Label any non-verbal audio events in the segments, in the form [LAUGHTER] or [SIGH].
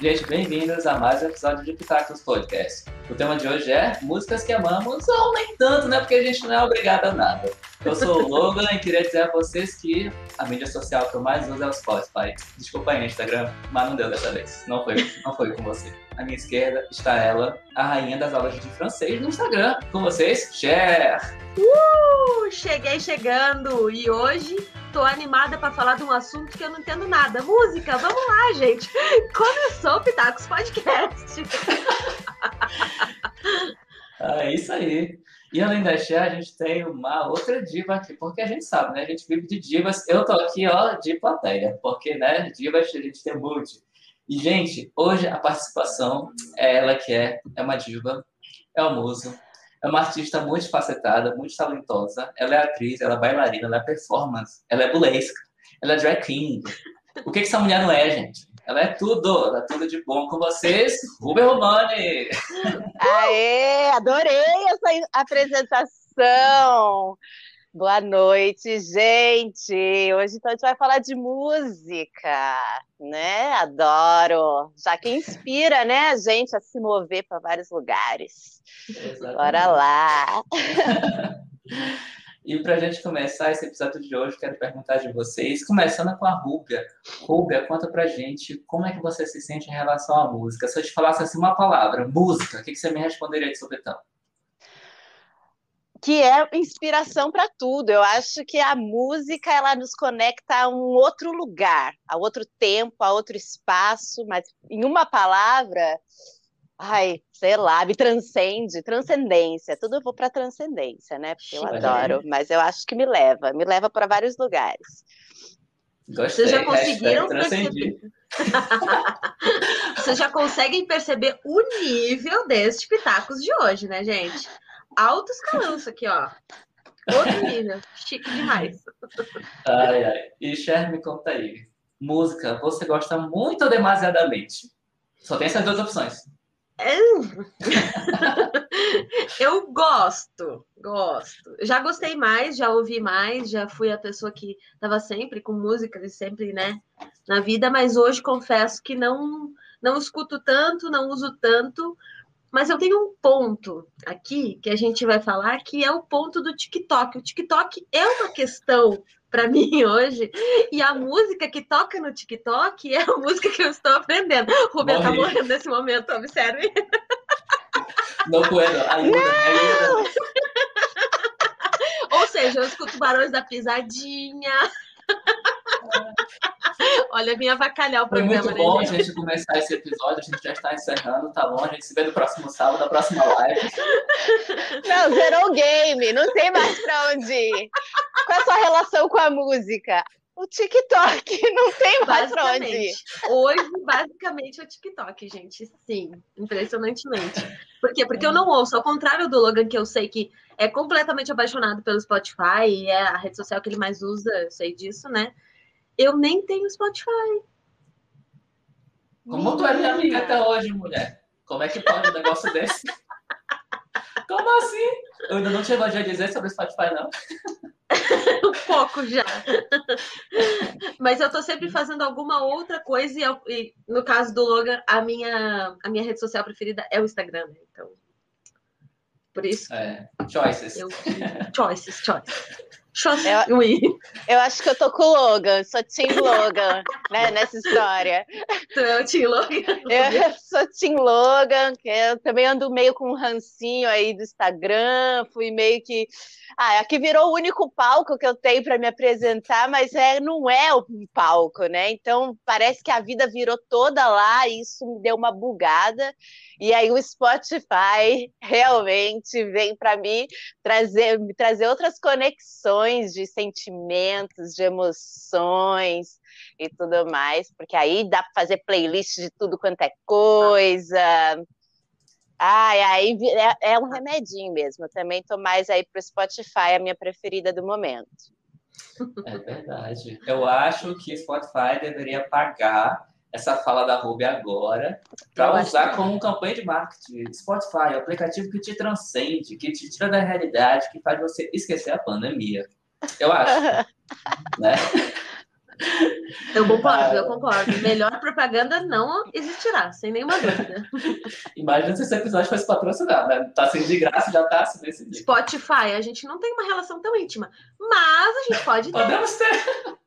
Gente, bem-vindos a mais um episódio de Pitacos Podcast. O tema de hoje é músicas que amamos, ou nem tanto, né? Porque a gente não é obrigado a nada. Eu sou o Logan e queria dizer a vocês que a mídia social que eu mais uso é o Spotify. Desculpa aí, Instagram, mas não deu dessa vez. Não foi, não foi com você. À minha esquerda está ela, a rainha das aulas de francês no Instagram. Com vocês, Cher! Uh! Cheguei chegando e hoje tô animada para falar de um assunto que eu não entendo nada. Música, vamos lá, gente. [LAUGHS] Começou o Pitacos Podcast. [LAUGHS] é isso aí. E além da Cher, a gente tem uma outra diva aqui, porque a gente sabe, né? A gente vive de divas. Eu tô aqui, ó, de plateia, porque, né, divas a gente tem muito. E, gente, hoje a participação é ela que é, é uma diva, é um muso, é uma artista multifacetada, muito talentosa. Ela é atriz, ela é bailarina, ela é performance, ela é burlesca, ela é drag king. O que, essa mulher não é, gente? Ela é tudo, ela é tudo de bom com vocês, Ruben Romani. Aê, adorei essa apresentação. Boa noite, gente. Hoje então a gente vai falar de música, né? Adoro. Já que inspira, né, a gente a se mover para vários lugares. Exatamente. Bora lá. [LAUGHS] E para a gente começar esse episódio de hoje, quero perguntar de vocês, começando com a Rúbia. Rúbia, conta pra gente como é que você se sente em relação à música. Se eu te falasse assim uma palavra, música, o que, que você me responderia de sobretão? Que é inspiração para tudo. Eu acho que a música ela nos conecta a um outro lugar, a outro tempo, a outro espaço, mas em uma palavra, ai, sei lá, me transcende, transcendência. Tudo eu vou para transcendência, né? Porque eu adoro, mas eu acho que me leva, me leva para vários lugares. Gostei, Vocês já conseguiram perceber? [LAUGHS] Vocês já conseguem perceber o nível destes pitacos de hoje, né, gente? Alto escalão isso aqui, ó. Outro nível. Chique demais. Ai, ai. E Cher, me conta aí. Música, você gosta muito ou demasiadamente? Só tem essas duas opções. [LAUGHS] Eu gosto, gosto. Já gostei mais, já ouvi mais, já fui a pessoa que estava sempre com música, sempre, né, na vida, mas hoje confesso que não não escuto tanto, não uso tanto, mas eu tenho um ponto aqui que a gente vai falar que é o ponto do TikTok. O TikTok é uma questão para mim [LAUGHS] hoje. E a música que toca no TikTok é a música que eu estou aprendendo. O Rubem tá morrendo nesse momento, observe. Não puedo, ajuda, ajuda. Ou seja, eu escuto barões da pisadinha. [LAUGHS] Olha, vinha avacalhar o Foi programa. Foi muito bom a gente começar esse episódio, a gente já está encerrando, tá bom? A gente se vê no próximo sábado, na próxima live. Não, zerou o game, não tem mais pra onde ir. Qual é a sua relação com a música? O TikTok, [LAUGHS] não tem mais pra onde ir. Hoje, basicamente, é o TikTok, gente. Sim, impressionantemente. Por quê? Porque eu não ouço, ao contrário do Logan, que eu sei que é completamente apaixonado pelo Spotify, e é a rede social que ele mais usa, eu sei disso, né? Eu nem tenho Spotify. Como tu é minha amiga até hoje, mulher? Como é que pode um negócio [LAUGHS] desse? Como assim? Eu ainda não tinha a dizer sobre Spotify, não. [LAUGHS] um pouco já. Mas eu tô sempre fazendo alguma outra coisa e, eu, e, no caso do Logan, a minha, a minha rede social preferida é o Instagram, né? Então, por isso. É, choices. Eu, choices, choices. [LAUGHS] Eu, eu, acho que eu tô com o Logan, sou Team Logan, né, nessa história. Tu é o Team Logan? Eu sou Team Logan, que eu também ando meio com um rancinho aí do Instagram, fui meio que... Ah, aqui virou o único palco que eu tenho para me apresentar, mas é, não é o palco, né? Então parece que a vida virou toda lá e isso me deu uma bugada. E aí o Spotify [LAUGHS] realmente vem para mim trazer, me trazer outras conexões de sentimentos, de emoções e tudo mais, porque aí dá para fazer playlist de tudo quanto é coisa. Ai, aí é, é um remedinho mesmo. Eu também tô mais aí pro Spotify, a minha preferida do momento. É verdade. Eu acho que Spotify deveria pagar essa fala da Ruby agora para usar como campanha de marketing. Spotify, o aplicativo que te transcende, que te tira da realidade, que faz você esquecer a pandemia. Eu acho. [LAUGHS] né? Eu concordo, eu concordo. Melhor propaganda não existirá, sem nenhuma dúvida. Imagina se esse episódio fosse patrocinado, né? Tá sendo de graça, já tá nesse dia. Spotify, a gente não tem uma relação tão íntima, mas a gente pode ter. Podemos ter.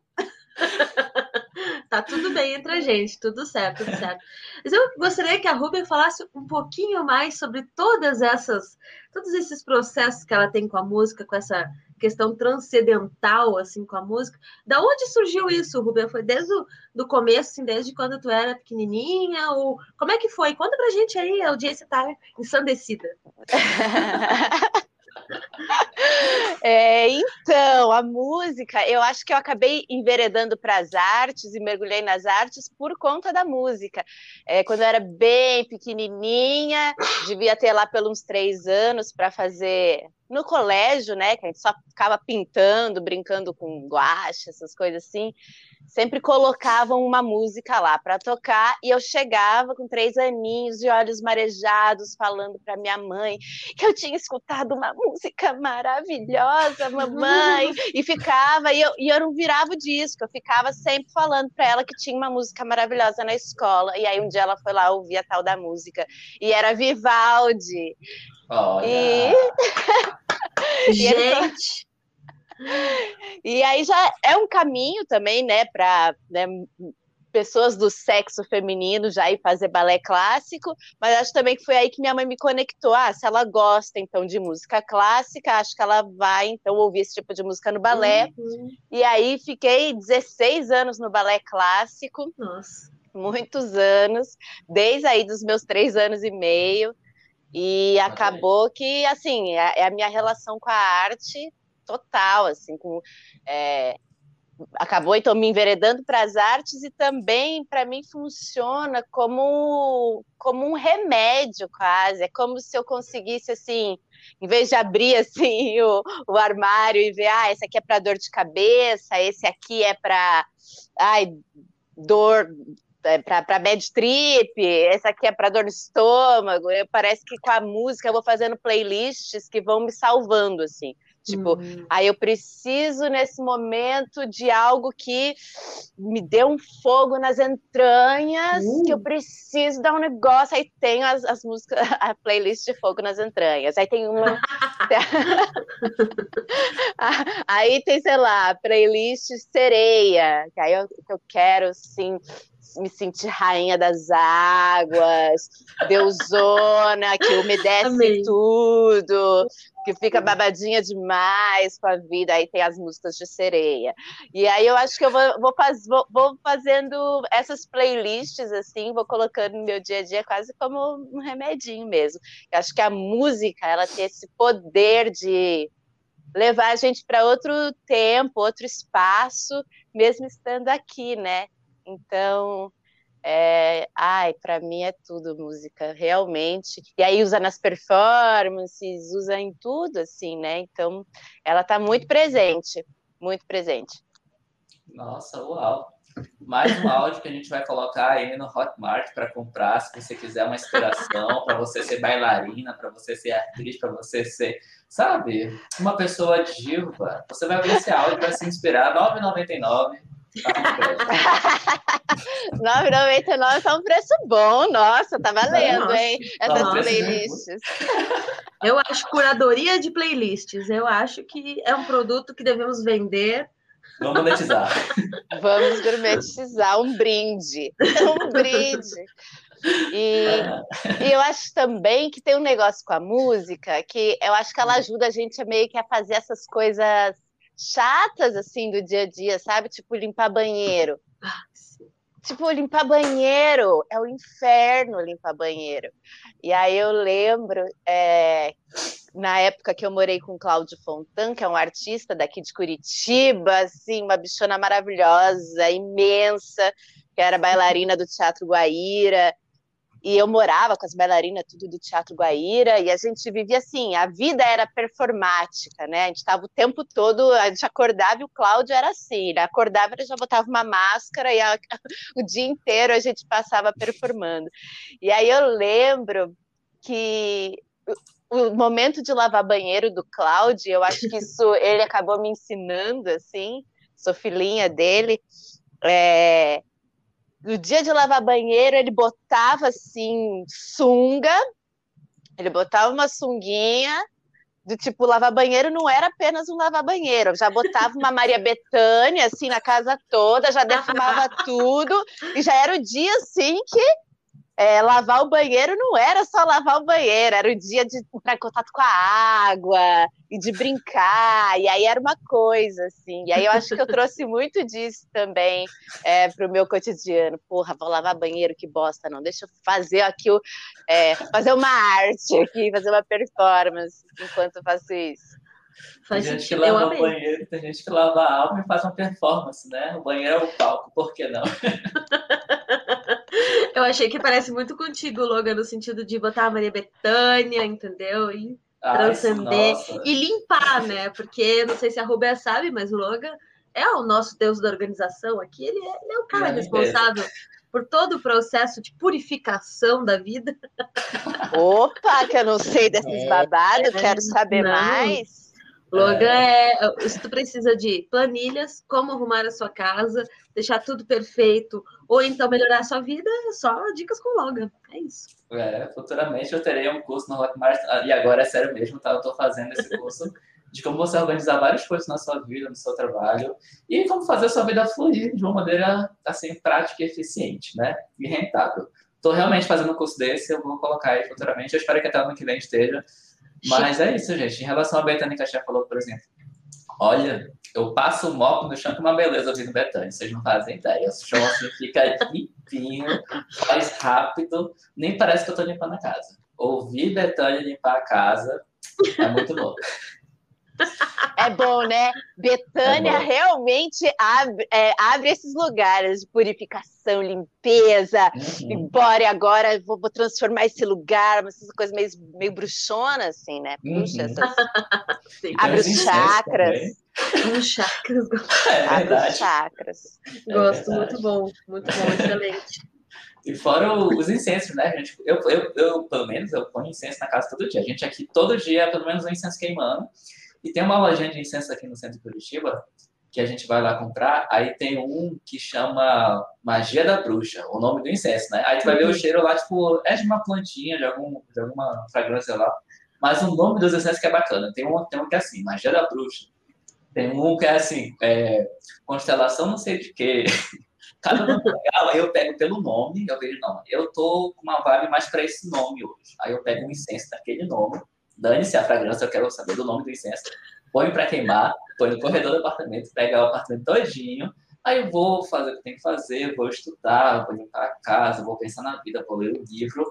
[LAUGHS] tá tudo bem entre a gente, tudo certo, tudo certo. Mas eu gostaria que a Ruben falasse um pouquinho mais sobre todas essas, todos esses processos que ela tem com a música, com essa questão transcendental assim com a música. Da onde surgiu isso, Ruben? Foi desde o do começo, assim, desde quando tu era pequenininha? Ou como é que foi? Conta pra gente aí, a audiência tá ensandecida. [LAUGHS] [LAUGHS] É, então, a música, eu acho que eu acabei enveredando para as artes e mergulhei nas artes por conta da música. É, quando eu era bem pequenininha, devia ter lá pelos três anos para fazer no colégio, né? Que a gente só ficava pintando, brincando com guache, essas coisas assim sempre colocavam uma música lá para tocar e eu chegava com três aninhos de olhos marejados falando para minha mãe que eu tinha escutado uma música maravilhosa, mamãe, e ficava e eu, e eu não virava o disco, eu ficava sempre falando para ela que tinha uma música maravilhosa na escola e aí um dia ela foi lá ouvir a tal da música e era Vivaldi. Olha. E... [LAUGHS] Gente, e aí já é um caminho também, né, para né, pessoas do sexo feminino já ir fazer balé clássico, mas acho também que foi aí que minha mãe me conectou. Ah, se ela gosta então de música clássica, acho que ela vai então ouvir esse tipo de música no balé. Uhum. E aí fiquei 16 anos no balé clássico. Nossa. Muitos anos, desde aí dos meus três anos e meio. E acabou que, assim, é, é a minha relação com a arte total, assim, com é, acabou então me enveredando para as artes e também para mim funciona como como um remédio quase é como se eu conseguisse assim em vez de abrir [LAUGHS] assim o, o armário e ver ah esse aqui é para dor de cabeça esse aqui é para ai dor é para bad trip, esse aqui é para dor no estômago. Eu, parece que com a música eu vou fazendo playlists que vão me salvando assim. Tipo, hum. aí eu preciso nesse momento de algo que me dê um fogo nas entranhas, que eu hum. preciso dar um negócio. Aí tem as, as músicas, [LAUGHS] a playlist de fogo nas entranhas. Aí tem uma. [LAUGHS] [LAUGHS] aí tem, sei lá, playlist sereia, que aí eu, eu quero, sim, me sentir rainha das águas, deusona, que umedece Amei. tudo, que fica babadinha demais com a vida. Aí tem as músicas de sereia. E aí eu acho que eu vou, vou, faz, vou, vou fazendo essas playlists, assim, vou colocando no meu dia a dia quase como um remedinho mesmo. Eu acho que a música, ela tem esse poder de levar a gente para outro tempo, outro espaço, mesmo estando aqui, né? Então, é, ai, para mim é tudo música, realmente. E aí usa nas performances, usa em tudo, assim, né? Então, ela está muito presente, muito presente. Nossa, uau! Mais um áudio que a gente vai colocar aí no Hotmart para comprar, se você quiser uma inspiração para você ser bailarina, para você ser atriz, para você ser, sabe, uma pessoa diva. Você vai ver esse áudio, vai se inspirar. 9,99 9,99 tá um preço bom, nossa, tá valendo, nossa. hein? Essas nossa. playlists. Eu acho curadoria de playlists. Eu acho que é um produto que devemos vender. Vamos monetizar. Vamos gourmetizar um brinde. Um brinde. E, e, eu acho também que tem um negócio com a música que eu acho que ela ajuda a gente a meio que a fazer essas coisas chatas, assim, do dia a dia, sabe? Tipo, limpar banheiro. Tipo, limpar banheiro é o inferno limpar banheiro. E aí eu lembro, é, na época que eu morei com Cláudio Fontan, que é um artista daqui de Curitiba, assim, uma bichona maravilhosa, imensa, que era bailarina do Teatro Guaíra, e eu morava com as bailarinas tudo do Teatro Guaíra e a gente vivia assim, a vida era performática, né? A gente estava o tempo todo, a gente acordava e o Cláudio era assim, ele acordava e já botava uma máscara e a, [LAUGHS] o dia inteiro a gente passava performando. E aí eu lembro que o momento de lavar banheiro do Cláudio, eu acho que isso ele acabou me ensinando assim, sou filhinha dele, É, no dia de lavar banheiro, ele botava assim, sunga, ele botava uma sunguinha, do tipo, lavar banheiro não era apenas um lavar banheiro, já botava uma Maria Bethânia assim na casa toda, já defumava tudo, e já era o dia assim que é, lavar o banheiro não era só lavar o banheiro, era o dia de entrar em contato com a água e de brincar, e aí era uma coisa, assim. E aí eu acho que eu trouxe [LAUGHS] muito disso também é, para o meu cotidiano. Porra, vou lavar banheiro, que bosta, não. Deixa eu fazer aqui, o, é, fazer uma arte aqui, fazer uma performance enquanto eu faço isso. Faz tem gente que lava o banheiro, tem gente que lava a alma e faz uma performance, né? O banheiro é o palco, por que não? [LAUGHS] Eu achei que parece muito contigo, Logan, no sentido de botar a Maria Bethânia, entendeu? E transcender Ai, e limpar, né? Porque não sei se a Rubia sabe, mas o Logan é o nosso deus da organização aqui. Ele é, ele é o cara é responsável por todo o processo de purificação da vida. Opa, que eu não sei desses é, babados, é, quero saber não. mais. Logan é. é. Se tu precisa de planilhas, como arrumar a sua casa, deixar tudo perfeito, ou então melhorar a sua vida, é só dicas com Logan. É isso. É, futuramente eu terei um curso no Hotmart, e agora é sério mesmo, tá? Eu tô fazendo esse curso de como você organizar várias coisas na sua vida, no seu trabalho, e como fazer a sua vida fluir de uma maneira, assim, prática e eficiente, né? E rentável. Tô realmente fazendo um curso desse, eu vou colocar aí futuramente, eu espero que até ano que vem esteja mas é isso, gente. Em relação a Betânia que a Chef falou, por exemplo, olha, eu passo o mop no chão que uma beleza ouvindo Betânia, vocês não fazem ideia. O chão assim fica limpinho, faz rápido, nem parece que eu tô limpando a casa. Ouvir Betânia limpar a casa é muito bom. É bom, né? Betânia é realmente abre, é, abre, esses lugares de purificação, limpeza. Uhum. Embora agora vou, vou, transformar esse lugar, essas coisas meio, meio bruxona, assim, né? Puxa, uhum. essas... [LAUGHS] abre os chakras. Os chakras. É abre os chakras. É Gosto, muito bom, muito bom, excelente. E fora os incensos, né, gente? Eu, eu, eu, pelo menos, eu ponho incenso na casa todo dia. A gente aqui, todo dia, pelo menos um incenso queimando. E tem uma lojinha de incenso aqui no centro de Curitiba, que a gente vai lá comprar, aí tem um que chama Magia da Bruxa, o nome do incenso, né? Aí tu vai ver o cheiro lá, tipo, é de uma plantinha, de, algum, de alguma fragrância lá. Mas o nome dos incensos que é bacana. Tem um, tem um que é assim, Magia da Bruxa. Tem um que é assim, é, constelação não sei de quê. [LAUGHS] Cada nome legal, aí eu pego pelo nome, eu vejo, não, eu tô com uma vibe mais para esse nome hoje. Aí eu pego um incenso daquele nome, dane-se a fragrância, eu quero saber do nome do incenso. Põe para queimar, põe no corredor do apartamento, pega o apartamento todinho, aí eu vou fazer o que tem que fazer, vou estudar, vou limpar a casa, vou pensar na vida, vou ler um livro,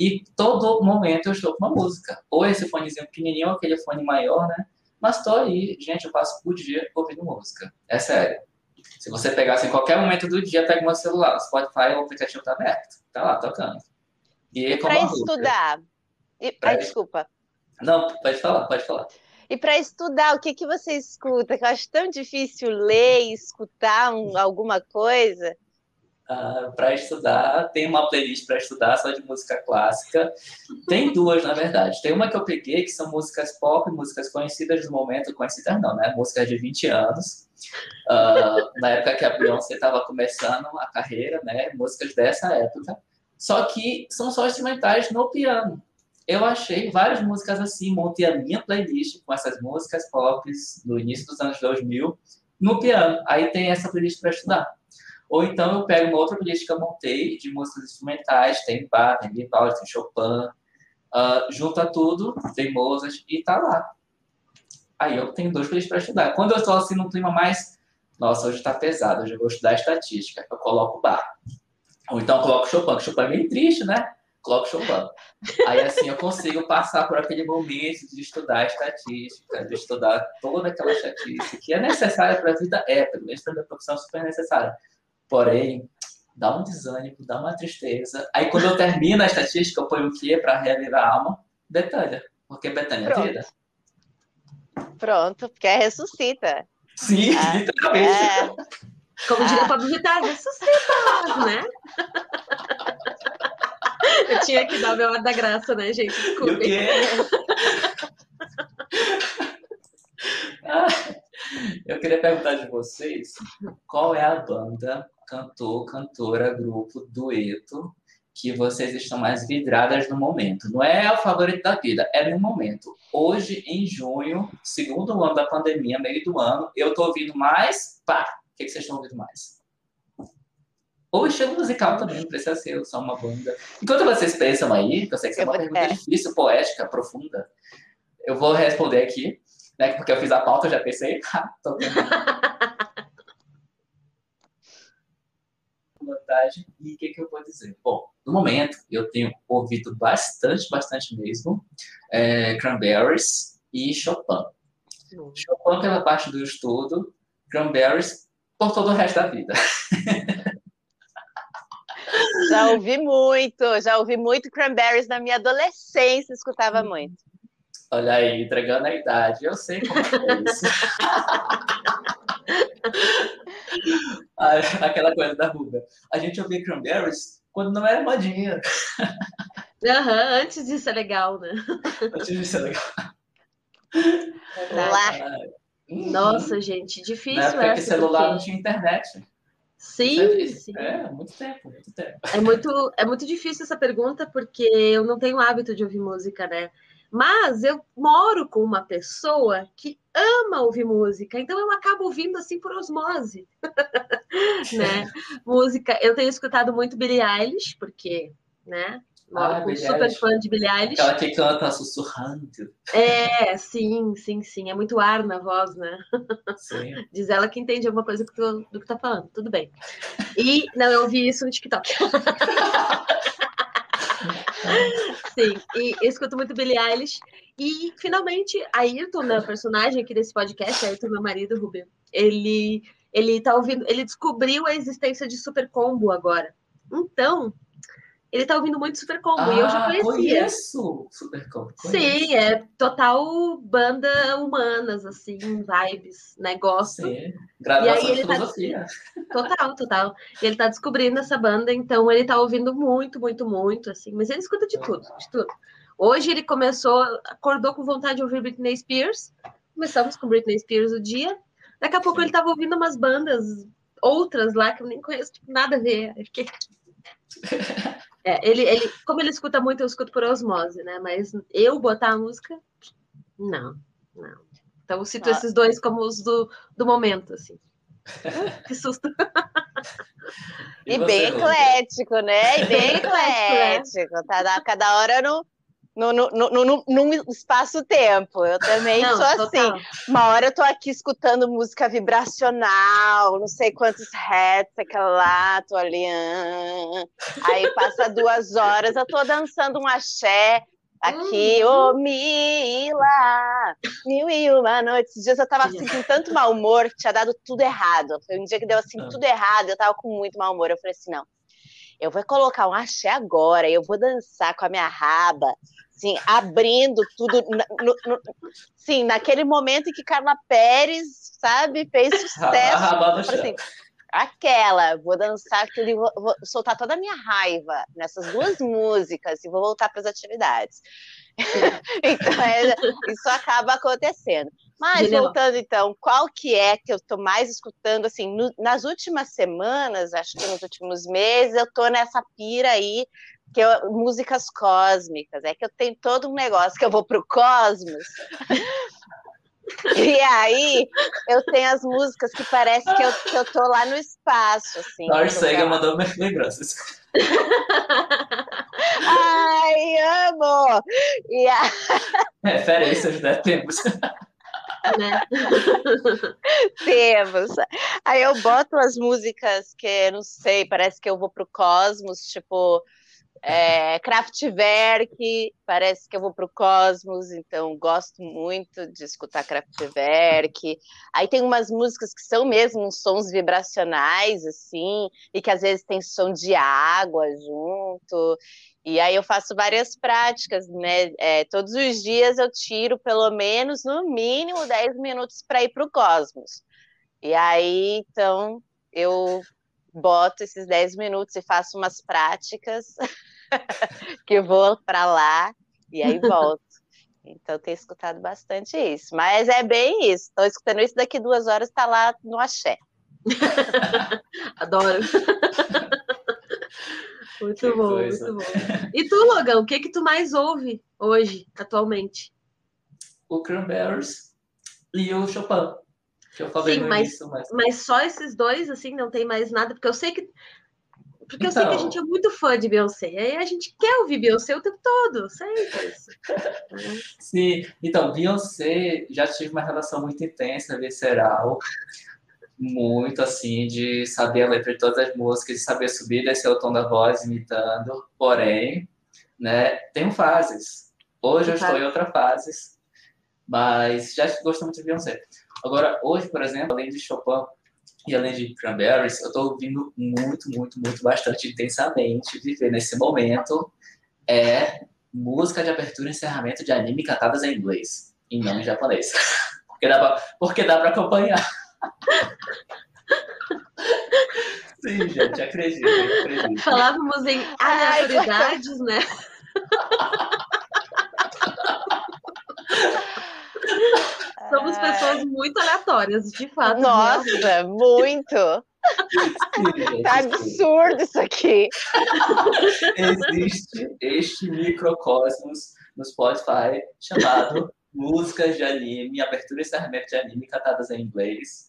e todo momento eu estou com uma música. Ou esse fonezinho pequenininho, ou aquele fone maior, né? Mas estou aí, gente, eu passo o dia ouvindo música. É sério. Se você pegasse em qualquer momento do dia, pega o meu celular, o Spotify, o aplicativo está aberto. Tá lá, tocando. E para estudar. E... Pra... Ai, desculpa. Não, pode falar, pode falar. E para estudar, o que, que você escuta? Que eu acho tão difícil ler e escutar um, alguma coisa. Ah, para estudar, tem uma playlist para estudar só de música clássica. Tem duas, na verdade. Tem uma que eu peguei, que são músicas pop, músicas conhecidas do momento, conhecidas não, né? Músicas de 20 anos. Uh, na época que a Beyoncé estava começando a carreira, né? Músicas dessa época. Só que são só instrumentais no piano eu achei várias músicas assim, montei a minha playlist com essas músicas pop do início dos anos 2000 no piano. Aí tem essa playlist para estudar. Ou então eu pego uma outra playlist que eu montei de músicas instrumentais, tem Bach, tem Vivaldi, tem Chopin, uh, junta tudo, tem Mozart e tá lá. Aí eu tenho dois playlists para estudar. Quando eu estou assim num clima mais, nossa, hoje está pesado, hoje eu vou estudar estatística, eu coloco Bach. Ou então eu coloco Chopin, que Chopin é meio triste, né? Coloco Chopin. Aí, assim, eu consigo passar por aquele momento de estudar estatística, de estudar toda aquela estatística que é necessária para a vida, é, pelo menos para a minha profissão, super necessária. Porém, dá um desânimo, dá uma tristeza. Aí, quando eu termino a estatística, eu ponho o quê para reavivar a alma? Betânia. Porque Betânia é vida. Pronto, porque é ressuscita. Sim, ah, literalmente. É... Como diria ah. Pablo Vittar, ressuscita, né? [LAUGHS] Eu tinha que dar o meu ar da graça, né, gente? Desculpe. [LAUGHS] eu queria perguntar de vocês qual é a banda, cantor, cantora, grupo, dueto que vocês estão mais vidradas no momento. Não é o favorito da vida, é no momento. Hoje, em junho, segundo ano da pandemia, meio do ano, eu tô ouvindo mais. Pá! O que, que vocês estão ouvindo mais? Ou estilo musical também, não precisa ser só uma banda. Enquanto vocês pensam aí, que eu sei que é uma pergunta é. difícil, poética, profunda, eu vou responder aqui, né? Porque eu fiz a pauta, eu já pensei, tá, [LAUGHS] tô [LAUGHS] vantagem. E o que, que eu vou dizer? Bom, no momento, eu tenho ouvido bastante, bastante mesmo, é, Cranberries e Chopin. Chopin pela parte do estudo, Cranberries por todo o resto da vida. [LAUGHS] Já ouvi muito, já ouvi muito Cranberries na minha adolescência, escutava hum. muito. Olha aí, entregando a idade, eu sei como é isso. [LAUGHS] Aquela coisa da Ruga. A gente ouvia Cranberries quando não era modinha. Uhum, antes disso é legal, né? Antes disso é legal. Lá. Nossa, gente, difícil Na época que celular porque... não tinha internet. Sim, é, sim. É, muito tempo, muito tempo. É muito, é muito difícil essa pergunta, porque eu não tenho hábito de ouvir música, né? Mas eu moro com uma pessoa que ama ouvir música, então eu acabo ouvindo assim por osmose, [LAUGHS] né? [LAUGHS] música, eu tenho escutado muito Billie Eilish, porque, né? Ah, super fã de Billie Eilish. Aquela que canta sussurrando. É, sim, sim, sim. É muito ar na voz, né? Sim. [LAUGHS] Diz ela que entende alguma coisa do, do que tá falando. Tudo bem. E, não, eu ouvi isso no TikTok. [LAUGHS] sim, e eu escuto muito Billie Eilish. E, finalmente, Ayrton, né, personagem aqui desse podcast, Ayrton, meu marido, Rubem, ele, ele tá ouvindo, ele descobriu a existência de Super Combo agora. Então, ele tá ouvindo muito Super Combo, ah, e eu já ah, conhecia. Conheço Super Combo. Sim, é total banda humanas, assim, vibes, negócio. Sim, graduação de tá filosofia. Tá, total, total. E ele tá descobrindo essa banda, então ele tá ouvindo muito, muito, muito, assim, mas ele escuta de tudo, de tudo. Hoje ele começou, acordou com vontade de ouvir Britney Spears, começamos com Britney Spears o dia, daqui a pouco Sim. ele tava ouvindo umas bandas outras lá que eu nem conheço, tipo, nada a ver. Fiquei... [LAUGHS] É, ele, ele, como ele escuta muito, eu escuto por osmose, né? Mas eu botar a música, não, não. Então eu cito ah. esses dois como os do, do momento, assim. [LAUGHS] que susto. E, e bem eclético, né? E bem [LAUGHS] eclético. Tá, cada hora no, no, no, no, num espaço-tempo. Eu também não, sou assim. Uma hora eu tô aqui escutando música vibracional, não sei quantos hertz, aquela lá, tô ali. Aí passa duas horas, eu tô dançando um axé. Aqui, ô uhum. oh, Mila, mil e uma noites. Esses dias eu tava assim, com tanto mau humor, tinha dado tudo errado. Foi um dia que deu assim, ah. tudo errado, eu tava com muito mau humor. Eu falei assim: não, eu vou colocar um axé agora, eu vou dançar com a minha raba, assim, abrindo tudo. No, no, sim, naquele momento em que Carla Pérez, sabe, fez [LAUGHS] sucesso. assim, aquela, vou dançar aquilo, vou, vou soltar toda a minha raiva nessas duas [LAUGHS] músicas e vou voltar para as atividades. [LAUGHS] então, é, isso acaba acontecendo. Mas voltando então, qual que é que eu estou mais escutando assim, no, nas últimas semanas, acho que nos últimos meses, eu estou nessa pira aí que eu, músicas cósmicas, é que eu tenho todo um negócio que eu vou pro cosmos. [LAUGHS] e aí eu tenho as músicas que parece que eu, que eu tô lá no espaço, assim. Sagan mandou minhas lembranças. [LAUGHS] Ai, amo! E a... Referências, né? Temos. Né? [LAUGHS] Temos. Aí eu boto as músicas que, não sei, parece que eu vou pro cosmos, tipo é, Kraftwerk, parece que eu vou para o Cosmos, então gosto muito de escutar Kraftwerk. Aí tem umas músicas que são mesmo sons vibracionais, assim, e que às vezes tem som de água junto. E aí eu faço várias práticas, né? É, todos os dias eu tiro pelo menos, no mínimo, 10 minutos para ir para o Cosmos. E aí, então, eu boto esses 10 minutos e faço umas práticas [LAUGHS] [LAUGHS] que eu vou para lá e aí [LAUGHS] volto. Então tenho escutado bastante isso. Mas é bem isso. Estou escutando isso daqui duas horas, está lá no axé. [LAUGHS] Adoro. muito que bom, coisa. muito bom. E tu, Logan, o que que tu mais ouve hoje, atualmente? O Cranberries e o Chopin. Que eu falei Sim, mas, início, mas... mas só esses dois, assim, não tem mais nada, porque eu sei que porque então... eu sei que a então. gente é muito fã de Beyoncé. Aí a gente quer ouvir Beyoncé o tempo todo, sempre. Sim, então, Beyoncé já tive uma relação muito intensa, visceral. Muito assim, de saber a letra de todas as músicas, de saber subir e descer o tom da voz imitando. Porém, né, tem fases. Hoje eu estou em outra fase, mas já gosto muito de Beyoncé. Agora, hoje, por exemplo, além de Chopin, e além de Cranberries, eu estou ouvindo muito, muito, muito, bastante intensamente viver nesse momento é música de abertura e encerramento de anime cantadas em inglês e não em japonês. [LAUGHS] Porque dá pra, porque dá pra acompanhar. [LAUGHS] Sim, gente, acredito, acredito. Falávamos em aleatoriedades, né? [LAUGHS] Somos pessoas muito aleatórias, de fato. Nossa, muito! tá absurdo isso aqui. Existe este microcosmos no Spotify chamado Músicas de Anime, Abertura e Encerramento de Anime cantadas em inglês.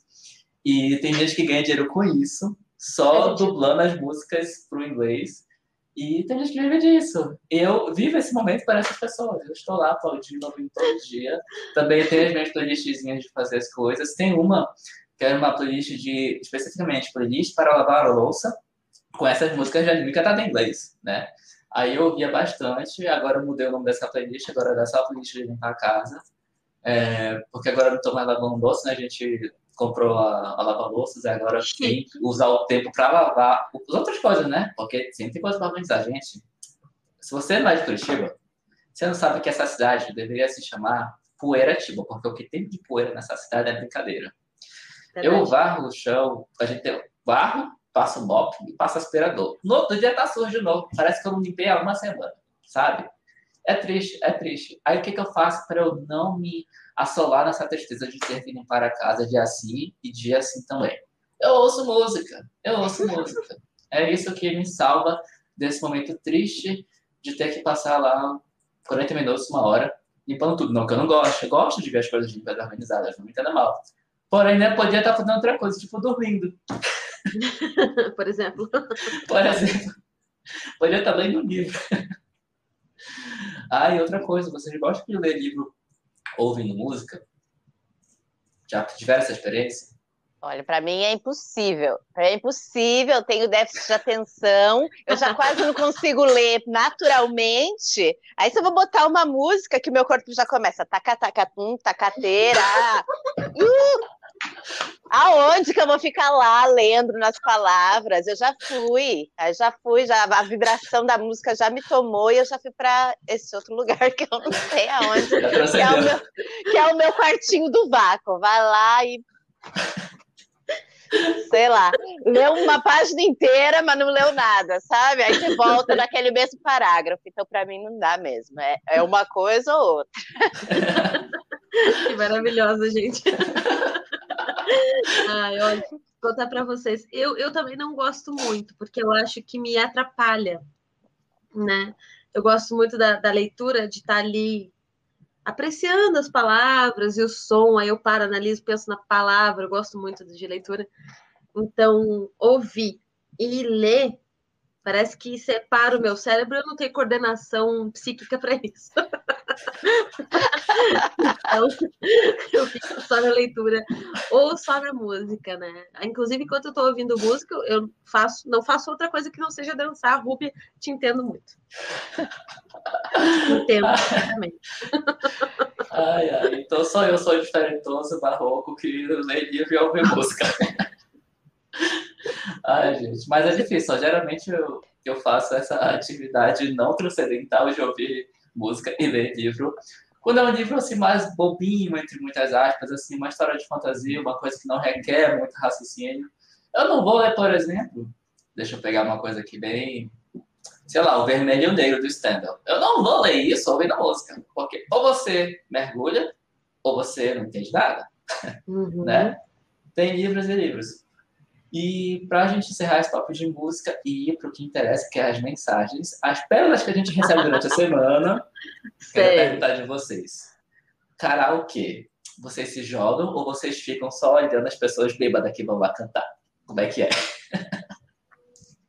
E tem gente que ganha dinheiro com isso, só dublando as músicas para o inglês. E tem gente que vive disso. Eu vivo esse momento para essas pessoas. Eu estou lá aplaudindo, ouvindo todo dia. Também tenho as minhas playlistzinhas de fazer as coisas. Tem uma, que é uma playlist de, especificamente, playlist para lavar a louça, com essas músicas de anime cantada em inglês, né? Aí eu ouvia bastante, agora eu mudei o nome dessa playlist, agora é só a playlist de limpar a casa. É, porque agora eu não estou mais lavando louça, né? A gente comprou a, a lava-louças e agora tem que usar o tempo para lavar as outras coisas, né? Porque sempre tem coisa para organizar, gente. Se você não é de Curitiba, você não sabe que essa cidade deveria se chamar Poeiratiba, porque o que tem de poeira nessa cidade é brincadeira. Verdade. Eu varro o chão, a gente tem barro, passo mop e passo aspirador. No outro dia tá sujo de novo. Parece que eu não limpei há uma semana, sabe? É triste, é triste. Aí o que, que eu faço para eu não me assolar nessa tristeza de ter que limpar a casa dia sim e dia assim também? Eu ouço música, eu ouço música. É isso que me salva desse momento triste de ter que passar lá 40 minutos, uma hora, limpando tudo. Não que eu não gosto, eu gosto de ver as coisas limpas organizadas, não me entenda mal. Porém, né, podia estar fazendo outra coisa, tipo dormindo. [LAUGHS] Por exemplo. Por exemplo. Podia estar lendo um livro. [LAUGHS] Ah, e outra coisa, vocês gostam de ler livro ouvindo música? Já tiveram essa experiência? Olha, para mim é impossível. É impossível, eu tenho déficit de atenção, eu já quase não consigo ler naturalmente. Aí se eu vou botar uma música que meu corpo já começa taca taca tum, tacateira. Uh! Aonde que eu vou ficar lá lendo nas palavras? Eu já fui, eu já fui, já a vibração da música já me tomou e eu já fui para esse outro lugar que eu não sei aonde, que é, o meu, que é o meu quartinho do vácuo. Vai lá e sei lá, leu uma página inteira, mas não leu nada, sabe? Aí você volta naquele mesmo parágrafo. Então, para mim, não dá mesmo. É, é uma coisa ou outra. [LAUGHS] Que maravilhosa, gente. [LAUGHS] Ai, olha, vou contar para vocês. Eu, eu também não gosto muito, porque eu acho que me atrapalha, né? Eu gosto muito da, da leitura, de estar tá ali apreciando as palavras e o som, aí eu paro, analiso, penso na palavra, eu gosto muito de leitura. Então, ouvir e ler Parece que separa o meu cérebro, eu não tenho coordenação psíquica para isso. [LAUGHS] então, eu fico só na leitura ou só na música, né? Inclusive, enquanto eu estou ouvindo música, eu faço, não faço outra coisa que não seja dançar. Rúbia, te entendo muito. entendo perfeitamente. ai, ai, então só eu sou diferentoso, barroco, que lê livro e ouve música. [LAUGHS] [LAUGHS] Ai, gente, mas é difícil. Geralmente eu, eu faço essa [LAUGHS] atividade não transcendental de ouvir música e ler livro. Quando é um livro assim mais bobinho, entre muitas aspas, assim, uma história de fantasia, uma coisa que não requer muito raciocínio, eu não vou ler, por exemplo, deixa eu pegar uma coisa aqui bem sei lá, o vermelho e o negro do Stendhal. Eu não vou ler isso ouvindo a música, porque ou você mergulha, ou você não entende nada, [LAUGHS] uhum. né? Tem livros e livros. E para a gente encerrar esse papo de música e ir para o que interessa, que é as mensagens, as pérolas que a gente recebe durante a semana, quero perguntar de vocês. Karaokê, vocês se jogam ou vocês ficam só olhando as pessoas bêbadas que vão lá cantar? Como é que é?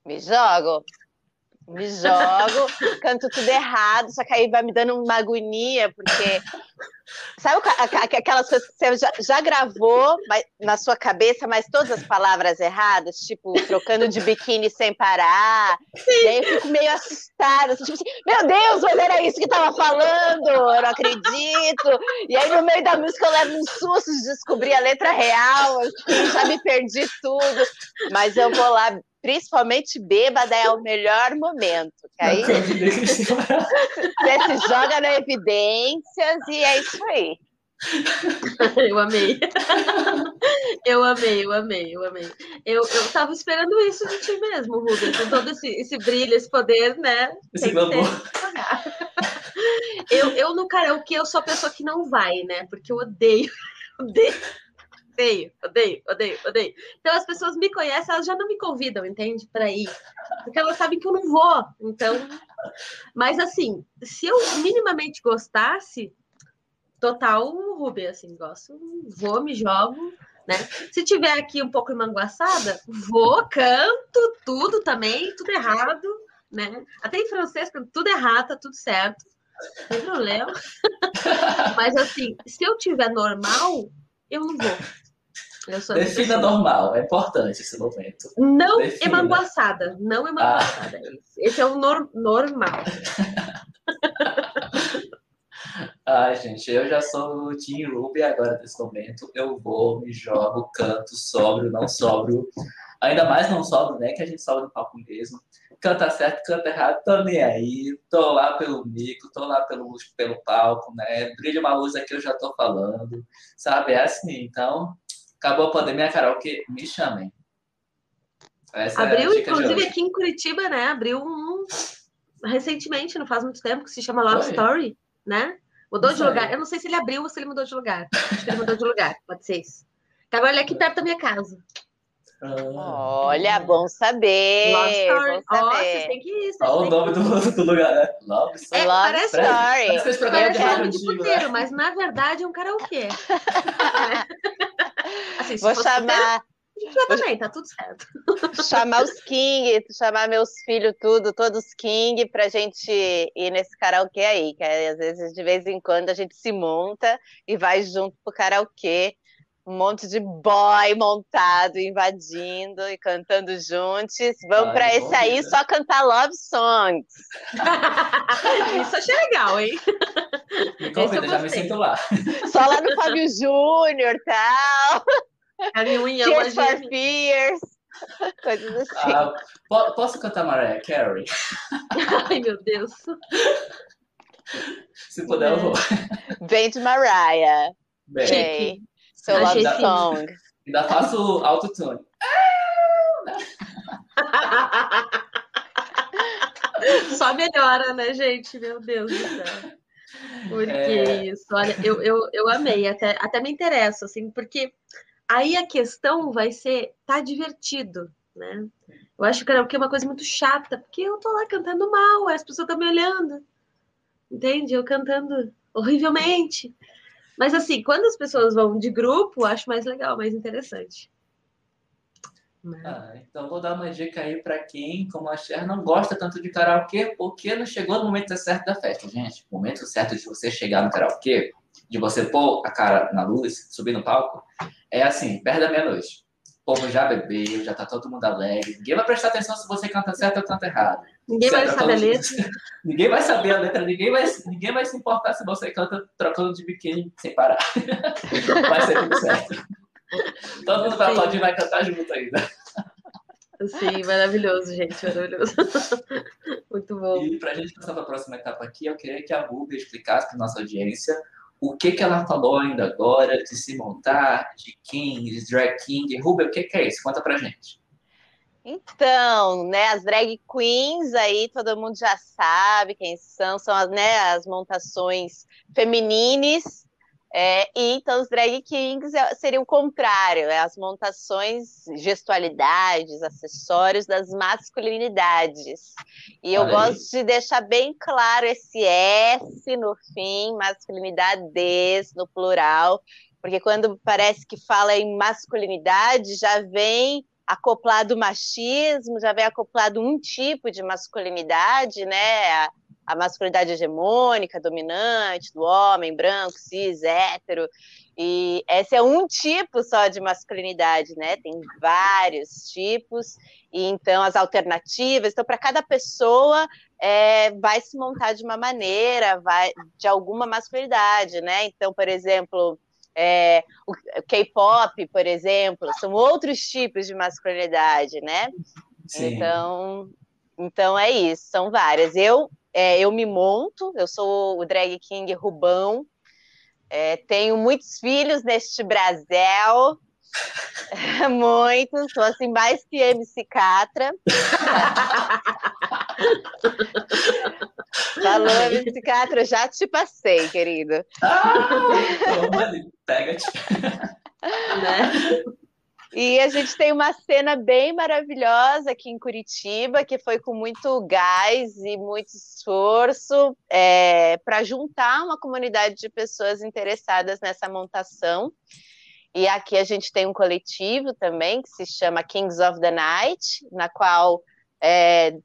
Me jogo me jogo, canto tudo errado, só que aí vai me dando uma agonia, porque. Sabe aquelas coisas que você já, já gravou na sua cabeça, mas todas as palavras erradas, tipo, trocando de biquíni sem parar. Sim. E aí eu fico meio assustada, assim, tipo assim, meu Deus, mas era isso que tava falando, eu não acredito. E aí no meio da música eu levo um susto de descobrir a letra real, assim, já me perdi tudo. Mas eu vou lá principalmente bêbada, é o melhor momento. Que aí [LAUGHS] você se joga na evidências e é isso aí. [LAUGHS] Eu amei. Eu amei, eu amei, eu amei. Eu, eu tava esperando isso de ti mesmo, Rubens, com todo esse, esse brilho, esse poder, né? Esse Eu, eu no karaokê, eu sou a pessoa que não vai, né? Porque eu odeio, [LAUGHS] odeio odeio, odeio, odeio, odeio. Então as pessoas me conhecem, elas já não me convidam, entende? Para ir. Porque elas sabem que eu não vou. Então. Mas assim, se eu minimamente gostasse, total Ruby, assim, gosto, vou, me jogo. Né? Se tiver aqui um pouco emanguaçada, vou, canto tudo também, tudo errado, né? Até em francês, tudo errado, tá tudo certo. Não tem problema. [LAUGHS] Mas assim, se eu tiver normal, eu não vou. Defina normal, é importante esse momento. Não Defina. emanguaçada, não emanguaçada. Ah. Esse é o nor normal. [LAUGHS] Ai, gente, eu já sou o Team Ruby agora nesse momento. Eu vou, me jogo, canto, sobro, não sobro. Ainda mais não sobro, né? Que a gente sobra no palco mesmo. Canta certo, canta errado, tô nem aí. Tô lá pelo mico, tô lá pelo, pelo palco, né? Brilha uma luz aqui, eu já tô falando. Sabe? É assim, então acabou a pandemia, Carol, que me chamem. Essa é Abriu, é inclusive, aqui em Curitiba, né? Abriu um recentemente, não faz muito tempo, que se chama Love Foi. Story, né? Mudou de lugar. Eu não sei se ele abriu ou se ele mudou de lugar. Acho que ele mudou de lugar, pode ser isso. Agora ele é aqui perto da minha casa. Ah. Olha, bom saber. Love Story. Bom saber. Oh, vocês têm que ir. Olha o nome do, do, lugar, né? Love Story. É, Love parece, Story. Parece, parece nome de puteiro, mas na verdade é um karaokê. [LAUGHS] [LAUGHS] Assim, Vou chamar. Puteiro, também, tá tudo certo. Chamar os King, chamar meus filhos, tudo, todos King, pra gente ir nesse karaokê aí. Que aí, às vezes, de vez em quando, a gente se monta e vai junto pro karaokê um monte de boy montado, invadindo e cantando juntos. Vamos para esse aí só cantar love songs. [LAUGHS] Isso achei legal, hein? Me convida, já me sinto lá. Só lá no Fábio Júnior e tal. Tears for Fears. [LAUGHS] Coisas assim. Ah, posso cantar Mariah Carey? [LAUGHS] Ai, meu Deus. [LAUGHS] Se puder, eu vou. Vem de Mariah. Bem. Seu love song. Ainda faço autotune. Só melhora, né, gente? Meu Deus do céu. Porque é... isso, olha, eu, eu, eu amei, até, até me interessa, assim, porque aí a questão vai ser, tá divertido, né? Eu acho que é uma coisa muito chata, porque eu tô lá cantando mal, as pessoas estão me olhando, entende? Eu cantando horrivelmente. Mas assim, quando as pessoas vão de grupo, acho mais legal, mais interessante. Né? Ah, então vou dar uma dica aí para quem, como a Cher, não gosta tanto de karaokê, porque não chegou no momento certo da festa, gente. O momento certo de você chegar no karaokê, de você pôr a cara na luz, subir no palco, é assim, perto da meia-noite. O povo já bebeu, já tá todo mundo alegre. Ninguém vai prestar atenção se você canta certo ou canta errado. Ninguém vai saber a letra. [LAUGHS] ninguém vai saber a letra, ninguém vai, ninguém vai se importar se você canta trocando de biquíni sem parar. [LAUGHS] vai ser tudo certo. Todo mundo vai aplaudir e vai cantar junto ainda. Sim, maravilhoso, gente, maravilhoso. [LAUGHS] Muito bom. E para a gente passar para a próxima etapa aqui, eu queria que a Ruby explicasse para nossa audiência o que, que ela falou ainda agora de se montar, de King, de Drag King. Ruby, o que, que é isso? Conta para gente. Então, né, as drag queens aí, todo mundo já sabe quem são, são as, né, as montações feminines, é, e então os drag kings é, seria o contrário, é as montações, gestualidades, acessórios das masculinidades. E eu gosto de deixar bem claro esse S no fim, masculinidades no plural, porque quando parece que fala em masculinidade, já vem acoplado machismo, já vem acoplado um tipo de masculinidade, né? A, masculinidade hegemônica, dominante, do homem, branco, cis, hétero. E esse é um tipo só de masculinidade, né? Tem vários tipos, e então as alternativas. Então, para cada pessoa é, vai se montar de uma maneira, vai de alguma masculinidade, né? Então, por exemplo, é, o K-pop, por exemplo, são outros tipos de masculinidade, né? Sim. Então, então é isso, são várias. Eu, é, eu me monto, eu sou o drag king Rubão, é, tenho muitos filhos neste Brasil, [LAUGHS] muitos, sou assim mais que MC Catra. [LAUGHS] Falou, MC Catra, já te passei, querido. Ah, pega-te. [LAUGHS] Né? E a gente tem uma cena bem maravilhosa aqui em Curitiba, que foi com muito gás e muito esforço é, para juntar uma comunidade de pessoas interessadas nessa montação. E aqui a gente tem um coletivo também que se chama Kings of the Night, na qual é,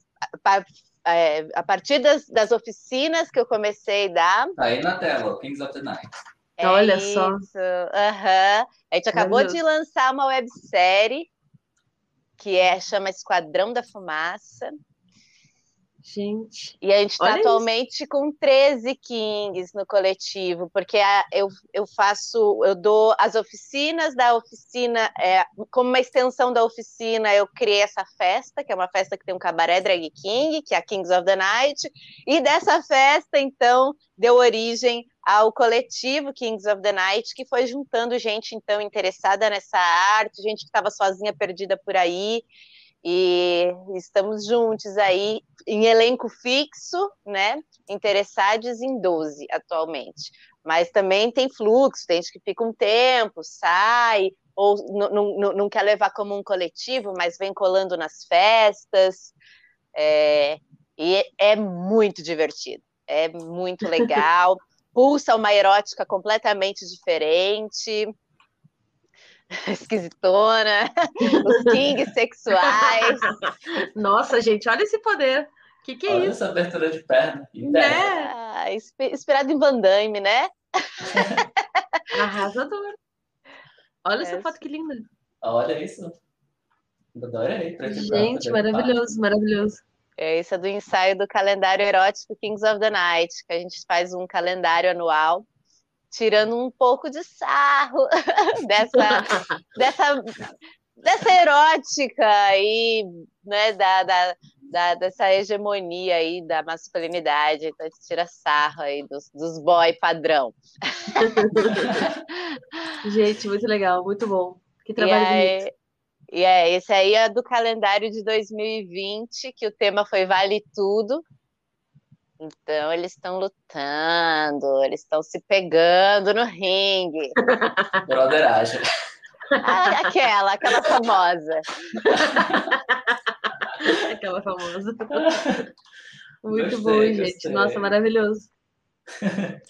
é, a partir das, das, oficinas que eu comecei a dar. Tá aí na tela, Kings of the Night. É Olha isso. só. Uhum. A gente acabou de lançar uma websérie que é, chama Esquadrão da Fumaça. Gente. E a gente está atualmente isso. com 13 Kings no coletivo, porque a, eu, eu faço, eu dou as oficinas da oficina, é, como uma extensão da oficina, eu criei essa festa, que é uma festa que tem um cabaré drag king, que é a Kings of the Night, e dessa festa, então, deu origem ao coletivo Kings of the Night, que foi juntando gente, então, interessada nessa arte, gente que estava sozinha, perdida por aí, e estamos juntos aí em elenco fixo, né? Interessados em 12 atualmente. Mas também tem fluxo, tem gente que fica um tempo, sai, ou não quer levar como um coletivo, mas vem colando nas festas. É, e é muito divertido, é muito legal. [LAUGHS] Pulsa uma erótica completamente diferente. [LAUGHS] esquisitona, os kings [LAUGHS] sexuais. Nossa, gente, olha esse poder. O que, que é olha isso? essa abertura de perna. Né? Ah, inspirado em Van Damme, né? [LAUGHS] Arrasador. Olha é. essa foto que linda. Olha isso. Adorei. Gente, maravilhoso, maravilhoso. É, esse é do ensaio do calendário erótico Kings of the Night, que a gente faz um calendário anual tirando um pouco de sarro [LAUGHS] dessa, [LAUGHS] dessa, dessa erótica aí, né, da, da, da, dessa hegemonia aí da masculinidade, então a gente tira sarro aí dos, dos boy padrão. [LAUGHS] gente, muito legal, muito bom. Que trabalho e aí, bonito. E é, esse aí é do calendário de 2020, que o tema foi Vale Tudo. Então eles estão lutando, eles estão se pegando no ringue. [LAUGHS] Broderagem. Ah, aquela, aquela famosa. [LAUGHS] aquela famosa. Muito gostei, bom, gente. Gostei. Nossa, maravilhoso.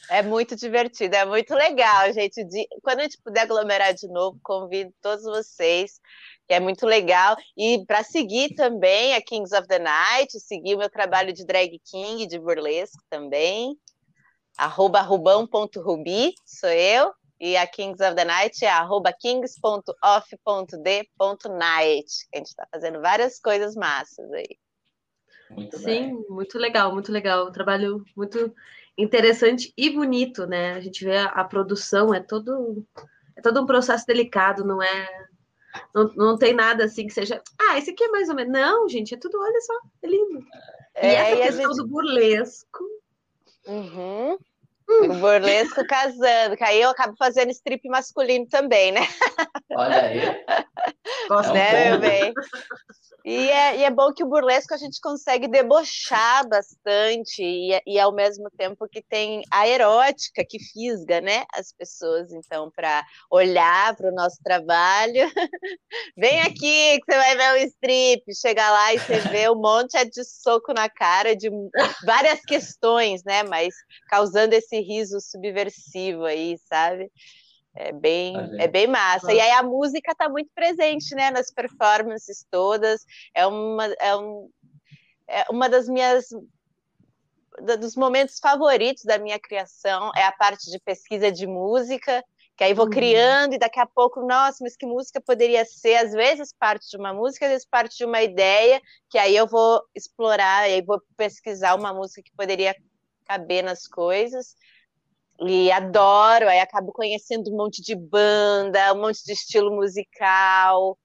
É muito divertido, é muito legal, gente. De... Quando a gente puder aglomerar de novo, convido todos vocês que é muito legal. E para seguir também a Kings of the Night, seguir o meu trabalho de drag king, de burlesque também. Arroba rubão.rubi, sou eu. E a Kings of the Night é arroba kings.off.d.night. A gente está fazendo várias coisas massas aí. Muito Sim, bem. muito legal, muito legal. Um trabalho muito interessante e bonito, né? A gente vê a, a produção, é todo, é todo um processo delicado, não é não, não tem nada assim que seja. Ah, esse aqui é mais ou menos. Não, gente, é tudo, olha só, é lindo. É, e essa e questão gente... do burlesco. Uhum. O burlesco casando, que aí eu acabo fazendo strip masculino também, né? Olha aí. Gosto, é um né, meu bem? E é, e é bom que o burlesco a gente consegue debochar bastante e, e ao mesmo tempo que tem a erótica que fisga, né, as pessoas, então, para olhar para o nosso trabalho. [LAUGHS] Vem aqui que você vai ver o strip, chega lá e você vê um monte de soco na cara de várias questões, né, mas causando esse riso subversivo aí, sabe? É bem, é bem massa. E aí a música está muito presente, né, nas performances todas. É uma, é um, é uma das minhas dos momentos favoritos da minha criação é a parte de pesquisa de música, que aí vou uhum. criando e daqui a pouco, nossa, mas que música poderia ser? Às vezes parte de uma música, às vezes parte de uma ideia, que aí eu vou explorar, e aí vou pesquisar uma música que poderia caber nas coisas e adoro, aí acabo conhecendo um monte de banda, um monte de estilo musical.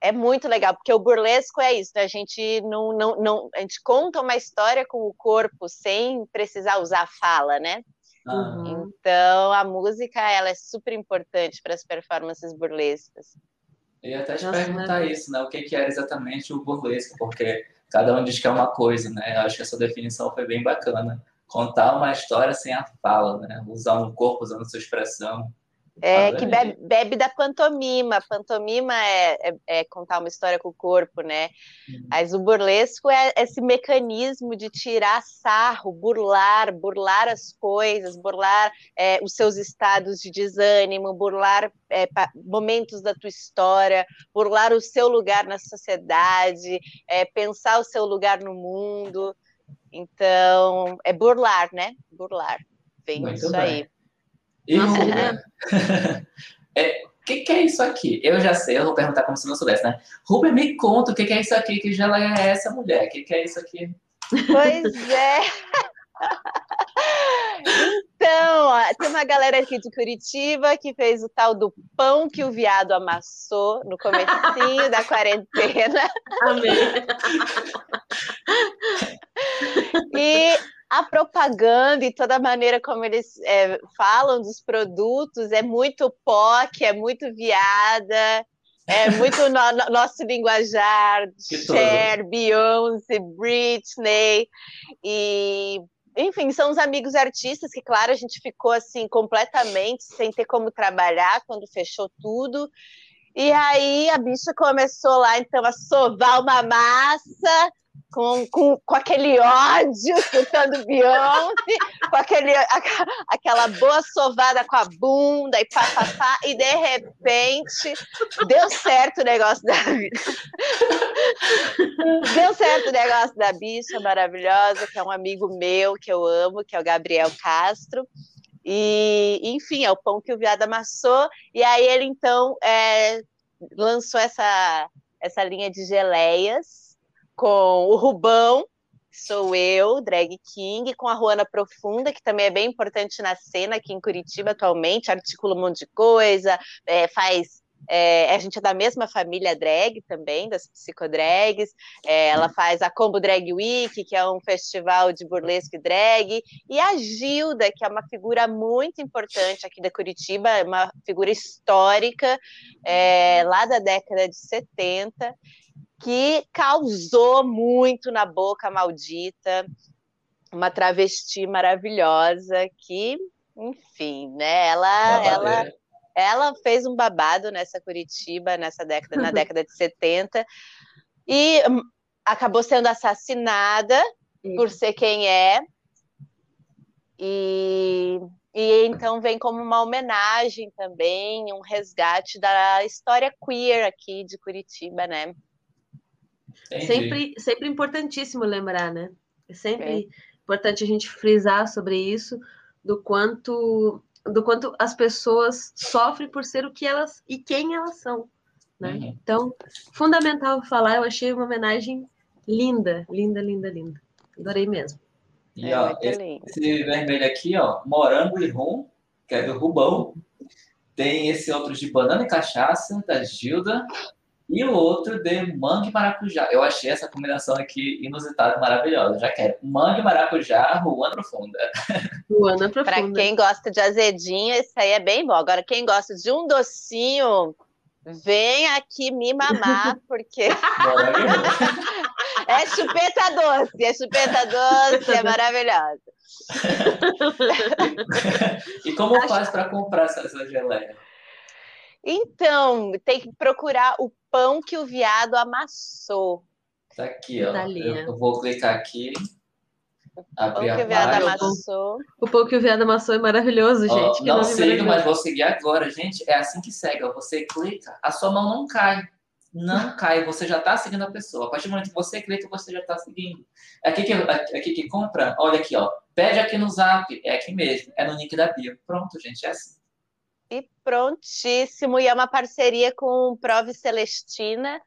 É muito legal, porque o burlesco é isso, né? a gente não, não, não, a gente conta uma história com o corpo sem precisar usar fala, né? Uhum. Então a música ela é super importante para as performances burlescas. Eu ia até te Nossa, perguntar né? isso, né? O que, que era exatamente o burlesco, porque cada um diz que é uma coisa, né? Eu acho que essa definição foi bem bacana contar uma história sem a fala, né? Usar um corpo, usando sua expressão. É, que bebe, bebe, da pantomima. Pantomima é, é, é, contar uma história com o corpo, né? Uhum. Mas o burlesco é esse mecanismo de tirar sarro, burlar, burlar as coisas, burlar é, os seus estados de desânimo, burlar é, momentos da tua história, burlar o seu lugar na sociedade, é, pensar o seu lugar no mundo. Então, é burlar, né? Burlar. Vem Muito isso bem. aí. E Ruber? [LAUGHS] é, o que, que, é isso aqui? Eu já sei, eu vou perguntar como se não soubesse, né? Ruber, me conta o que, que é isso aqui, que já é essa mulher. O que, que é isso aqui? Pois é. Então, ó, tem uma galera aqui de Curitiba que fez o tal do pão que o viado amassou no comecinho da quarentena. Amém. E a propaganda e toda a maneira como eles é, falam dos produtos é muito POC, é muito viada, é muito no, no, nosso linguajar, Cher, Beyoncé, Britney, e enfim, são os amigos artistas que, claro, a gente ficou assim completamente sem ter como trabalhar quando fechou tudo. E aí a bicha começou lá então a sovar uma massa com, com, com aquele ódio, escutando Beyoncé, com aquele, a, aquela boa sovada com a bunda e pá, pá, pá, e de repente deu certo o negócio da. Deu certo o negócio da bicha maravilhosa, que é um amigo meu que eu amo, que é o Gabriel Castro. E, enfim, é o pão que o viado amassou. E aí ele, então, é, lançou essa, essa linha de geleias com o Rubão, sou eu, Drag King, com a Ruana Profunda, que também é bem importante na cena aqui em Curitiba atualmente, articula um monte de coisa, é, faz. É, a gente é da mesma família drag também, das psicodrags. É, ela faz a Combo Drag Week, que é um festival de burlesque drag, e a Gilda, que é uma figura muito importante aqui da Curitiba, uma figura histórica é, lá da década de 70 que causou muito na boca maldita, uma travesti maravilhosa que, enfim, né? Ela, ela, ela fez um babado nessa Curitiba nessa década, na [LAUGHS] década de 70 e hum, acabou sendo assassinada por ser quem é. E, e então vem como uma homenagem também, um resgate da história queer aqui de Curitiba, né? Sempre, sempre importantíssimo lembrar, né? É sempre é. importante a gente frisar sobre isso, do quanto do quanto as pessoas sofrem por ser o que elas e quem elas são, né? Uhum. Então, fundamental falar, eu achei uma homenagem linda, linda, linda, linda. Adorei mesmo. E é ó, esse, esse, vermelho aqui, ó, morango e rum, que é do Rubão. Tem esse outro de banana e cachaça, da Gilda e o outro de manga e maracujá. Eu achei essa combinação aqui inusitada e maravilhosa. Já quero manga e maracujá, Ruana Profunda. [LAUGHS] Ruana Profunda. Para quem gosta de azedinho, isso aí é bem bom. Agora, quem gosta de um docinho, Vem aqui me mamar, [LAUGHS] porque. [LAUGHS] é chupeta doce, é chupeta doce, é maravilhosa. e como Acho... faz para comprar essa, essa geleia? Então, tem que procurar o pão que o viado amassou. Tá aqui, ó. Eu, eu, vou clicar aqui. Abrir o pão que o viado amassou. O pão que o viado amassou é maravilhoso, gente. Ó, não sigo, mas vou seguir agora, gente. É assim que segue. Ó. Você clica, a sua mão não cai. Não [LAUGHS] cai, você já está seguindo a pessoa. A partir do momento que você clica, você já está seguindo. É aqui que, é aqui que compra, olha aqui, ó. Pede aqui no zap, é aqui mesmo, é no link da bio. Pronto, gente, é assim. E prontíssimo. E é uma parceria com Prove Celestina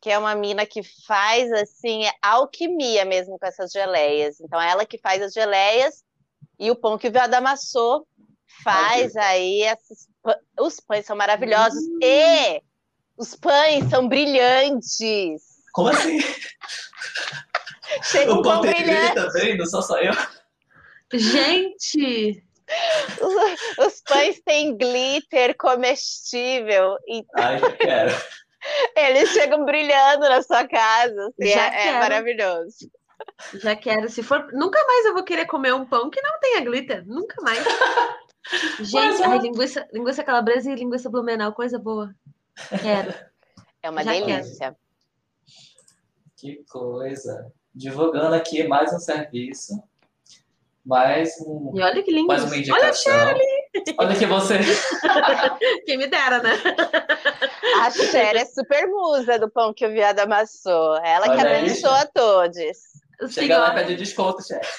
que é uma mina que faz assim alquimia mesmo com essas geleias. Então ela que faz as geleias e o pão que o viado amassou faz aí esses, os pães são maravilhosos hum. e os pães são brilhantes. Como assim? Chega um pão brilhante. também, não só eu. Gente, os, os, pães têm glitter comestível. Então... Ai, eu quero. Eles chegam brilhando na sua casa. Assim, é, é, maravilhoso. Já quero. Se for, nunca mais eu vou querer comer um pão que não tenha glitter. Nunca mais. [LAUGHS] Gente, ai, linguiça, linguiça calabresa e linguiça blumenau, coisa boa. Quero. É uma Já delícia. Quero. Que coisa. Divulgando aqui mais um serviço. Mais um. E olha que lindo. Mais uma indicação. Olha a Olha que você. [LAUGHS] Quem me dera, né? A Cher é super musa do pão que o viado amassou. Ela Olha que abençoa todos. Chega lá e pede desconto, Cher. [LAUGHS]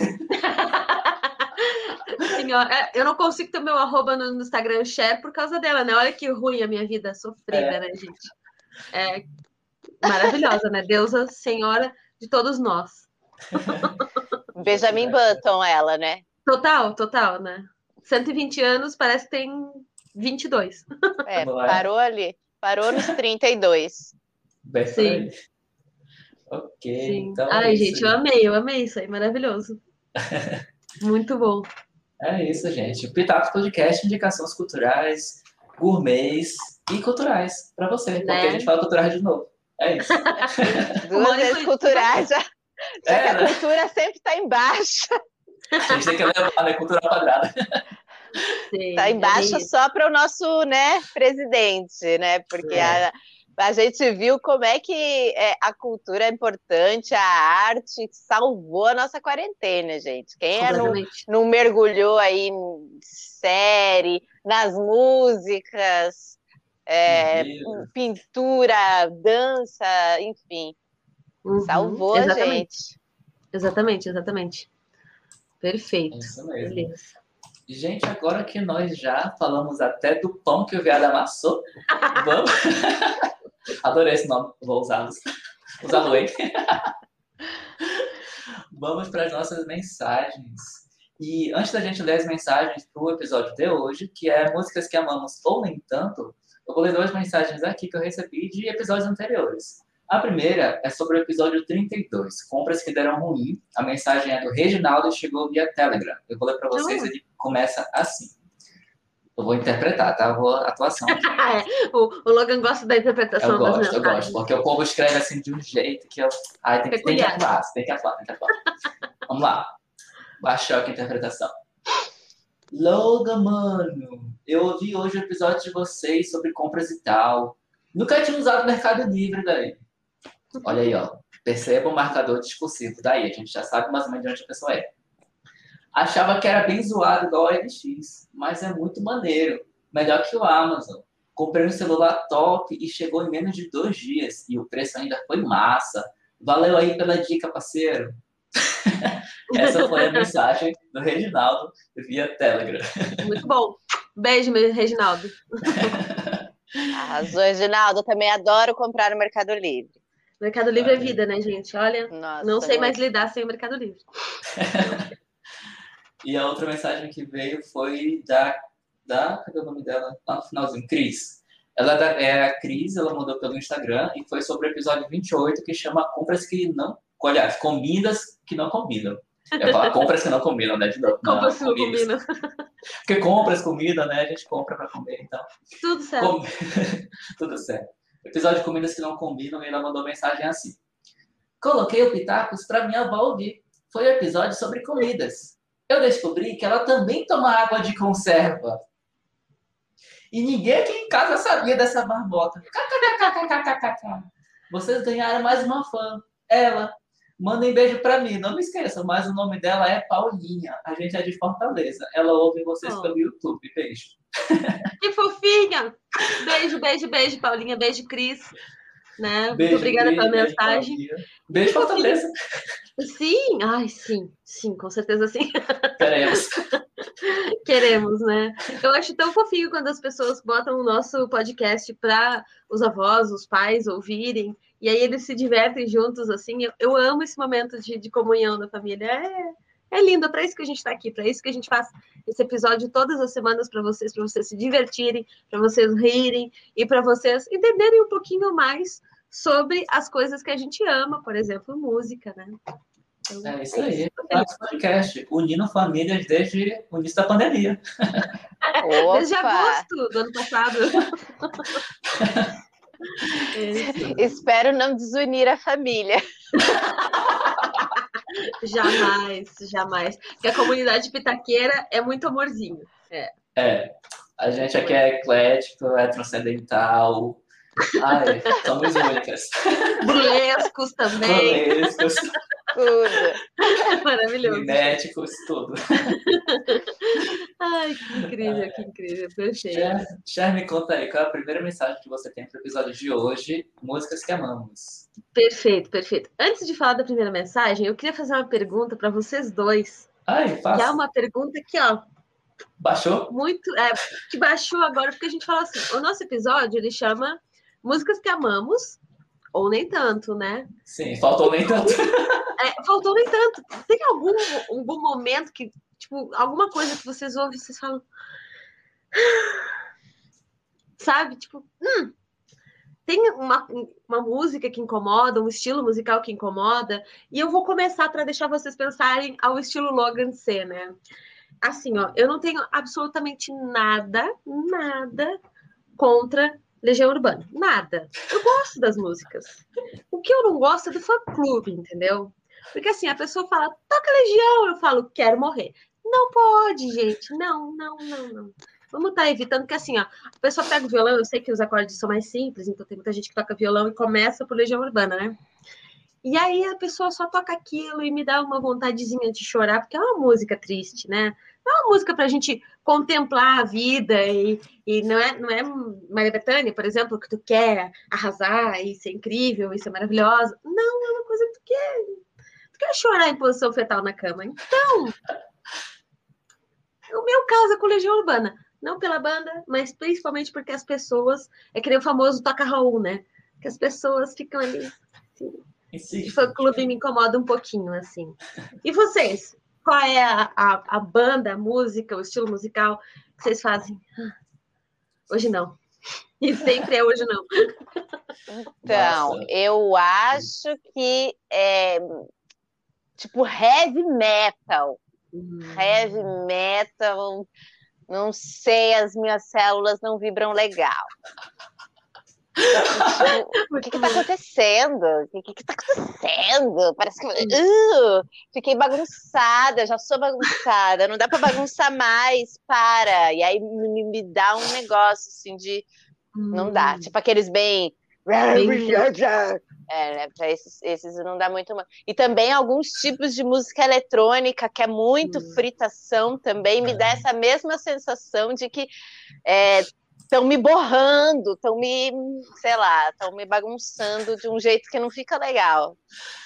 Senhora, é, eu não consigo ter meu arroba no Instagram Cher por causa dela, né? Olha que ruim a minha vida sofrida, é. né, gente? É maravilhosa, né? Deusa, senhora de todos nós. [LAUGHS] Benjamin Button, ela, né? Total, total, né? 120 anos, parece que tem 22. É, parou ali. Parou nos 32. Bem Sim. Ok. Sim. Então é Ai, é gente, eu amei, eu amei isso aí, maravilhoso. [LAUGHS] Muito bom. É isso, gente. Pitaco Podcast, indicações culturais, gourmets e culturais para você, porque né? a gente fala culturais de novo. É isso. Duas vezes culturais já. Já é, que a né? cultura sempre está embaixo. A gente tem que levar, né? Cultura quadrada. Sim, tá embaixo é só para o nosso né, presidente, né? Porque é. a, a gente viu como é que é, a cultura é importante, a arte salvou a nossa quarentena, gente. Quem é não, não mergulhou aí em série, nas músicas, é, pintura, dança, enfim. Uhum, salvou exatamente. a gente. Exatamente, exatamente. Perfeito. Isso mesmo. Beleza. Gente, agora que nós já falamos até do pão que o viado amassou, [LAUGHS] vamos. [LAUGHS] Adorei esse nome, vou usá-los. Usá-lo aí. vamos para as nossas mensagens. E antes da gente ler as mensagens para o episódio de hoje, que é músicas que amamos ou nem tanto, eu vou ler duas mensagens aqui que eu recebi de episódios anteriores. A primeira é sobre o episódio 32, compras que deram ruim. A mensagem é do Reginaldo e chegou via Telegram. Eu vou ler para vocês, ele começa assim. Eu vou interpretar, tá? Vou atuação. [LAUGHS] É, o, o, Logan gosta da interpretação eu gosto, das mensagens. Eu gosto, porque o povo escreve assim de um jeito que eu... Ai, tem, tem que atuar, tem que atuar, tem que atuar. Vamos lá. Baixou aqui a interpretação. Logan, mano, eu ouvi hoje o episódio de vocês sobre compras e tal. Nunca tinha usado o Mercado Livre, velho. Olha aí, ó. Perceba o marcador discursivo. Daí a gente já sabe mais ou menos de onde a pessoa é. Achava que era bem zoado igual o LX, mas é muito maneiro. Melhor que o Amazon. Comprei um celular top e chegou em menos de dois dias. E o preço ainda foi massa. Valeu aí pela dica, parceiro. [LAUGHS] Essa foi a mensagem do Reginaldo via Telegram. Muito bom. Beijo, Reginaldo. [LAUGHS] Arrasou, Reginaldo. Também adoro comprar no Mercado Livre. Mercado Livre é vida, né, gente? Olha, Nossa, não sei mais lidar sem o Mercado Livre. [LAUGHS] e a outra mensagem que veio foi da. da cadê o nome dela? Lá no finalzinho, Cris. Ela é, é a Cris, ela mandou pelo Instagram e foi sobre o episódio 28 que chama Compras que não. Aliás, comidas que não combinam. Eu falar [LAUGHS] compras que não combinam, né? De novo. Compras que não combinam. Porque compras, comida, né? A gente compra pra comer, então. Tudo certo. Com... [LAUGHS] Tudo certo. Episódio de comidas que não combinam, e ela mandou mensagem assim. Coloquei o Pitacos pra minha avó ouvir. Foi um episódio sobre comidas. Eu descobri que ela também toma água de conserva. E ninguém aqui em casa sabia dessa barbota. Vocês ganharam mais uma fã. Ela. Mandem beijo pra mim. Não me esqueçam, mas o nome dela é Paulinha. A gente é de Fortaleza. Ela ouve vocês oh. pelo YouTube. Beijo. Que fofinha! Beijo, beijo, beijo, Paulinha. Beijo, Cris. Né? Beijo, Muito obrigada beijo, pela mensagem. Beijo, beijo Fortaleza. Sim, ai, sim, sim, com certeza sim. Queremos. [LAUGHS] Queremos, né? Eu acho tão fofinho quando as pessoas botam o nosso podcast para os avós, os pais ouvirem, e aí eles se divertem juntos, assim. Eu, eu amo esse momento de, de comunhão da família. É, é lindo, é para isso que a gente está aqui, para isso que a gente faz esse episódio todas as semanas para vocês, para vocês se divertirem, para vocês rirem e para vocês entenderem um pouquinho mais sobre as coisas que a gente ama, por exemplo, música, né? Então, é isso aí. Nosso podcast, unindo famílias desde o início da pandemia. Opa. Desde agosto do ano passado. [LAUGHS] é Espero não desunir a família. [LAUGHS] jamais, jamais. Porque a comunidade pitaqueira é muito amorzinho. É. é. A gente aqui é eclético, é transcendental, Ai, somos únicas. Burlescos também. Burlescos. Tudo. [LAUGHS] Maravilhoso. Miméticos, tudo. [LAUGHS] Ai, que incrível, Ai. que incrível. Perfeito. Cher, Cher, me conta aí, qual é a primeira mensagem que você tem para o episódio de hoje? Músicas que amamos. Perfeito, perfeito. Antes de falar da primeira mensagem, eu queria fazer uma pergunta para vocês dois. Ai, faça. Que é uma pergunta que, ó, Baixou? Muito, é, que baixou agora, porque a gente fala assim, o nosso episódio, ele chama músicas que amamos, ou nem tanto, né? Sim, faltou nem tanto. [LAUGHS] É, faltou nem tanto. Tem algum, algum momento que, tipo, alguma coisa que vocês ouvem e vocês falam. [SIGHS] Sabe? Tipo, hum, tem uma, uma música que incomoda, um estilo musical que incomoda, e eu vou começar para deixar vocês pensarem ao estilo Logan C, né? Assim, ó, eu não tenho absolutamente nada, nada contra Legião Urbana. Nada. Eu gosto das músicas. O que eu não gosto é do fã-clube, entendeu? Porque assim, a pessoa fala, toca Legião, eu falo, quero morrer. Não pode, gente. Não, não, não, não. Vamos estar tá evitando que assim, ó, a pessoa pega o violão, eu sei que os acordes são mais simples, então tem muita gente que toca violão e começa por Legião Urbana, né? E aí a pessoa só toca aquilo e me dá uma vontadezinha de chorar, porque é uma música triste, né? Não é uma música para a gente contemplar a vida e, e não é não é Maria Bethânia, por exemplo, que tu quer arrasar e ser incrível e ser maravilhosa. Não, é uma coisa que tu quer, quer chorar em posição fetal na cama. Então, o meu caso é com Legião Urbana. Não pela banda, mas principalmente porque as pessoas. É que nem o famoso Toca Raul, né? Que as pessoas ficam ali. Assim, o fã clube me incomoda um pouquinho, assim. E vocês? Qual é a, a, a banda, a música, o estilo musical que vocês fazem? Hoje não. E sempre é hoje não. Então, Nossa. eu acho que é tipo heavy metal. Hum. Heavy metal, não sei, as minhas células não vibram legal. o que está acontecendo? O que está acontecendo? Parece que. Uh, fiquei bagunçada, já sou bagunçada, não dá para bagunçar mais, para. E aí me, me dá um negócio assim de. Não dá. Hum. Tipo aqueles bem. [LAUGHS] É, né? Pra esses, esses não dá muito. E também alguns tipos de música eletrônica, que é muito hum. fritação, também me dá é. essa mesma sensação de que é, estão me borrando, estão me, sei lá, estão me bagunçando de um jeito que não fica legal.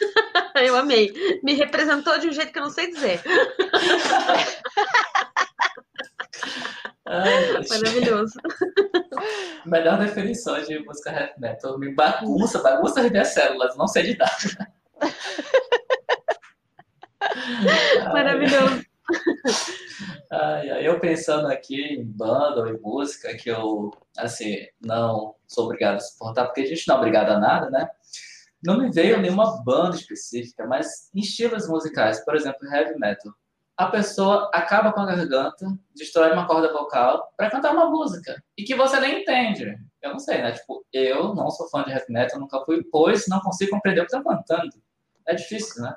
[LAUGHS] eu amei. Me representou de um jeito que eu não sei dizer. [LAUGHS] Ai, [LAUGHS] Maravilhoso. [LAUGHS] Melhor definição de música heavy metal. Me bagunça, bagunça as minhas células, não sei de nada. [LAUGHS] Maravilhoso. Ai, ai, eu pensando aqui em banda ou em música, que eu, assim, não sou obrigado a suportar, porque a gente não é obrigado a nada, né? Não me veio nenhuma banda específica, mas em estilos musicais, por exemplo, heavy metal. A pessoa acaba com a garganta, destrói uma corda vocal para cantar uma música e que você nem entende. Eu não sei, né? Tipo, eu não sou fã de heavy metal, nunca fui, pois não consigo compreender o que estão cantando. É difícil, né?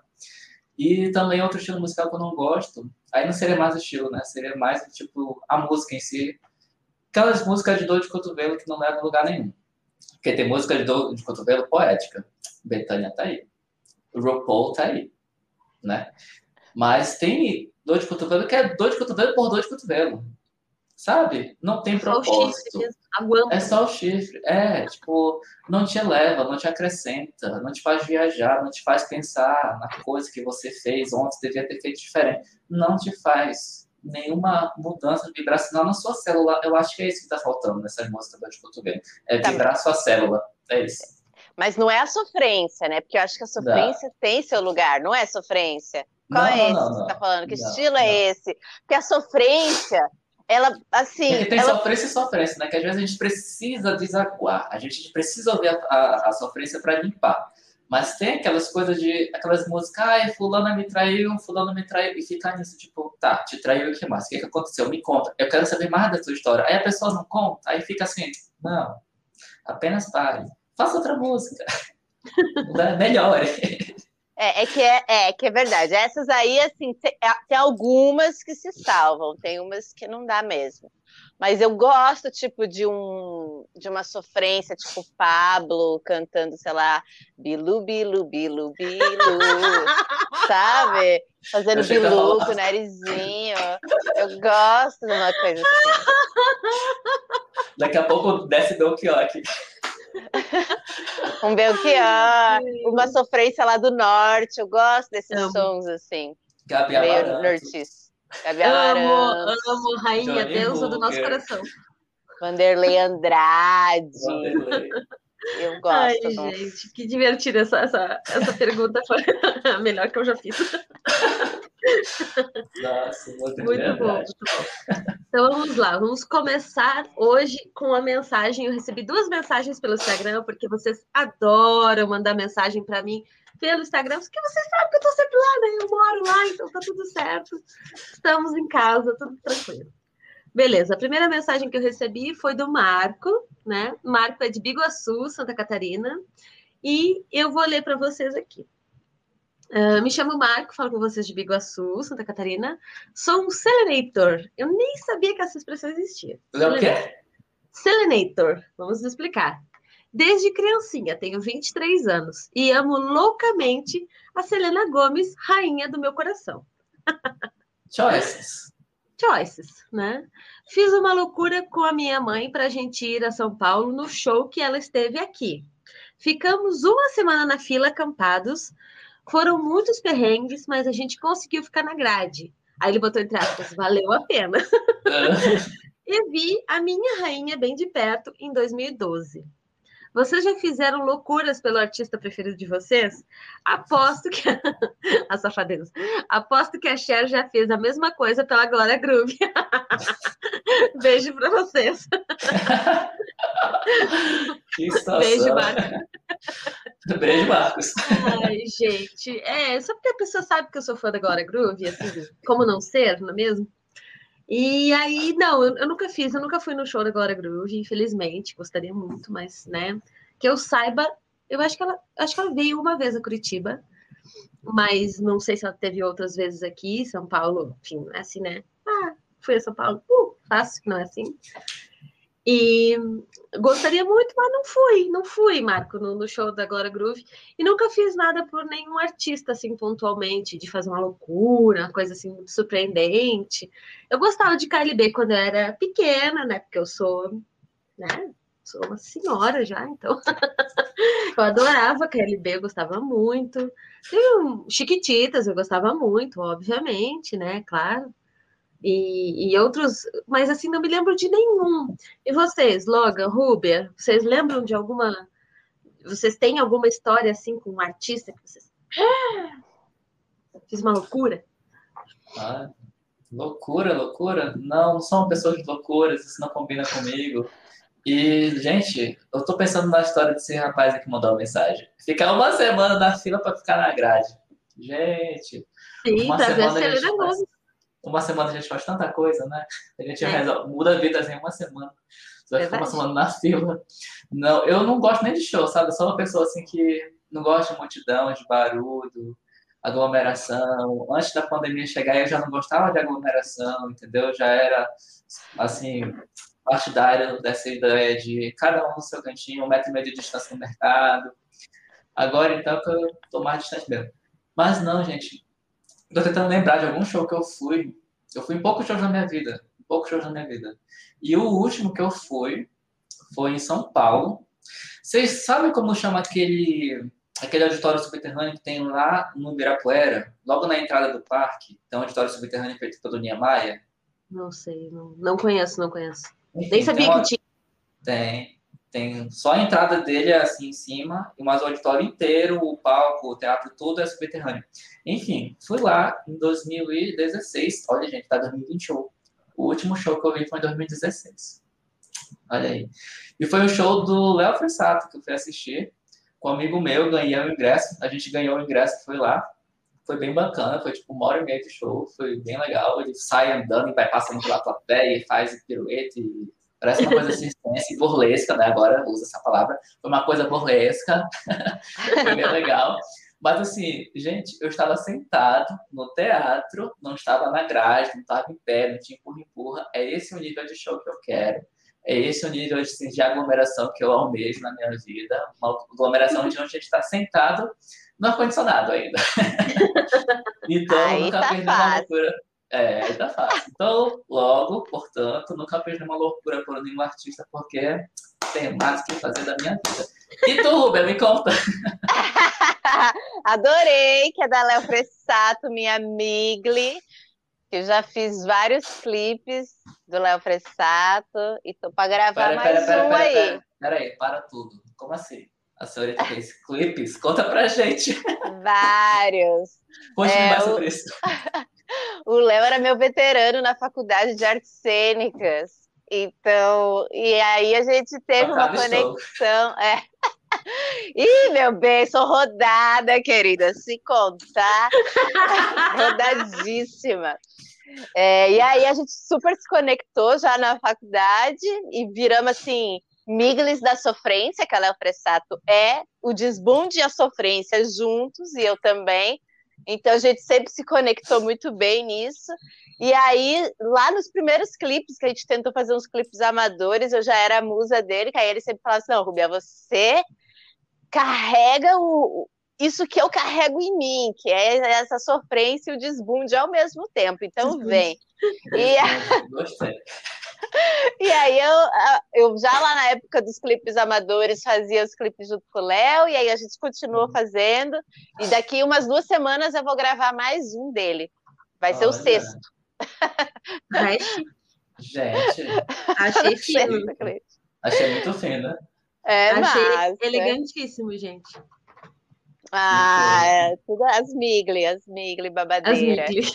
E também outro estilo musical que eu não gosto, aí não seria mais estilo, né? Seria mais, tipo, a música em si. Aquelas músicas de dor de cotovelo que não levam a lugar nenhum. Porque tem música de dor de cotovelo poética. Betânia tá aí. RuPaul tá aí, né? Mas tem dor de cotovelo que é dor de cotovelo por dor de cotovelo. Sabe? Não tem propósito. É só o chifre. É, tipo, não te eleva, não te acrescenta, não te faz viajar, não te faz pensar na coisa que você fez ontem, devia ter feito diferente. Não te faz nenhuma mudança vibracional na sua célula. Eu acho que é isso que está faltando nessas músicas de cotovelo. É tá vibrar sua célula. É isso. Mas não é a sofrência, né? Porque eu acho que a sofrência não. tem seu lugar, não é sofrência. Qual não, é esse não, que você está falando? Que estilo é esse? Porque a sofrência, ela, assim. Porque tem ela... sofrência e sofrência, né? Que às vezes a gente precisa desaguar, a gente precisa ouvir a, a, a sofrência para limpar. Mas tem aquelas coisas de. aquelas músicas, ai, fulano me traiu, fulano me traiu, e fica nisso, tipo, tá, te traiu o que mais? O que, que aconteceu? Me conta. Eu quero saber mais da sua história. Aí a pessoa não conta, aí fica assim, não, apenas pare faça outra música. [LAUGHS] Melhore. É, é, que é, é, que é verdade. Essas aí, assim, tem, é, tem, algumas que se salvam, tem umas que não dá mesmo. Mas eu gosto, tipo, de um de uma sofrência, tipo Pablo cantando, sei lá, bilu, bilu, bilu, bilu, sabe? Fazendo bilu com o narizinho. Eu gosto de uma coisa assim. Daqui a pouco desce Belchior aqui. [LAUGHS] um Belchior, uma sofrência lá do norte. Eu gosto desses amo. sons assim. Gabi meio nortis. Gabi amo, amo, rainha, Johnny deusa Hooker. do nosso coração. Vanderlei Andrade. Vanderlei. Eu [LAUGHS] gosto. Ai, gente, que divertido essa, essa, essa pergunta. Foi [LAUGHS] a melhor que eu já fiz. [LAUGHS] Nossa, muito, muito bom, muito bom. Então vamos lá, vamos começar hoje com a mensagem. Eu recebi duas mensagens pelo Instagram, porque vocês adoram mandar mensagem para mim pelo Instagram, porque vocês sabem que eu estou sempre lá, né? Eu moro lá, então tá tudo certo. Estamos em casa, tudo tranquilo. Beleza, a primeira mensagem que eu recebi foi do Marco, né? Marco é de Biguaçu, Santa Catarina, e eu vou ler para vocês aqui. Uh, me chamo Marco, falo com vocês de Biguaçu, Santa Catarina. Sou um Selenator. Eu nem sabia que essa expressão existia. É o quê? Selenator. Vamos explicar. Desde criancinha, tenho 23 anos e amo loucamente a Selena Gomes, rainha do meu coração. Choices. Choices, né? Fiz uma loucura com a minha mãe para a gente ir a São Paulo no show que ela esteve aqui. Ficamos uma semana na fila acampados foram muitos perrengues, mas a gente conseguiu ficar na grade. Aí ele botou entre aspas, valeu a pena. [LAUGHS] e vi a minha rainha bem de perto em 2012. Vocês já fizeram loucuras pelo artista preferido de vocês? Aposto que [LAUGHS] a safadeza. Aposto que a Cher já fez a mesma coisa pela Glória Groove. [LAUGHS] Beijo para vocês. [LAUGHS] Beijo, Marcos. Beijo, Marcos. Ai, gente. É, só porque a pessoa sabe que eu sou fã da Glória Groove, assim, como não ser, não é mesmo? E aí, não, eu, eu, nunca fiz, eu nunca fui no show da Glória Groove, infelizmente, gostaria muito, mas, né, que eu saiba, eu acho que ela, acho que ela veio uma vez a Curitiba, mas não sei se ela teve outras vezes aqui, São Paulo, enfim, é assim, né? Ah, fui a São Paulo, uh, fácil, não é assim? E gostaria muito, mas não fui, não fui, Marco, no, no, show da Glória Groove. E nunca fiz nada por nenhum artista, assim, pontualmente, de fazer uma loucura, uma coisa, assim, muito surpreendente. Eu gostava de KLB quando eu era pequena, né? Porque eu sou, né? Sou uma senhora já, então. [LAUGHS] eu adorava KLB, eu gostava muito. Tem um Chiquititas, eu gostava muito, obviamente, né? Claro e, e, outros, mas assim, não me lembro de nenhum. E vocês, Logan, Ruber, vocês lembram de alguma. Vocês têm alguma história assim com um artista que vocês. [GASPS] Fiz uma loucura? Ah, loucura, loucura? Não, não sou uma pessoa de loucuras, isso não combina comigo. E, gente, eu tô pensando na história desse rapaz aqui que mandou uma mensagem. Ficar uma semana na fila para ficar na grade. Gente. Sim, uma pra ver a semana, Selena. Uma semana a gente faz tanta coisa, né? A gente É. resolve- muda a vida em uma semana. Você vai ficar uma semana na fila. Não, eu não gosto nem de show, sabe? Eu sou uma pessoa assim que não gosta de multidão, de barulho, aglomeração. Antes da pandemia chegar, eu já não gostava de aglomeração, entendeu? Já era, assim, partidário dessa ideia de cada um no seu cantinho, um metro e meio de distância no mercado. Agora, então, que eu tô mais distante mesmo. Mas não, gente. Tô tentando lembrar de algum show que eu fui. Eu fui em poucos shows na minha vida. Poucos shows na minha vida. E o último que eu fui foi em São Paulo. Vocês sabem como chama aquele, aquele auditório subterrâneo que tem lá no Ibirapuera? Logo na entrada do parque. Tem um auditório subterrâneo feito pelo Niemeyer. Não sei, não, não conheço, não conheço. Enfim, Nem sabia uma- que tinha. Tem. Tem só a entrada dele assim em cima, mas o auditório inteiro, o palco, o teatro, tudo é subterrâneo. Enfim, fui lá em 2016. Olha, gente, tá 2021. O último show que eu vi foi em 2016. Olha aí. E foi o show do Léo Fressato que eu fui assistir. Com um amigo meu, ganhei o ingresso. A gente ganhou o ingresso, foi lá. Foi bem bacana, foi tipo uma hora e meia de show, foi bem legal. Ele sai andando e vai passando pela plateia e faz pirueta e Parece uma coisa circense, burlesca, né? Agora usa essa palavra. Foi uma coisa burlesca. [LAUGHS] Foi bem legal. Mas assim, gente, eu estava sentado no teatro, não estava na grade, não estava em pé, não tinha empurra-empurra. É esse o nível de show que eu quero. É esse o nível assim, de aglomeração que eu almejo na minha vida. Uma aglomeração onde a gente está sentado no ar-condicionado ainda. [LAUGHS] então, Aí nunca tá nenhuma fácil. loucura. É, tá fácil. Então, logo, portanto, nunca fiz nenhuma loucura por nenhum artista, porque tenho mais o que fazer da minha vida. E tu, Rubem, me conta. [LAUGHS] Adorei, que é da Léo Fressato, minha amigli. Que eu já fiz vários clipes do Léo Fressato e tô para gravar Pera, mais pera, pera, um aí. pera aí, para tudo. Como assim? A senhorita fez clipes? Conta pra gente. Vários. Conte É, mais o- sobre isso. [LAUGHS] O Léo era meu veterano na faculdade de artes cênicas. Então, e aí a gente teve uma conexão. É. [LAUGHS] Ih, meu bem, sou rodada, querida. Se contar, [LAUGHS] rodadíssima. É, e aí a gente super se conectou já na faculdade e viramos assim, miglis da sofrência, que a Léo Fressato é, o desbunde e a sofrência juntos, e eu também. Então a gente sempre se conectou muito bem nisso. E aí, lá nos primeiros clipes, que a gente tentou fazer uns clipes amadores, eu já era a musa dele, que aí ele sempre falava assim: não, Rubia, você carrega o, isso que eu carrego em mim, que é essa sofrência e o desbunde ao mesmo tempo. Então vem. E, Gostei. [LAUGHS] e aí eu, eu já lá na época dos clipes amadores fazia os clipes junto com o Léo, e aí a gente continuou fazendo. E daqui umas duas semanas eu vou gravar mais um dele. Vai ser o Olha. sexto. [LAUGHS] Gente, achei fino. Achei muito fino. É Achei massa. elegantíssimo, gente. Ah, é, tudo as migli, as migli As babadeira. Migli.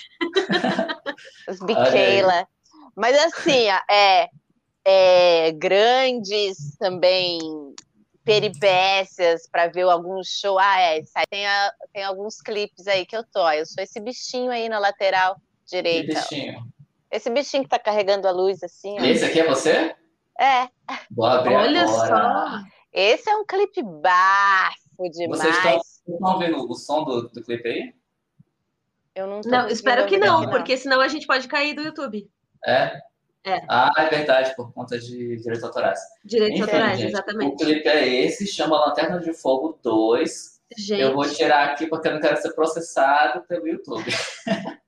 Os Olha aí. biqueila. Mas assim, é, é, grandes também peripécias para ver algum show. Ah, é, tem, a- tem alguns clipes aí que eu tô. ó, Eu sou esse bichinho aí na lateral direita. bichinho. Esse bichinho que tá carregando a luz assim, ó. Esse aqui é você? É, abrir Olha agora. só. esse é um clipe bafo demais. vocês estão ouvindo o som do, do clipe aí? Eu não, tô Não, espero que não, porque senão a gente pode cair do YouTube. É? É. Ah, é verdade, por conta de direitos autorais. Direitos Enfim, autorais, gente, O exatamente. clipe é esse, chama Lanterna de Fogo 2. Gente, Eu vou tirar aqui porque eu não quero ser processado pelo YouTube. [LAUGHS]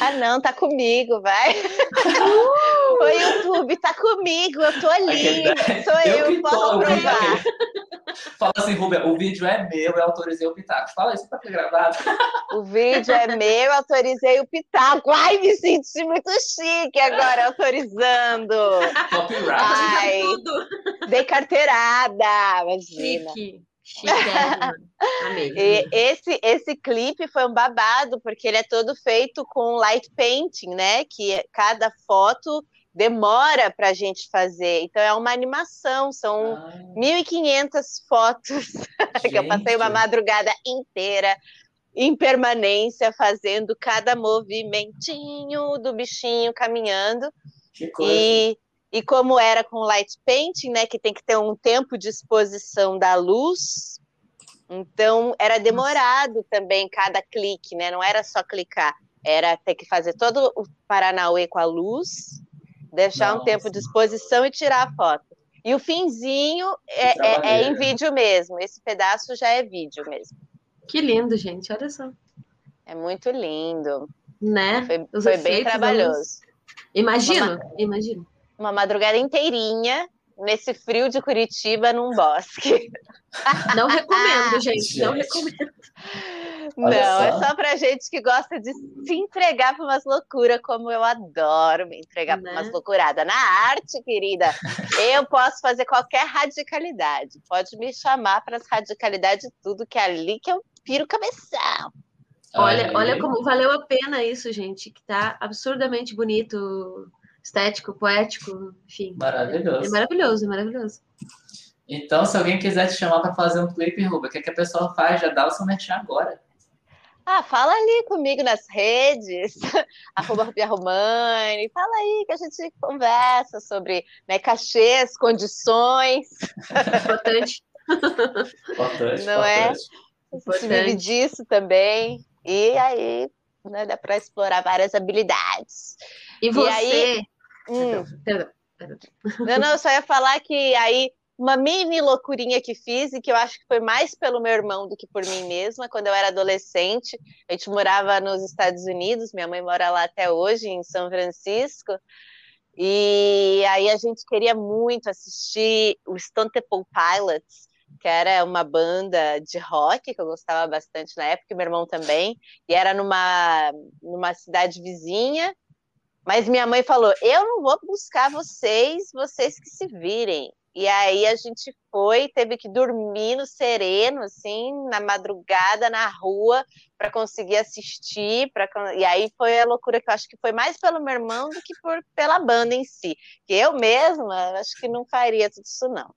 Ah, não, tá comigo, vai. Oi, YouTube, tá comigo, eu tô ali. Sou eu, que posso tô, provar. Fala assim, Rubia, o vídeo é meu, eu autorizei o Pitacos. Fala isso pra ter gravado. O vídeo é meu, autorizei o pitaco. Ai, me senti muito chique agora, autorizando. Copyright. Ai, tudo. dei carteirada, imagina. Chique. [LAUGHS] Amei. E esse, esse clipe foi um babado, porque ele é todo feito com light painting, né? Que cada foto demora para a gente fazer. Então é uma animação, são ah. 1.500 fotos [LAUGHS] que eu passei uma madrugada inteira em permanência fazendo cada movimentinho do bichinho caminhando. E, e como era com light painting, né, que tem que ter um tempo de exposição da luz, então era demorado também cada clique, né? Não era só clicar, era ter que fazer todo o Paranauê com a luz, deixar Nossa. um tempo de exposição e tirar a foto. E o finzinho é, é, é, em vídeo mesmo. Esse pedaço já é vídeo mesmo. Que lindo, gente. Olha só. É muito lindo. Né? Foi, foi bem trabalhoso. Imagino, imagino. Uma madrugada inteirinha nesse frio de Curitiba num bosque. [LAUGHS] Não recomendo, gente. Não recomendo. Não, é só pra gente que gosta de se entregar para umas loucuras, como eu adoro me entregar né? para umas loucuradas. Na arte, querida, eu posso fazer qualquer radicalidade. Pode me chamar para as radicalidades tudo, que é ali que eu piro cabeção. Olha, olha como valeu a pena isso, gente, que tá absurdamente bonito, estético, poético, enfim. Maravilhoso. É, maravilhoso, é maravilhoso. Então, se alguém quiser te chamar para fazer um clipe, Ruba, o que, é que a pessoa faz? Já dá o seu merchan agora. Ah, fala ali comigo nas redes, [LAUGHS] arroba Romani, fala aí que a gente conversa sobre né, cachês, condições. [LAUGHS] Importante. importante Não é? importante. é? A gente vive disso também. E aí, né, dá para explorar várias habilidades. E você... E aí, hum, Não, não, eu só ia falar que aí uma mini loucurinha que fiz e que eu acho que foi mais pelo meu irmão do que por mim mesma. Quando eu era adolescente, a gente morava nos Estados Unidos, minha mãe mora lá até hoje, em São Francisco. E aí a gente queria muito assistir o Stone Temple Pilots, que era uma banda de rock que eu gostava bastante na época, meu irmão também, e era numa, numa cidade vizinha, mas minha mãe falou: Eu não vou buscar vocês, vocês que se virem. E aí a gente foi, teve que dormir no sereno, assim, na madrugada, na rua, para conseguir assistir. Pra... E aí foi a loucura que eu acho que foi mais pelo meu irmão do que por, pela banda em si. Que eu mesma acho que não faria tudo isso, não.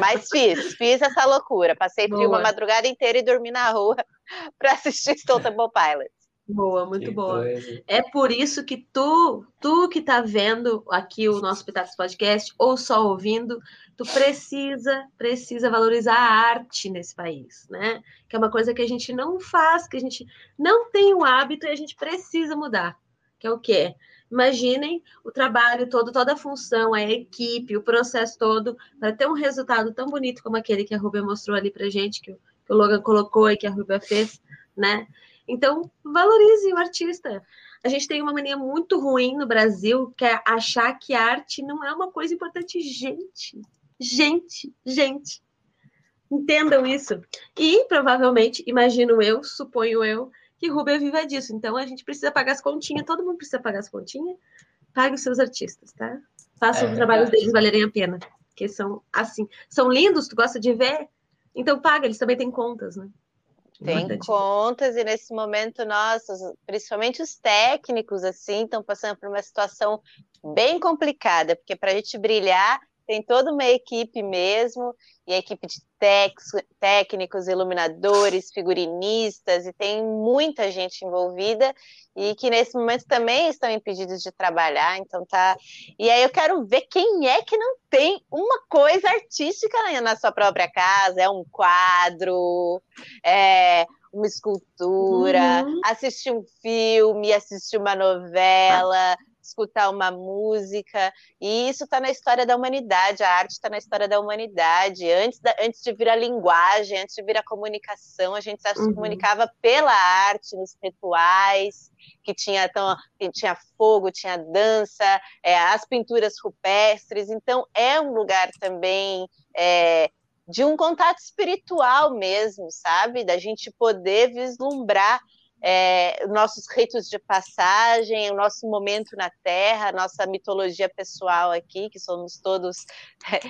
Mas fiz, fiz essa loucura. Passei frio uma madrugada inteira e dormi na rua [LAUGHS] para assistir Stone Temple Pilots. Boa, muito que boa. Coisa. É por isso que tu, tu que tá vendo aqui o nosso Pitacos Podcast ou só ouvindo, tu precisa, precisa valorizar a arte nesse país, né? Que é uma coisa que a gente não faz, que a gente não tem o hábito e a gente precisa mudar. Que é o quê? Imaginem o trabalho todo, toda a função, a equipe, o processo todo, para ter um resultado tão bonito como aquele que a Rubia mostrou ali para gente, que, que o Logan colocou e que a Rubia fez, né? Então, valorize o artista. A gente tem uma mania muito ruim no Brasil, que é achar que a arte não é uma coisa importante. Gente, gente, gente. Entendam isso. E provavelmente, imagino eu, suponho eu, que Rubia viva disso. Então a gente precisa pagar as continhas, todo mundo precisa pagar as continhas. Pague os seus artistas, tá? Façam é, os trabalhos deles valerem a pena. Que são assim, são lindos, tu gosta de ver? Então paga, eles também têm contas, né? Tem contas, e nesse momento, nossa, principalmente os técnicos, assim, estão passando por uma situação bem complicada, porque para a gente brilhar, tem toda uma equipe mesmo, e a equipe de técnicos, iluminadores, figurinistas, e tem muita gente envolvida, e que nesse momento também estão impedidos de trabalhar, então tá. E aí eu quero ver quem é que não tem uma coisa artística na sua própria casa, é um quadro, é uma escultura, uhum. assistir um filme, assistir uma novela, escutar uma música, e isso está na história da humanidade, a arte está na história da humanidade. Antes, da, antes de vir a linguagem, antes de vir a comunicação, a gente se uhum. comunicava pela arte, nos rituais, que tinha, então, tinha fogo, tinha dança, é, as pinturas rupestres, então é um lugar também. É, de um contato espiritual mesmo, sabe? Da gente poder vislumbrar é, nossos ritos de passagem, o nosso momento na Terra, nossa mitologia pessoal aqui, que somos todos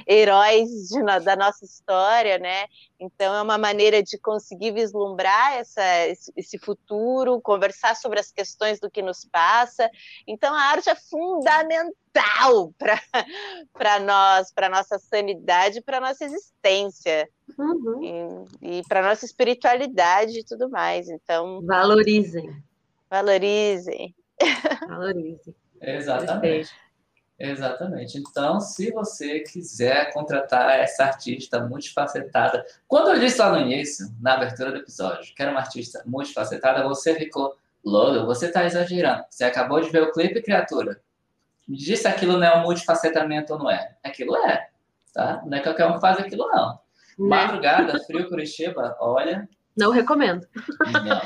heróis de, da nossa história, né? Então, é uma maneira de conseguir vislumbrar essa, esse futuro, conversar sobre as questões do que nos passa. Então, a arte é fundamental vital para [LAUGHS] nós, para nossa sanidade, para nossa existência uhum. e, e para nossa espiritualidade e tudo mais. Então, valorizem. Valorizem. [LAUGHS] Valorizem. Exatamente. Exatamente. Então, se você quiser contratar essa artista multifacetada, quando eu disse lá no início, na abertura do episódio, que era uma artista multifacetada, você ficou louco, você está exagerando. Você acabou de ver o clipe, criatura. Me diz se aquilo não é um multifacetamento ou não é. Aquilo é, tá? Não é qualquer um que faz aquilo, não. Né? Madrugada, frio, Curitiba, olha. Não recomendo. Não.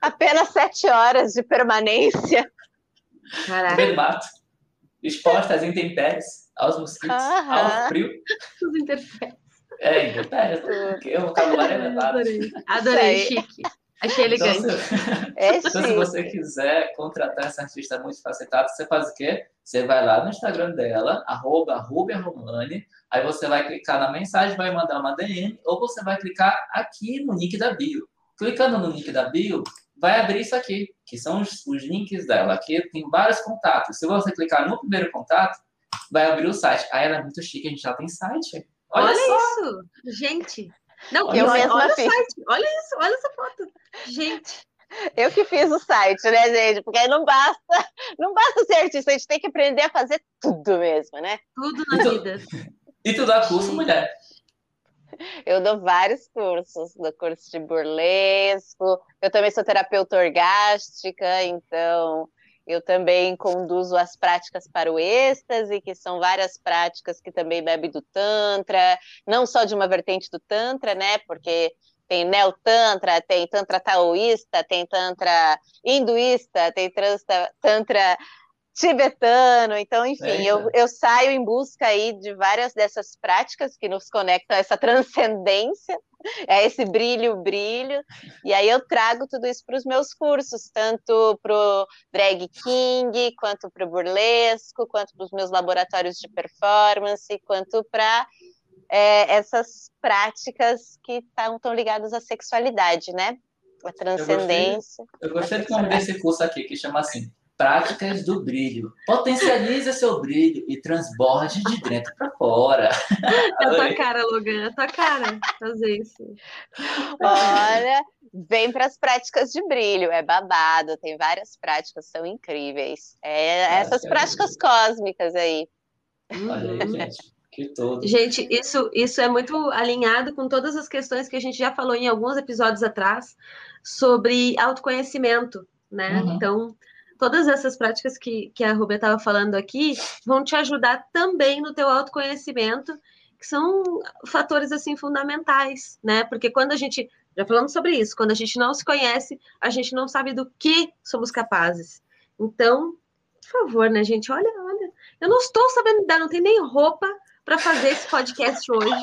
Apenas sete horas de permanência. Caraca. Do mato exposta às intempéries, aos mosquitos, ao frio. Os intempéries. É, intempéries, porque o vocabulário é elevado. Adorei, Adorei chique. Achei elegante. Então, se, é então, se você quiser contratar essa artista multifacetada, você faz o quê? Você vai lá no Instagram dela, arroba Romani, aí você vai clicar na mensagem, vai mandar uma DM, ou você vai clicar aqui no link da bio. Clicando no link da bio, vai abrir isso aqui, que são os, os links dela. Aqui tem vários contatos. Se você clicar no primeiro contato, vai abrir o site. Ah, ela é muito chique, a gente já tem site. Olha, olha isso! Gente! Não, eu olha, olha o site. Olha isso, olha essa foto. Gente. Eu que fiz o site, né, gente? Porque não basta, não basta ser artista, a gente tem que aprender a fazer tudo mesmo, né? Tudo na vida. E tu dá curso, mulher? Eu dou vários cursos, dou curso de burlesco, eu também sou terapeuta orgástica, então eu também conduzo as práticas para o êxtase, que são várias práticas que também bebem do Tantra, não só de uma vertente do Tantra, né? Porque tem neo-tantra, tem tantra taoísta, tem tantra hinduísta, tem tantra tibetano, então, enfim, eu, eu saio em busca aí de várias dessas práticas que nos conectam a essa transcendência, [LAUGHS] a esse brilho, brilho, e aí eu trago tudo isso para os meus cursos, tanto para o drag king, quanto para o burlesco, quanto para os meus laboratórios de performance, quanto para é, essas práticas que estão tão ligadas à sexualidade, né? A transcendência. Eu gostei, eu gostei do nome desse curso aqui, que chama assim, Práticas do brilho. Potencialize seu brilho e transborde de dentro para fora. [LAUGHS] É a tua cara, Logan, é a tua cara fazer isso. Olha, vem para as práticas de brilho, é babado, tem várias práticas, são incríveis. É, essas práticas cósmicas aí. Olha aí, gente. Que todo. Gente, isso, isso é muito alinhado com todas as questões que a gente já falou em alguns episódios atrás sobre autoconhecimento, né? Uhum. Então, todas essas práticas que, que a Rubia estava falando aqui vão te ajudar também no teu autoconhecimento, que são fatores assim fundamentais, né? Porque quando a gente já falamos sobre isso, quando a gente não se conhece, a gente não sabe do que somos capazes. Então, por favor, né, gente? Olha, olha, eu não estou sabendo dar, não tem nem roupa para fazer esse podcast hoje,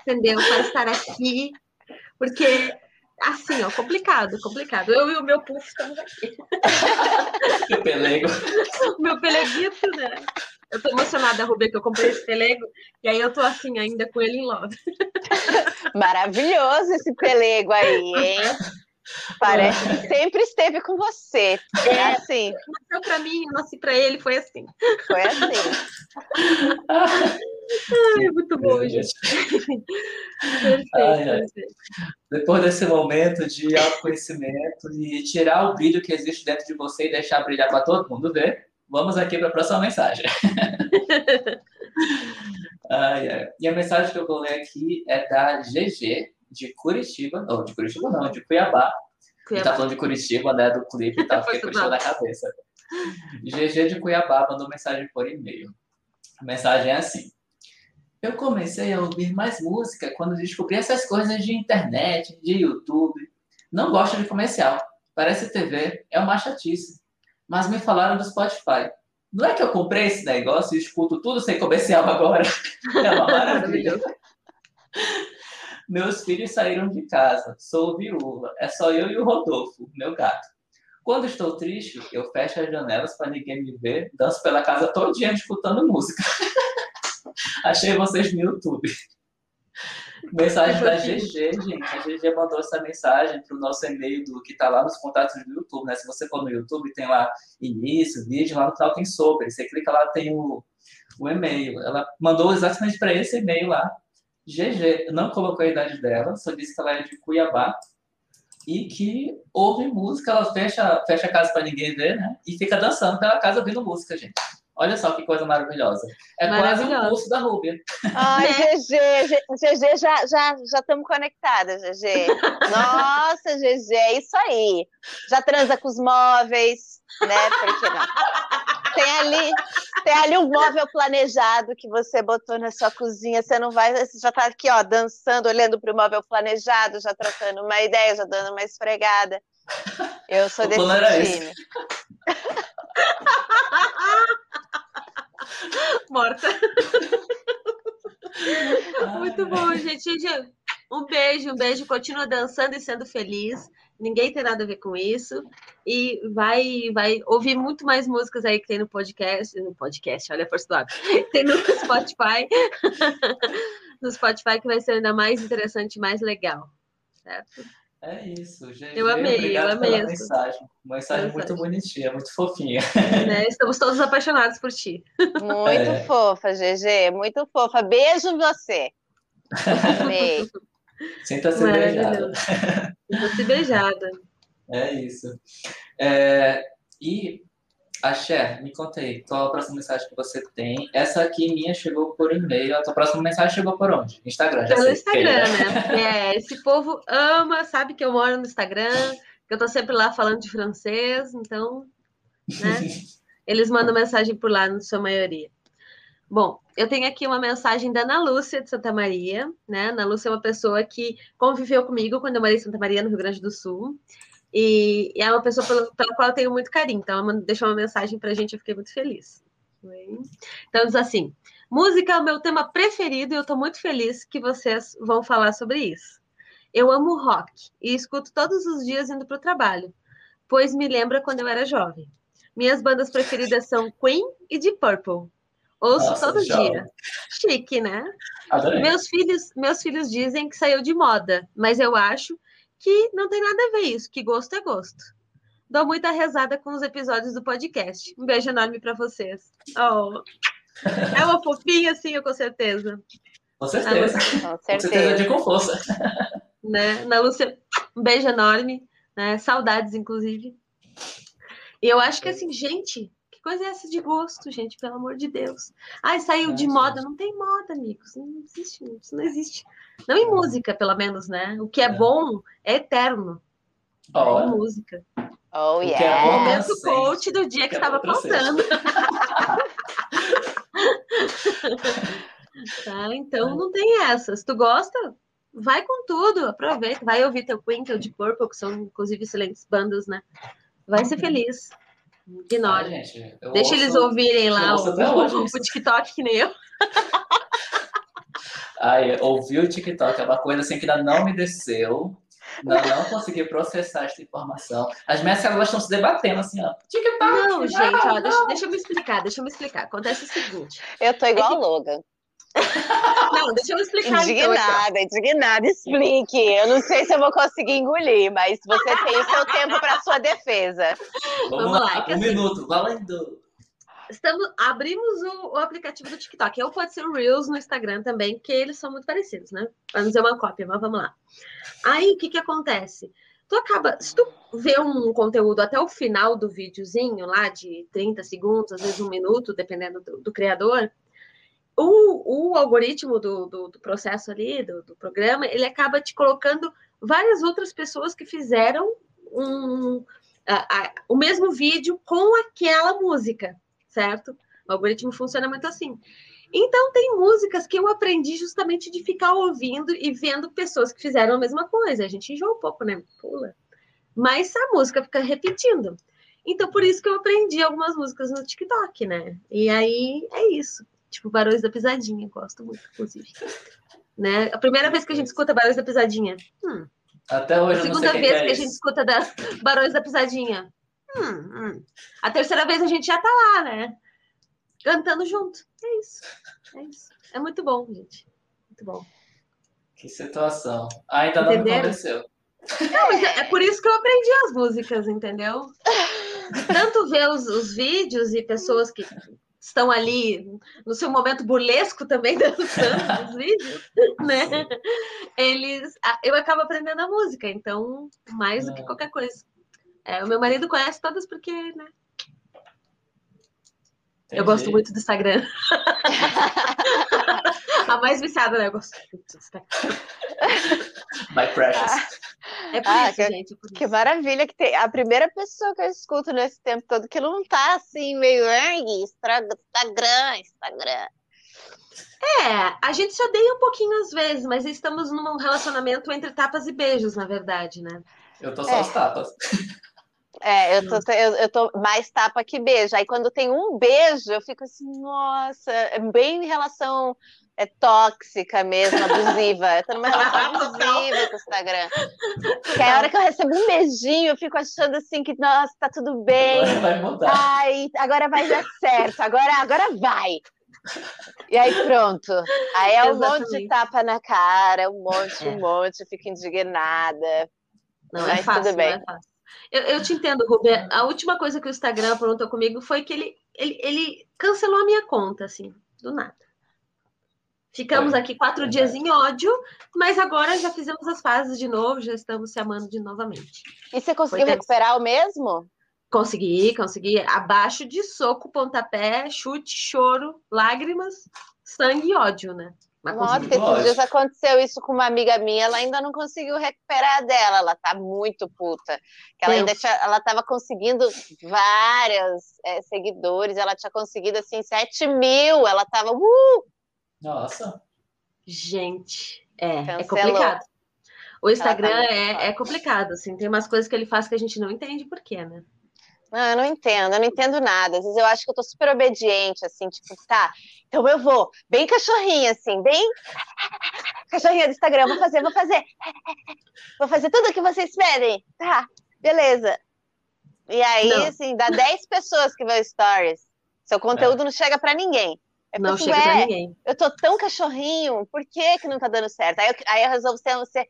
entendeu? Para estar aqui, porque Assim, ó, complicado, complicado. Eu e o meu puff estamos aqui. [LAUGHS] Meu pelego. meu peleguito, né? Eu tô emocionada, Rubê, que eu comprei esse pelego, e aí eu tô assim, ainda com ele em love. [LAUGHS] Maravilhoso esse pelego aí, hein? Parece que sempre esteve com você. É assim. Nasceu para mim, eu nasci para ele, foi assim. Foi assim. Ai, muito bom, gente. perfeito, ai. Depois desse momento de autoconhecimento e tirar o brilho que existe dentro de você e deixar brilhar para todo mundo ver, vamos aqui para a próxima mensagem. [LAUGHS] ai, ai. E a mensagem que eu vou ler aqui é da GG, de Curitiba, ou de Curitiba não, de Cuiabá. Cuiabá. tá falando de Curitiba, né, do clipe, tá? [LAUGHS] Fiquei puxando a cabeça. GG de Cuiabá mandou mensagem por e-mail. A mensagem é assim. Eu comecei a ouvir mais música quando descobri essas coisas de internet, de YouTube. Não gosto de comercial. Parece TV, é uma chatice. Mas me falaram do Spotify. Não é que eu comprei esse negócio e escuto tudo sem comercial agora? [LAUGHS] É uma maravilha. [LAUGHS] Meus filhos saíram de casa. Sou viúva. É só eu e o Rodolfo, meu gato. Quando estou triste, eu fecho as janelas para ninguém me ver, danço pela casa todo dia escutando música. [LAUGHS] Achei vocês no YouTube. Mensagem da GG, gente. A GG mandou essa mensagem para o nosso e-mail do que está lá nos contatos do YouTube, né? Se você for no YouTube, tem lá início, vídeo, lá no final tem sobre. Você clica lá, tem o, o e-mail. Ela mandou exatamente para esse e-mail lá. GG, não colocou a idade dela, só disse que ela é de Cuiabá e que ouve música, ela fecha, fecha a casa para ninguém ver, né? E fica dançando pela casa ouvindo música, gente. Olha só que coisa maravilhosa. É quase um curso da Rúbia. Ai, [LAUGHS] GG, GG, já já já estamos conectadas, GG. Nossa, GG, é isso aí. Já transa com os móveis, né? Por que não? Tem ali, tem ali um móvel planejado que você botou na sua cozinha. Você não vai, você já está aqui, ó, dançando, olhando para o móvel planejado, já trocando uma ideia, já dando uma esfregada. Eu sou o desse time. Morta. Muito bom, gente. Um beijo, um beijo. Continua dançando e sendo feliz. Ninguém tem nada a ver com isso. E vai, vai ouvir muito mais músicas aí que tem no podcast. No podcast, olha a força do hábito. [LAUGHS] Tem no Spotify. [LAUGHS] no Spotify que vai ser ainda mais interessante, mais legal. Certo? É isso, gente. Eu amei, eu amei essa mensagem. Uma mensagem muito bonitinha, muito fofinha. [LAUGHS] Né? Estamos todos apaixonados por ti. Muito é. fofa, GG, muito fofa. Beijo você. [LAUGHS] Amei. Sinta-se beijada. Sinta-se beijada. [LAUGHS] É isso. É, e a Cher, me conta aí, qual a próxima mensagem que você tem? Essa aqui minha chegou por e-mail, a tua próxima mensagem chegou por onde? Instagram, já Pelo sei. Instagram, né? É, esse povo ama, sabe que eu moro no Instagram, que eu tô sempre lá falando de francês, então, né? [LAUGHS] Eles mandam mensagem por lá, na sua maioria. Bom, eu tenho aqui uma mensagem da Ana Lúcia de Santa Maria, né? Ana Lúcia é uma pessoa que conviveu comigo quando eu morei em Santa Maria, no Rio Grande do Sul. E, e é uma pessoa pela, pela, qual eu tenho muito carinho. Então, ela deixou uma mensagem para a gente, eu fiquei muito feliz. Então, diz assim: música é o meu tema preferido e eu estou muito feliz que vocês vão falar sobre isso. Eu amo rock e escuto todos os dias indo para o trabalho, pois me lembra quando eu era jovem. Minhas bandas preferidas são Queen e Deep Purple. Ouço Nossa, todo dia. Chique, né? Meus filhos, meus filhos dizem que saiu de moda, mas eu acho que não tem nada a ver isso, que gosto é gosto. Dou muita rezada com os episódios do podcast. Um beijo enorme para vocês. Oh. É uma fofinha, sim, com certeza. Com certeza. Ah, com certeza de com força. Né? Na Lúcia, um beijo enorme. Né? Saudades, inclusive. E eu acho que assim, gente, coisa é essa de gosto, gente, pelo amor de Deus. Ai, saiu de moda. Não tem moda, amigos. Não existe, isso não existe. Não em música, pelo menos, né? O que é, é. bom é eterno. Oh. Em música. Oh, é yeah. É o momento coach do dia que, que estava faltando. [LAUGHS] [LAUGHS] tá, então não tem essa. Se tu gosta, vai com tudo, aproveita, vai ouvir teu Queen, teu Deep Purple, que são inclusive excelentes bandas, né? Vai ser feliz. Ignora. Ah, Deixa ouço, eles ouvirem lá o, o, o TikTok que nem eu. [LAUGHS] Ai, ouvir o TikTok é uma coisa assim que ainda não me desceu. Ainda não consegui processar essa informação. As minhas células estão se debatendo assim, ó. TikTok. Não, gente, ó, deixa, deixa eu me explicar, deixa eu me explicar. Acontece o seguinte. Eu tô igual é que... a Logan. Não, deixa eu explicar. Indignada, então, indignada, explique. Eu não sei se eu vou conseguir engolir, mas você tem o seu tempo para sua defesa. Vamos, Vamos lá, lá. Um assim, minuto, valendo estamos, abrimos o, o, aplicativo do TikTok, ou pode ser o Reels no Instagram também, porque eles são muito parecidos, né? Vamos dizer uma cópia, mas vamos lá. Aí, o que que acontece? Tu acaba, se tu vê um conteúdo até o final do videozinho, lá de 30 segundos, às vezes um minuto, dependendo do, do criador, o, o algoritmo do, do, do, processo ali, do, do programa, ele acaba te colocando várias outras pessoas que fizeram um, a, a, o mesmo vídeo com aquela música certo? O algoritmo funciona muito assim. Então, tem músicas que eu aprendi justamente de ficar ouvindo e vendo pessoas que fizeram a mesma coisa. A gente enjoa um pouco, né? Pula. Mas a música fica repetindo. Então, por isso que eu aprendi algumas músicas no TikTok, né? E aí é isso. Tipo, Barões da Pisadinha, gosto muito, inclusive. Né? A primeira vez que a gente escuta Barões da Pisadinha. Hum. Até hoje. A segunda vez que, é que a gente escuta das Barões da Pisadinha. Hum, hum. A terceira vez a gente já tá lá, né? Cantando junto. É isso. É isso. É muito bom, gente. Muito bom. Que situação. Ainda não me convenceu. Não, mas é, é por isso que eu aprendi as músicas, entendeu? Tanto ver os, os vídeos e pessoas que estão ali no seu momento burlesco também [LAUGHS] dançando nos vídeos, né? Eles, eu acabo aprendendo a música, então mais do que é. qualquer coisa. É, o meu marido conhece todas porque, né? Entendi. Eu gosto muito do Instagram. [LAUGHS] a mais viciada, né? Eu gosto muito do Instagram. My precious. É por ah, isso, que, gente. Por que maravilha que tem. A primeira pessoa que eu escuto nesse tempo todo que não tá assim, meio Instagram, Instagram. É, a gente se odeia um pouquinho às vezes, mas estamos num relacionamento entre tapas e beijos, na verdade, né? Eu tô só é. as tapas. [LAUGHS] É, eu tô, eu, eu tô mais tapa que beijo. Aí quando tem um beijo, eu fico assim, nossa, é bem em relação é tóxica mesmo, abusiva. Eu tô numa relação [LAUGHS] abusiva com o Instagram. Que é a hora que eu recebo um beijinho, eu fico achando assim que, nossa, tá tudo bem. Agora vai mudar. Ai, agora vai dar certo, agora, agora vai. E aí pronto. Aí é um Exatamente. monte de tapa na cara, um monte, um é. monte, eu fico indignada. Não é Mas é fácil, tudo bem. É fácil. Eu, eu, te entendo, Ruber. A última coisa que o Instagram aprontou comigo foi que ele, ele, ele cancelou a minha conta, assim, do nada. Ficamos aqui quatro dias em ódio, mas agora já fizemos as fases de novo, já estamos se amando de novamente. E você conseguiu recuperar o mesmo? Consegui, consegui. Abaixo de soco, pontapé, chute, choro, lágrimas, sangue e ódio, né? Mas Nossa, esses dias aconteceu isso com uma amiga minha, ela ainda não conseguiu recuperar dela, ela tá muito puta. Ela ainda tinha, ela tava conseguindo vários é, seguidores, ela tinha conseguido assim 7 mil, ela tava uh, nossa. Gente, é, é complicado. O Instagram tá é, é complicado, assim, tem umas coisas que ele faz que a gente não entende por quê, né? Não, eu não entendo, eu não entendo nada. Às vezes eu acho que eu tô super obediente, assim, tipo, tá, então eu vou, bem cachorrinha, assim, bem [LAUGHS] cachorrinha do Instagram, vou fazer, vou fazer. Vou fazer tudo o que vocês pedem. Tá, beleza. E aí, não. assim, dá 10 pessoas que vão stories. Seu conteúdo é. não chega para ninguém. É não chega pra ninguém. Eu tô tão cachorrinho, por que que não tá dando certo? Aí eu, aí eu resolvo ser, ser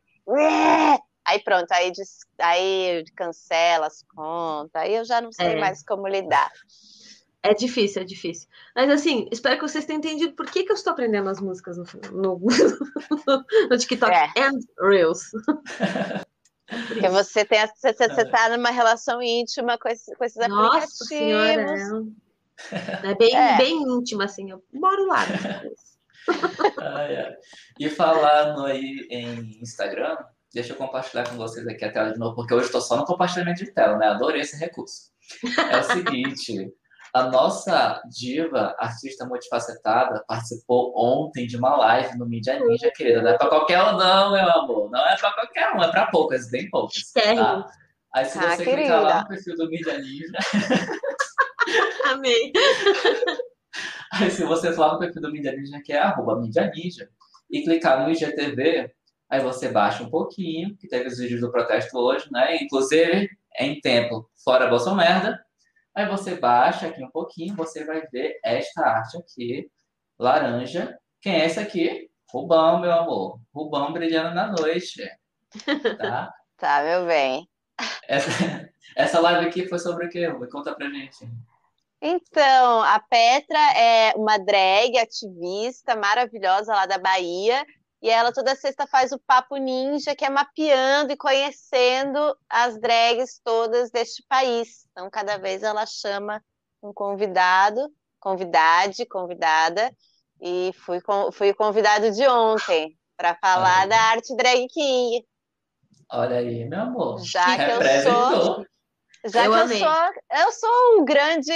Aí pronto, aí, aí cancela as contas, aí eu já não sei é. mais como lidar. É difícil, é difícil. Mas assim, espero que vocês tenham entendido por que, que eu estou aprendendo as músicas no, no, [LAUGHS] no TikTok é. and Reels. [LAUGHS] Porque você tem você, você tá numa relação íntima com, esse, com esses Nossa aplicativos. Senhora, é. É bem, é. bem íntima, assim, eu moro lá. [LAUGHS] E falando aí em Instagram, deixa eu compartilhar com vocês aqui a tela de novo, porque hoje estou só no compartilhamento de tela, né? Adorei esse recurso. É o seguinte, a nossa diva, artista multifacetada, participou ontem de uma live no Mídia Ninja, querida. Não é para qualquer um, não, meu amor. Não é para qualquer um, é para poucas, bem poucas. Tá? Aí se ah, você querida. clicar lá no perfil do Mídia Ninja. [LAUGHS] Amei. [LAUGHS] Aí, se você for lá no perfil do Mídia Ninja, que é arroba Mídia Ninja, e clicar no IGTV, aí você baixa um pouquinho, que teve os vídeos do protesto hoje, né? Inclusive, em tempo, fora Bolsonaro. Aí você baixa aqui um pouquinho, você vai ver esta arte aqui, laranja. Quem é essa aqui? Rubão, meu amor. Rubão brilhando na noite. Tá? [LAUGHS] tá, meu bem. Essa, essa live aqui foi sobre o quê? Conta pra gente. Então, a Petra é uma drag ativista maravilhosa lá da Bahia, e ela toda sexta faz o Papo Ninja, que é mapeando e conhecendo as drags todas deste país. Então, cada vez ela chama um convidado, convidade, convidada, e fui, fui o convidado de ontem para falar da arte drag king. Olha aí, meu amor. Já que eu sou já eu que amei. eu sou, eu sou um grande,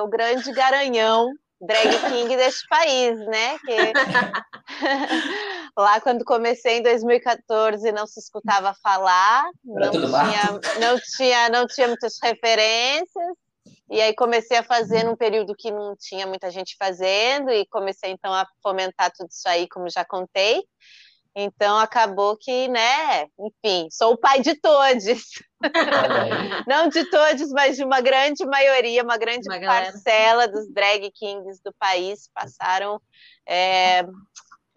o um grande garanhão drag king deste país, né? Que... [LAUGHS] Lá quando comecei em 2014 não se escutava falar, não tinha, [LAUGHS] não tinha, não tinha muitas referências. E aí comecei a fazer num período que não tinha muita gente fazendo e comecei então a fomentar tudo isso aí, como já contei. Então acabou que, né, enfim, sou o pai de todos. [LAUGHS] Não de todos, mas de uma grande maioria, uma grande uma parcela dos drag kings do país passaram é,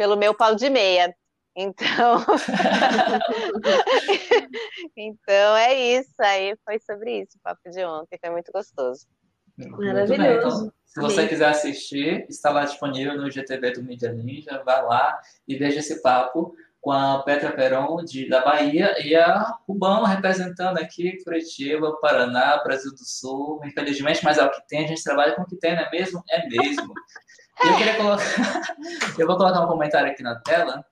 pelo meu pau de meia. Então, [LAUGHS] então é isso. Aí foi sobre isso o papo de ontem. Foi muito gostoso. Maravilhoso. Então, se você quiser assistir, está lá disponível no GTV do Mídia Ninja. Vai lá e veja esse papo com a Petra Peron de, da Bahia e a Rubão representando aqui Curitiba, Paraná, Brasil do Sul. Infelizmente, mas é o que tem, a gente trabalha com o que tem, não é mesmo? É mesmo. [LAUGHS] Eu queria colocar. [LAUGHS] eu vou colocar um comentário aqui na tela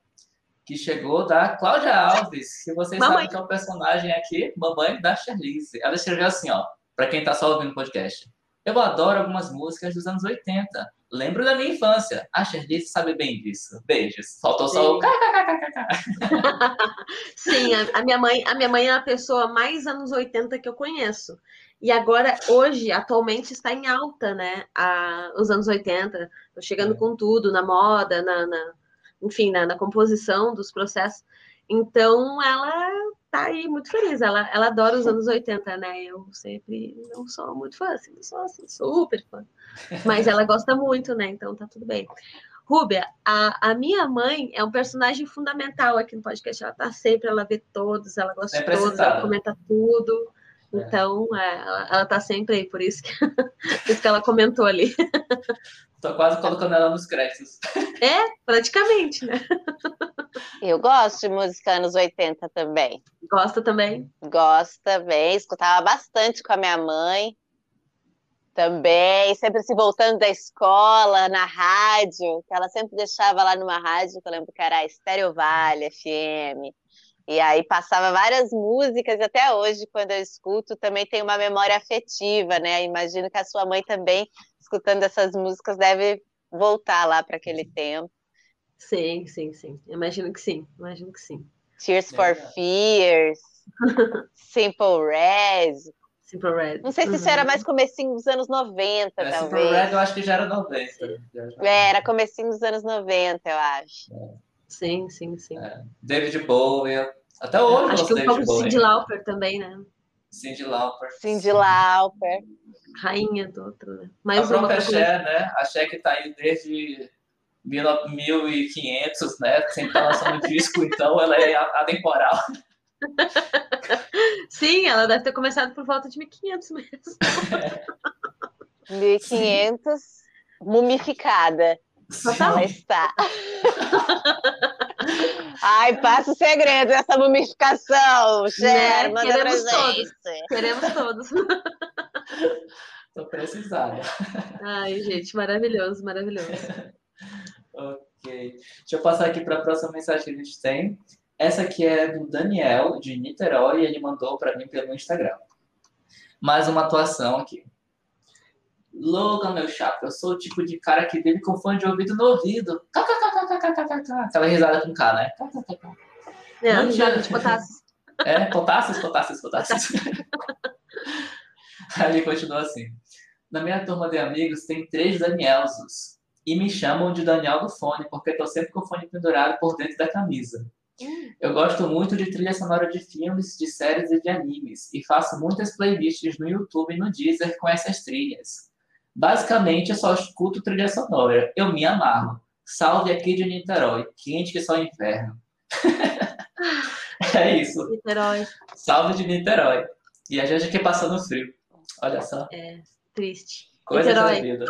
que chegou da Cláudia Alves, que vocês mamãe. sabem que é um personagem aqui, mamãe da Charlize. Ela escreveu assim, ó, para quem está só ouvindo o podcast. Eu adoro algumas músicas dos anos 80. Lembro da minha infância. A Charlize sabe bem disso. Beijos. Faltou Sim. só o [LAUGHS] Sim, a, a, minha mãe, a minha mãe é a pessoa mais anos 80 que eu conheço. E agora, hoje, atualmente, está em alta, né? A, os anos 80. Tô chegando é. com tudo, na moda, na, na enfim, na, na composição dos processos. Então, ela tá aí muito feliz. Ela, ela adora os anos 80, né? Eu sempre não sou muito fã, assim, não sou assim, super fã. Mas ela gosta muito, né? Então tá tudo bem. Rúbia, a, a minha mãe é um personagem fundamental aqui no podcast. Ela tá sempre, ela vê todos, ela gosta de todos, ela comenta tudo. É. Então, é, ela, ela tá sempre aí, por isso que, [LAUGHS] por isso que ela comentou ali. Tô quase colocando ela nos créditos. É, praticamente, né? Eu gosto de música anos 80 também. Gosta também? Gosto também, escutava bastante com a minha mãe. Também, sempre se voltando da escola, na rádio, que ela sempre deixava lá numa rádio, que eu lembro que era a Estéreo Vale FM. E aí passava várias músicas, e até hoje, quando eu escuto, também tem uma memória afetiva, né? Imagino que a sua mãe também, escutando essas músicas, deve voltar lá para aquele tempo. Sim, sim, sim. Imagino que sim, imagino que sim. Tears é for Fears, [LAUGHS] Simple Red. Simple Red. Não sei se isso era uhum. mais comecinho dos anos 90, é, talvez. Simple Red eu acho que já era 90. É, era comecinho dos anos 90, eu acho. É. Sim, sim, sim. É. David Bowie. Até hoje Acho que um pouco de Cindy Lauper também, né? Cindy Lauper. Cindy Lauper. Rainha do outro, né? Mais a própria Cher, né? A Cher que tá aí desde 1500, né? Sempre tá lançando disco, [LAUGHS] então ela é atemporal. [LAUGHS] Sim, ela deve ter começado por volta de 1500 mesmo. [LAUGHS] É. 1500, mumificada. Ela está. Ai, passa o segredo dessa mumificação, Cher, né? manda Queremos pra todos. Queremos todos. [LAUGHS] Tô precisada. Ai, gente, maravilhoso, maravilhoso. ok. Deixa eu passar aqui para a próxima mensagem que a gente tem. Essa aqui é do Daniel, de Niterói, e ele mandou para mim pelo Instagram. Mais uma atuação aqui. Logan, meu chapa, eu sou o tipo de cara que vive com fone de ouvido no ouvido. Aquela risada com K, né? É, risada de potássios. É, potássios, potássios, potássios. Ele [LAUGHS] continua assim. Na minha turma de amigos tem três Danielsos. E me chamam de Daniel do fone, porque estou sempre com o fone pendurado por dentro da camisa. Eu gosto muito de trilha sonora de filmes, de séries e de animes, e faço muitas playlists no YouTube e no Deezer com essas trilhas. Basicamente, eu só escuto trilha sonora. Eu me amarro. Salve aqui de Niterói. Quente que só inferno. [LAUGHS] é isso. Niterói. Salve de Niterói. E a gente aqui passando frio. Olha só. É, triste. Coisa da vida.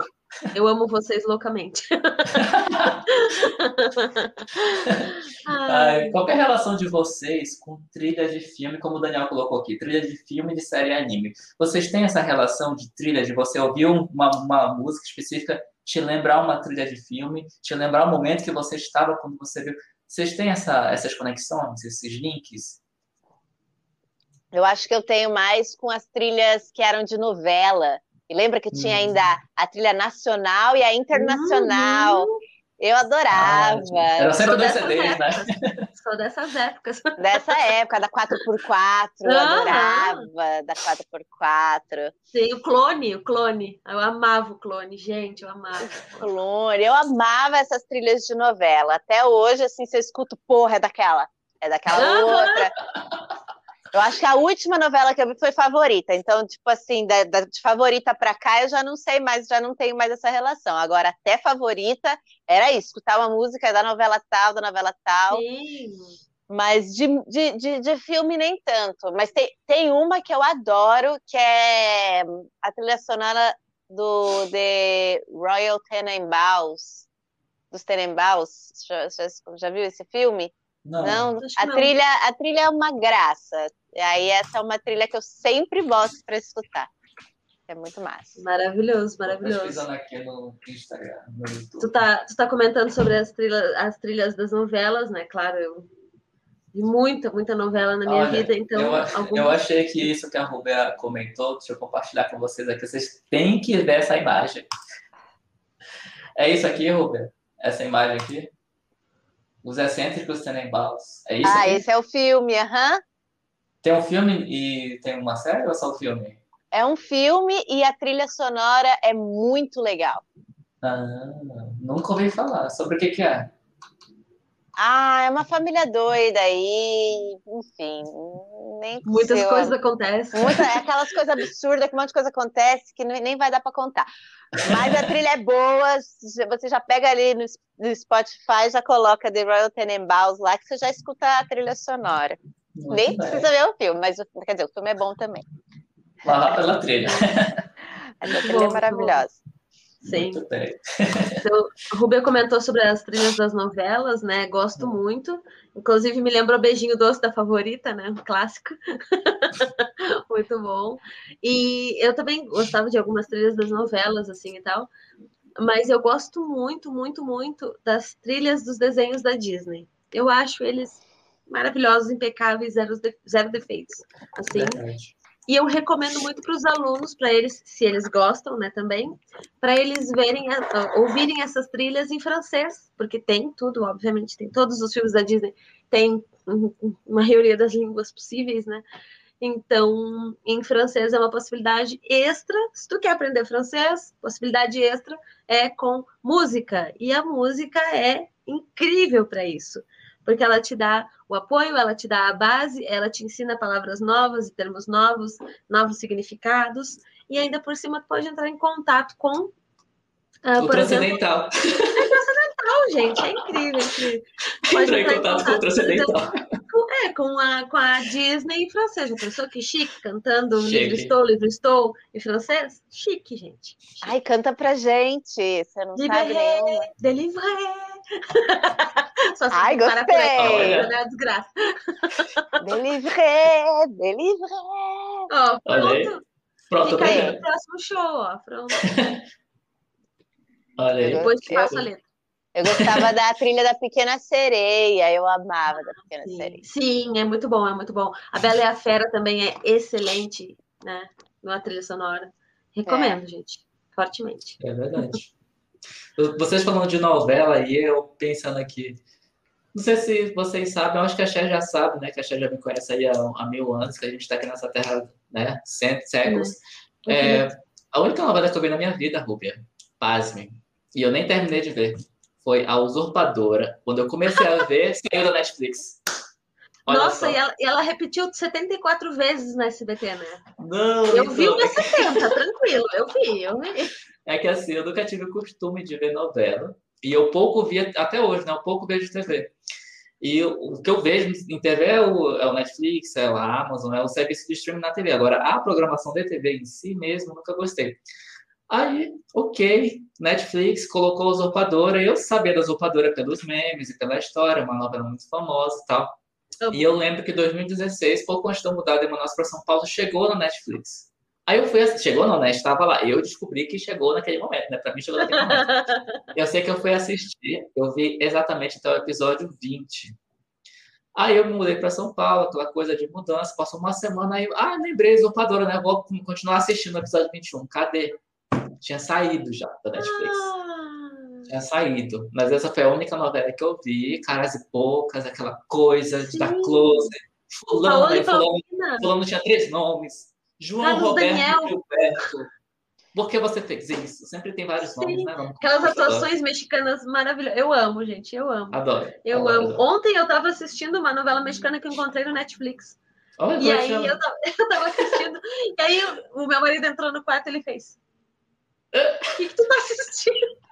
Eu amo vocês loucamente. [LAUGHS] Ai, qual é a relação de vocês com trilha de filme, como o Daniel colocou aqui, trilha de filme, de série anime? Vocês têm essa relação de trilha, de você ouvir uma, uma música específica, te lembrar uma trilha de filme, te lembrar o momento que você estava quando você viu? Vocês têm essa, essas conexões, esses links? Eu acho que eu tenho mais com as trilhas que eram de novela. E lembra que tinha ainda uhum. a trilha nacional e a internacional. Uhum. Eu adorava. Ah, era sempre dois CDs, né? Sou dessas épocas. Dessa época, da 4x4, eu uhum. adorava da 4x4. Sim, o clone, o clone. Eu amava o clone, gente, eu amava. O clone, eu amava essas trilhas de novela. Até hoje, assim, se eu escuto, porra, é daquela. É daquela outra. Eu acho que a última novela que eu vi foi favorita. Então, tipo assim, da, da, de favorita pra cá, eu já não sei mais, já não tenho mais essa relação. Agora, até favorita, era isso, escutar uma música da novela tal, da novela tal. Sim. Mas de, de, de, de, filme nem tanto. Mas tem, tem uma que eu adoro, que é a trilha sonora do The Royal Tenenbaums, dos Tenenbaums. Já, já, já viu esse filme? Não, Não, a trilha, a trilha é uma graça. E aí essa é uma trilha que eu sempre gosto para escutar. É muito massa. Maravilhoso, maravilhoso. pesquisando aqui no Instagram, no YouTube. Tu tá, tu tá comentando sobre as trilhas, as trilhas das novelas, né? Claro, eu vi muita, muita novela na minha Olha, vida, então eu, eu achei que isso que a Rubia comentou, deixa eu compartilhar com vocês aqui, vocês têm que ver essa imagem. É isso aqui, Rubia? Essa imagem aqui? Os excêntricos Tenenbaums. É isso ah, aqui? esse é o filme, aham. Tem um filme e tem uma série ou é só o filme? É um filme e a trilha sonora é muito legal. Ah, nunca ouvi falar. Sobre o que que é? Ah, é uma família doida aí, enfim, nem muitas sei, coisas acontecem. Muita, é aquelas coisas [LAUGHS] absurdas que um monte de coisa acontece que nem nem vai dar para contar. Mas a trilha é boa, você já pega ali no, no Spotify, já coloca The Royal Tenenbaums lá, que você já escuta a trilha sonora. Muito Nem bem. precisa ver o filme, mas quer dizer, o filme é bom também. Lá lá pela trilha. [LAUGHS] Essa Muito trilha bom, é maravilhosa. Sim. Muito bem. Então, o Rubem comentou sobre as trilhas das novelas, né? Gosto muito. Inclusive, me lembrou Beijinho Doce da Favorita, né? Um clássico. [LAUGHS] muito bom. E eu também gostava de algumas trilhas das novelas, assim e tal. Mas eu gosto muito, muito, muito das trilhas dos desenhos da Disney. Eu acho eles maravilhosos, impecáveis, zero, zero defeitos. Assim, Verdade. E eu recomendo muito para os alunos, para eles, se eles gostam, né, também, para eles verem, ouvirem essas trilhas em francês, porque tem tudo, obviamente, tem todos os filmes da Disney, tem um- um- uma maioria das línguas possíveis, né? Então, em francês é uma possibilidade extra. Se tu quer aprender francês, possibilidade extra é com música. E a música é incrível para isso, porque ela te dá o apoio, ela te dá a base, ela te ensina palavras novas e termos novos, novos significados, e ainda por cima pode entrar em contato com, ah, o por exemplo, transcendental. [LAUGHS] não, gente, é incrível, é incrível. Pode Entrou em entrar contato com o transcendental. é, com a, com a Disney em francês. Já pensou que chique, cantando Chique. Livre Estou, Livre Estou em francês? Chique, gente. Chique. Ai, canta pra gente, você não sabe nenhuma. délivré. [LAUGHS] Só se Ai, parar por aqui, gostei. né? Desgraça. [LAUGHS] Delivré, delivré. Ó, Olha aí. pronto. Pronto, Fica aí obrigado. no próximo show, ó. Pronto. Olha aí. Depois te passo a letra. Eu gostava da trilha da Pequena Sereia, eu amava da Pequena Sereia. Sim, é muito bom, é muito bom. A Bela e a Fera também é excelente, né? Na trilha sonora. Recomendo, gente. Fortemente. É verdade. Vocês falando de novela e eu pensando aqui. Não sei se vocês sabem, eu acho que a Cher já sabe, né? Que a Cher já me conhece aí há, há mil anos, que a gente está aqui nessa terra, né? Cento, séculos. Uhum. É, a única novela que eu vi na minha vida, Rúbia, pasmem, e eu nem terminei de ver, foi A Usurpadora. Quando eu comecei a ver, saiu da Netflix. Olha Nossa, e ela, e ela repetiu 74 vezes no SBT, né? Não, Eu então, vi umas 70, tranquilo. Eu vi, eu vi. [LAUGHS] É que assim, eu nunca tive o costume de ver novela. E eu pouco via, até hoje, né? Eu pouco vejo TV. E o que eu vejo em TV é o, é o Netflix, é a Amazon, é o serviço de streaming na TV. Agora, a programação de TV em si mesmo, nunca gostei. Aí, ok, Netflix colocou a Usurpadora. Eu sabia da Usurpadora pelos memes e pela história, uma novela muito famosa e tal. E eu lembro que em 2016, pouco antes de eu mudar de Manaus para São Paulo, chegou na Netflix. Aí eu fui, chegou não, né? Estava lá. Eu descobri que chegou naquele momento, né? Para mim chegou naquele momento. [LAUGHS] Eu sei que eu fui assistir, eu vi exatamente até o episódio 20. Aí eu me mudei para São Paulo, aquela coisa de mudança, passou uma semana, aí ah, lembrei, Usurpadora, né? Vou continuar assistindo o episódio 21. Cadê? Tinha saído já da Netflix. Ah, Tinha saído. Mas essa foi a única novela que eu vi, caras e poucas, aquela coisa de dar close. Fulano, aí e fulano, fulano tinha três nomes. João Carlos Roberto Daniel. Gilberto. Por que você fez isso? Sempre tem vários Sim. nomes, né? Vamos Aquelas adoro. atuações mexicanas maravilhosas. Eu amo, gente, eu amo. Adoro. Eu adoro, amo. adoro. Ontem eu tava assistindo uma novela mexicana que eu encontrei no Netflix. Olha, E aí eu tava, [LAUGHS] eu tava assistindo, e aí o meu marido entrou no quarto e ele fez. O que, que tu tá assistindo?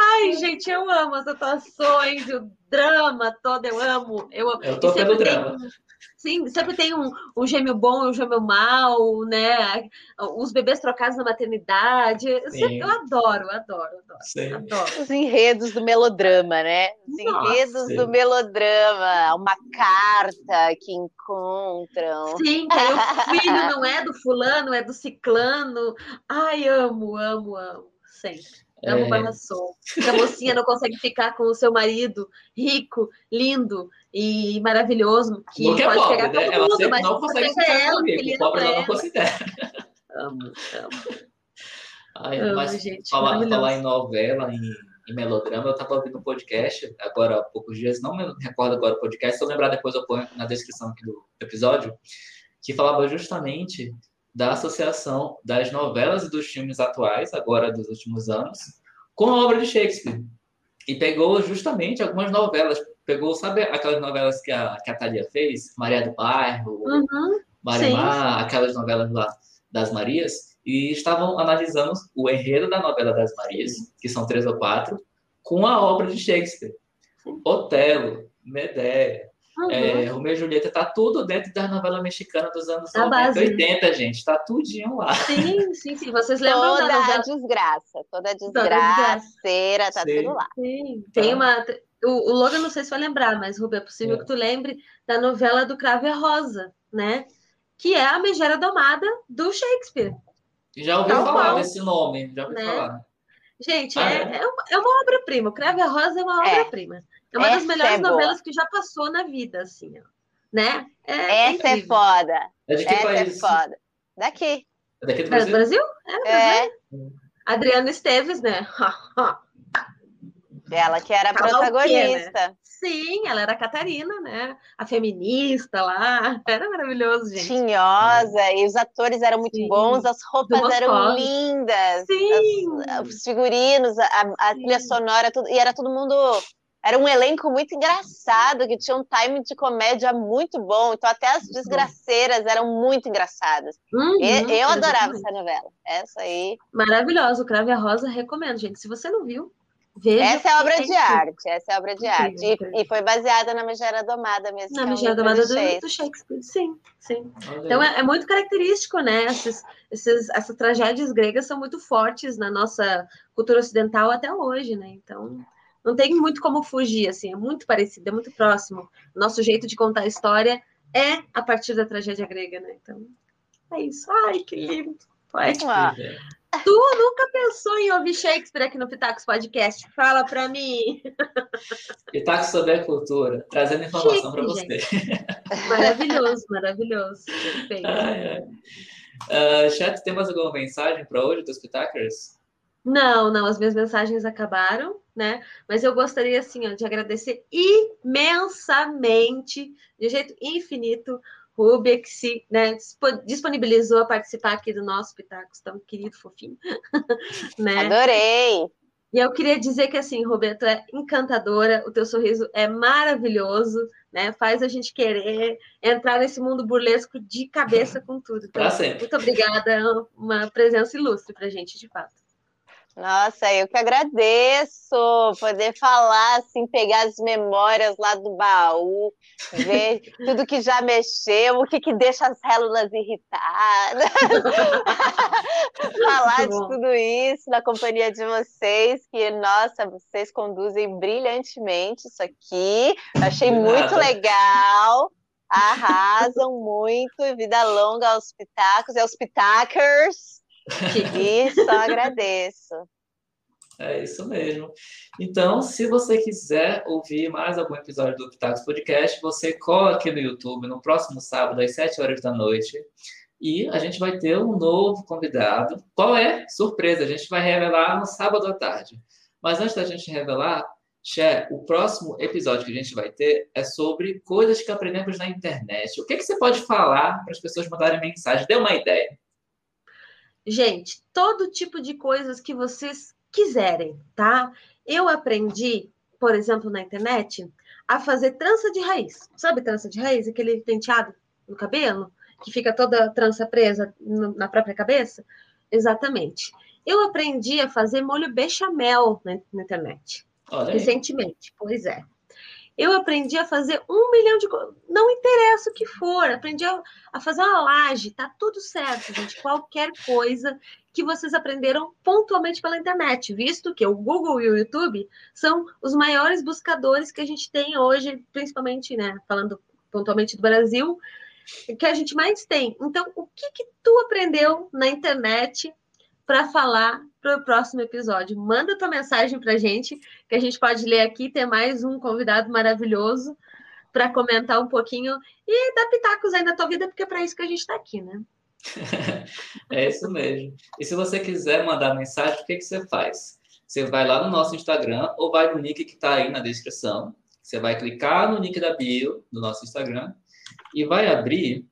Ai, gente, eu amo as atuações, o drama todo, eu amo. Eu, amo. Eu tô vendo tem drama. um- Sim, sempre tem um, um gêmeo bom e um gêmeo mau, né? Os bebês trocados na maternidade. Eu, sempre- Sim. eu adoro, adoro, adoro, Sim. adoro. Os enredos do melodrama, né? Os Nossa. enredos Sim. do melodrama. Uma carta que encontram. Sim, que aí o filho não é do fulano, é do ciclano. Ai, amo, amo, amo. Sempre. Amo É. Barra Soul. Que a mocinha não consegue ficar com o seu marido rico, lindo e maravilhoso, que Porque é pode pobre, pegar né? todo Ela mundo, mas não consegue ficar ela, porque ele O pobre ela não ela. considera. Amo, amo, Ai, amo, mas gente. falar, falar em novela, em, em melodrama, eu tava ouvindo um podcast agora há poucos dias, não me recordo agora o podcast, se eu lembrar depois eu ponho na descrição aqui do episódio, que falava justamente da associação das novelas e dos filmes atuais, agora dos últimos anos, com a obra de Shakespeare. E pegou justamente algumas novelas, pegou, sabe aquelas novelas que a, que a Thalia fez? Maria do Bairro, Uhum, Marimar, aquelas novelas lá das Marias, e estavam analisando o enredo da novela das Marias, que são três ou quatro, com a obra de Shakespeare. Otelo, Medea, uhum. é, Romeu e Julieta, tá tudo dentro da novela mexicana dos anos Da 90 base. 80, gente, tá tudinho lá. Sim, sim, sim. Vocês lembram Toda da a novela? desgraça, toda a desgraça. desgraceira, tá Sim. tudo lá. Sim, Tá. tem uma. O, o Logan não sei se vai lembrar, mas, Rubem, é possível É. que tu lembre da novela do Cravo e a Rosa, né? Que é a Megera Domada do Shakespeare. Já ouvi Tal falar qual. desse nome, já ouvi Né? falar. Gente, Ah, é, é? é uma, é uma obra-prima. O Cravo e a Rosa é uma É. obra-prima. É uma das Essa melhores é novelas que já passou na vida, assim, ó. Né? É, Essa é incrível. foda. É de que Essa é país? foda. Daqui. É daqui do É Brasil? Brasil? É, do É, Brasil. Adriana Esteves, né? [LAUGHS] ela que era a o quê, né? protagonista. Sim, ela era a Catarina, né? A feminista lá. Era maravilhoso, gente. Tinhosa, e os atores eram muito Sim. bons, as roupas Do eram Moscov. lindas, Sim. as- os figurinos, a, a trilha sonora, tudo, e era todo mundo. Era um elenco muito engraçado, que tinha um time de comédia muito bom. Então, até as desgraceiras eram muito engraçadas. Uhum, E- eu adorava exatamente. essa novela. Essa aí. Maravilhosa, o Cravo e a Rosa, recomendo, gente. Se você não viu, veja. Essa é obra de incrível. arte. Essa é obra de Incrível, arte. E, e foi baseada na Megera Domada mesmo. Na é Megera Domada do do, Shakespeare. do Shakespeare. Sim, sim. Então é, é muito característico, né? Esses, esses, essas tragédias gregas são muito fortes na nossa cultura ocidental até hoje, né? Então não tem muito como fugir, assim, é muito parecido, é muito próximo. Nosso jeito de contar a história é a partir da tragédia grega, né? Então é isso. Ai, que lindo. Poético. Ah, Tu nunca pensou em ouvir Shakespeare aqui no Pitacos Podcast? Fala pra mim. [LAUGHS] Pitaco sobre a cultura, trazendo informação para você. Maravilhoso, maravilhoso. Perfeito. Ai, ai. Ah, chat, tem mais alguma mensagem para hoje dos Pitakers? Não, não, as minhas mensagens acabaram, né? Mas eu gostaria, assim, ó, de agradecer imensamente, de jeito infinito, Rubia, que se né, dispo- disponibilizou a participar aqui do nosso Pitacos, tão querido, fofinho, [LAUGHS] né? adorei. E eu queria dizer que, assim, Roberto, é encantadora, o teu sorriso é maravilhoso, né? Faz a gente querer entrar nesse mundo burlesco de cabeça com tudo. Então, sempre. muito obrigada, é uma presença ilustre pra gente, de fato. Nossa, eu que agradeço poder falar, assim, pegar as memórias lá do baú, ver [LAUGHS] tudo que já mexeu, o que, que deixa as células irritadas, [LAUGHS] falar de tudo isso na companhia de vocês, que, nossa, vocês conduzem brilhantemente isso aqui, achei muito legal. Arrasam muito, vida longa aos pitacos e aos pitacers. E só [LAUGHS] agradeço. É isso mesmo. Então, se você quiser ouvir mais algum episódio do Pitacos Podcast, você cola aqui no YouTube no próximo sábado, às 7 horas da noite. E a gente vai ter um novo convidado. Qual é? Surpresa, a gente vai revelar no sábado à tarde. Mas antes da gente revelar, Xé, o próximo episódio que a gente vai ter é sobre coisas que aprendemos na internet. O que, que você pode falar para as pessoas mandarem mensagem? Dê uma ideia. Gente, todo tipo de coisas que vocês quiserem, tá? Eu aprendi, por exemplo, na internet, a fazer trança de raiz. Sabe trança de raiz? Aquele penteado no cabelo, que fica toda a trança presa na própria cabeça? Exatamente. Eu aprendi a fazer molho bechamel na, na internet. Olha aí. recentemente. Pois é. Eu aprendi a fazer um milhão de coisas. Não interessa o que for, aprendi a, a fazer uma laje, tá tudo certo, gente. Qualquer coisa que vocês aprenderam pontualmente pela internet, visto que o Google e o YouTube são os maiores buscadores que a gente tem hoje, principalmente, né, falando pontualmente do Brasil, que a gente mais tem. Então, o que que tu aprendeu na internet para falar para o próximo episódio? Manda tua mensagem para a gente, que a gente pode ler aqui, ter mais um convidado maravilhoso para comentar um pouquinho e dar pitacos aí na tua vida, porque é para isso que a gente está aqui, né? [LAUGHS] É isso mesmo. E se você quiser mandar mensagem, o que, que você faz? Você vai lá no nosso Instagram ou vai no link que está aí na descrição. Você vai clicar no link da bio do nosso Instagram e vai abrir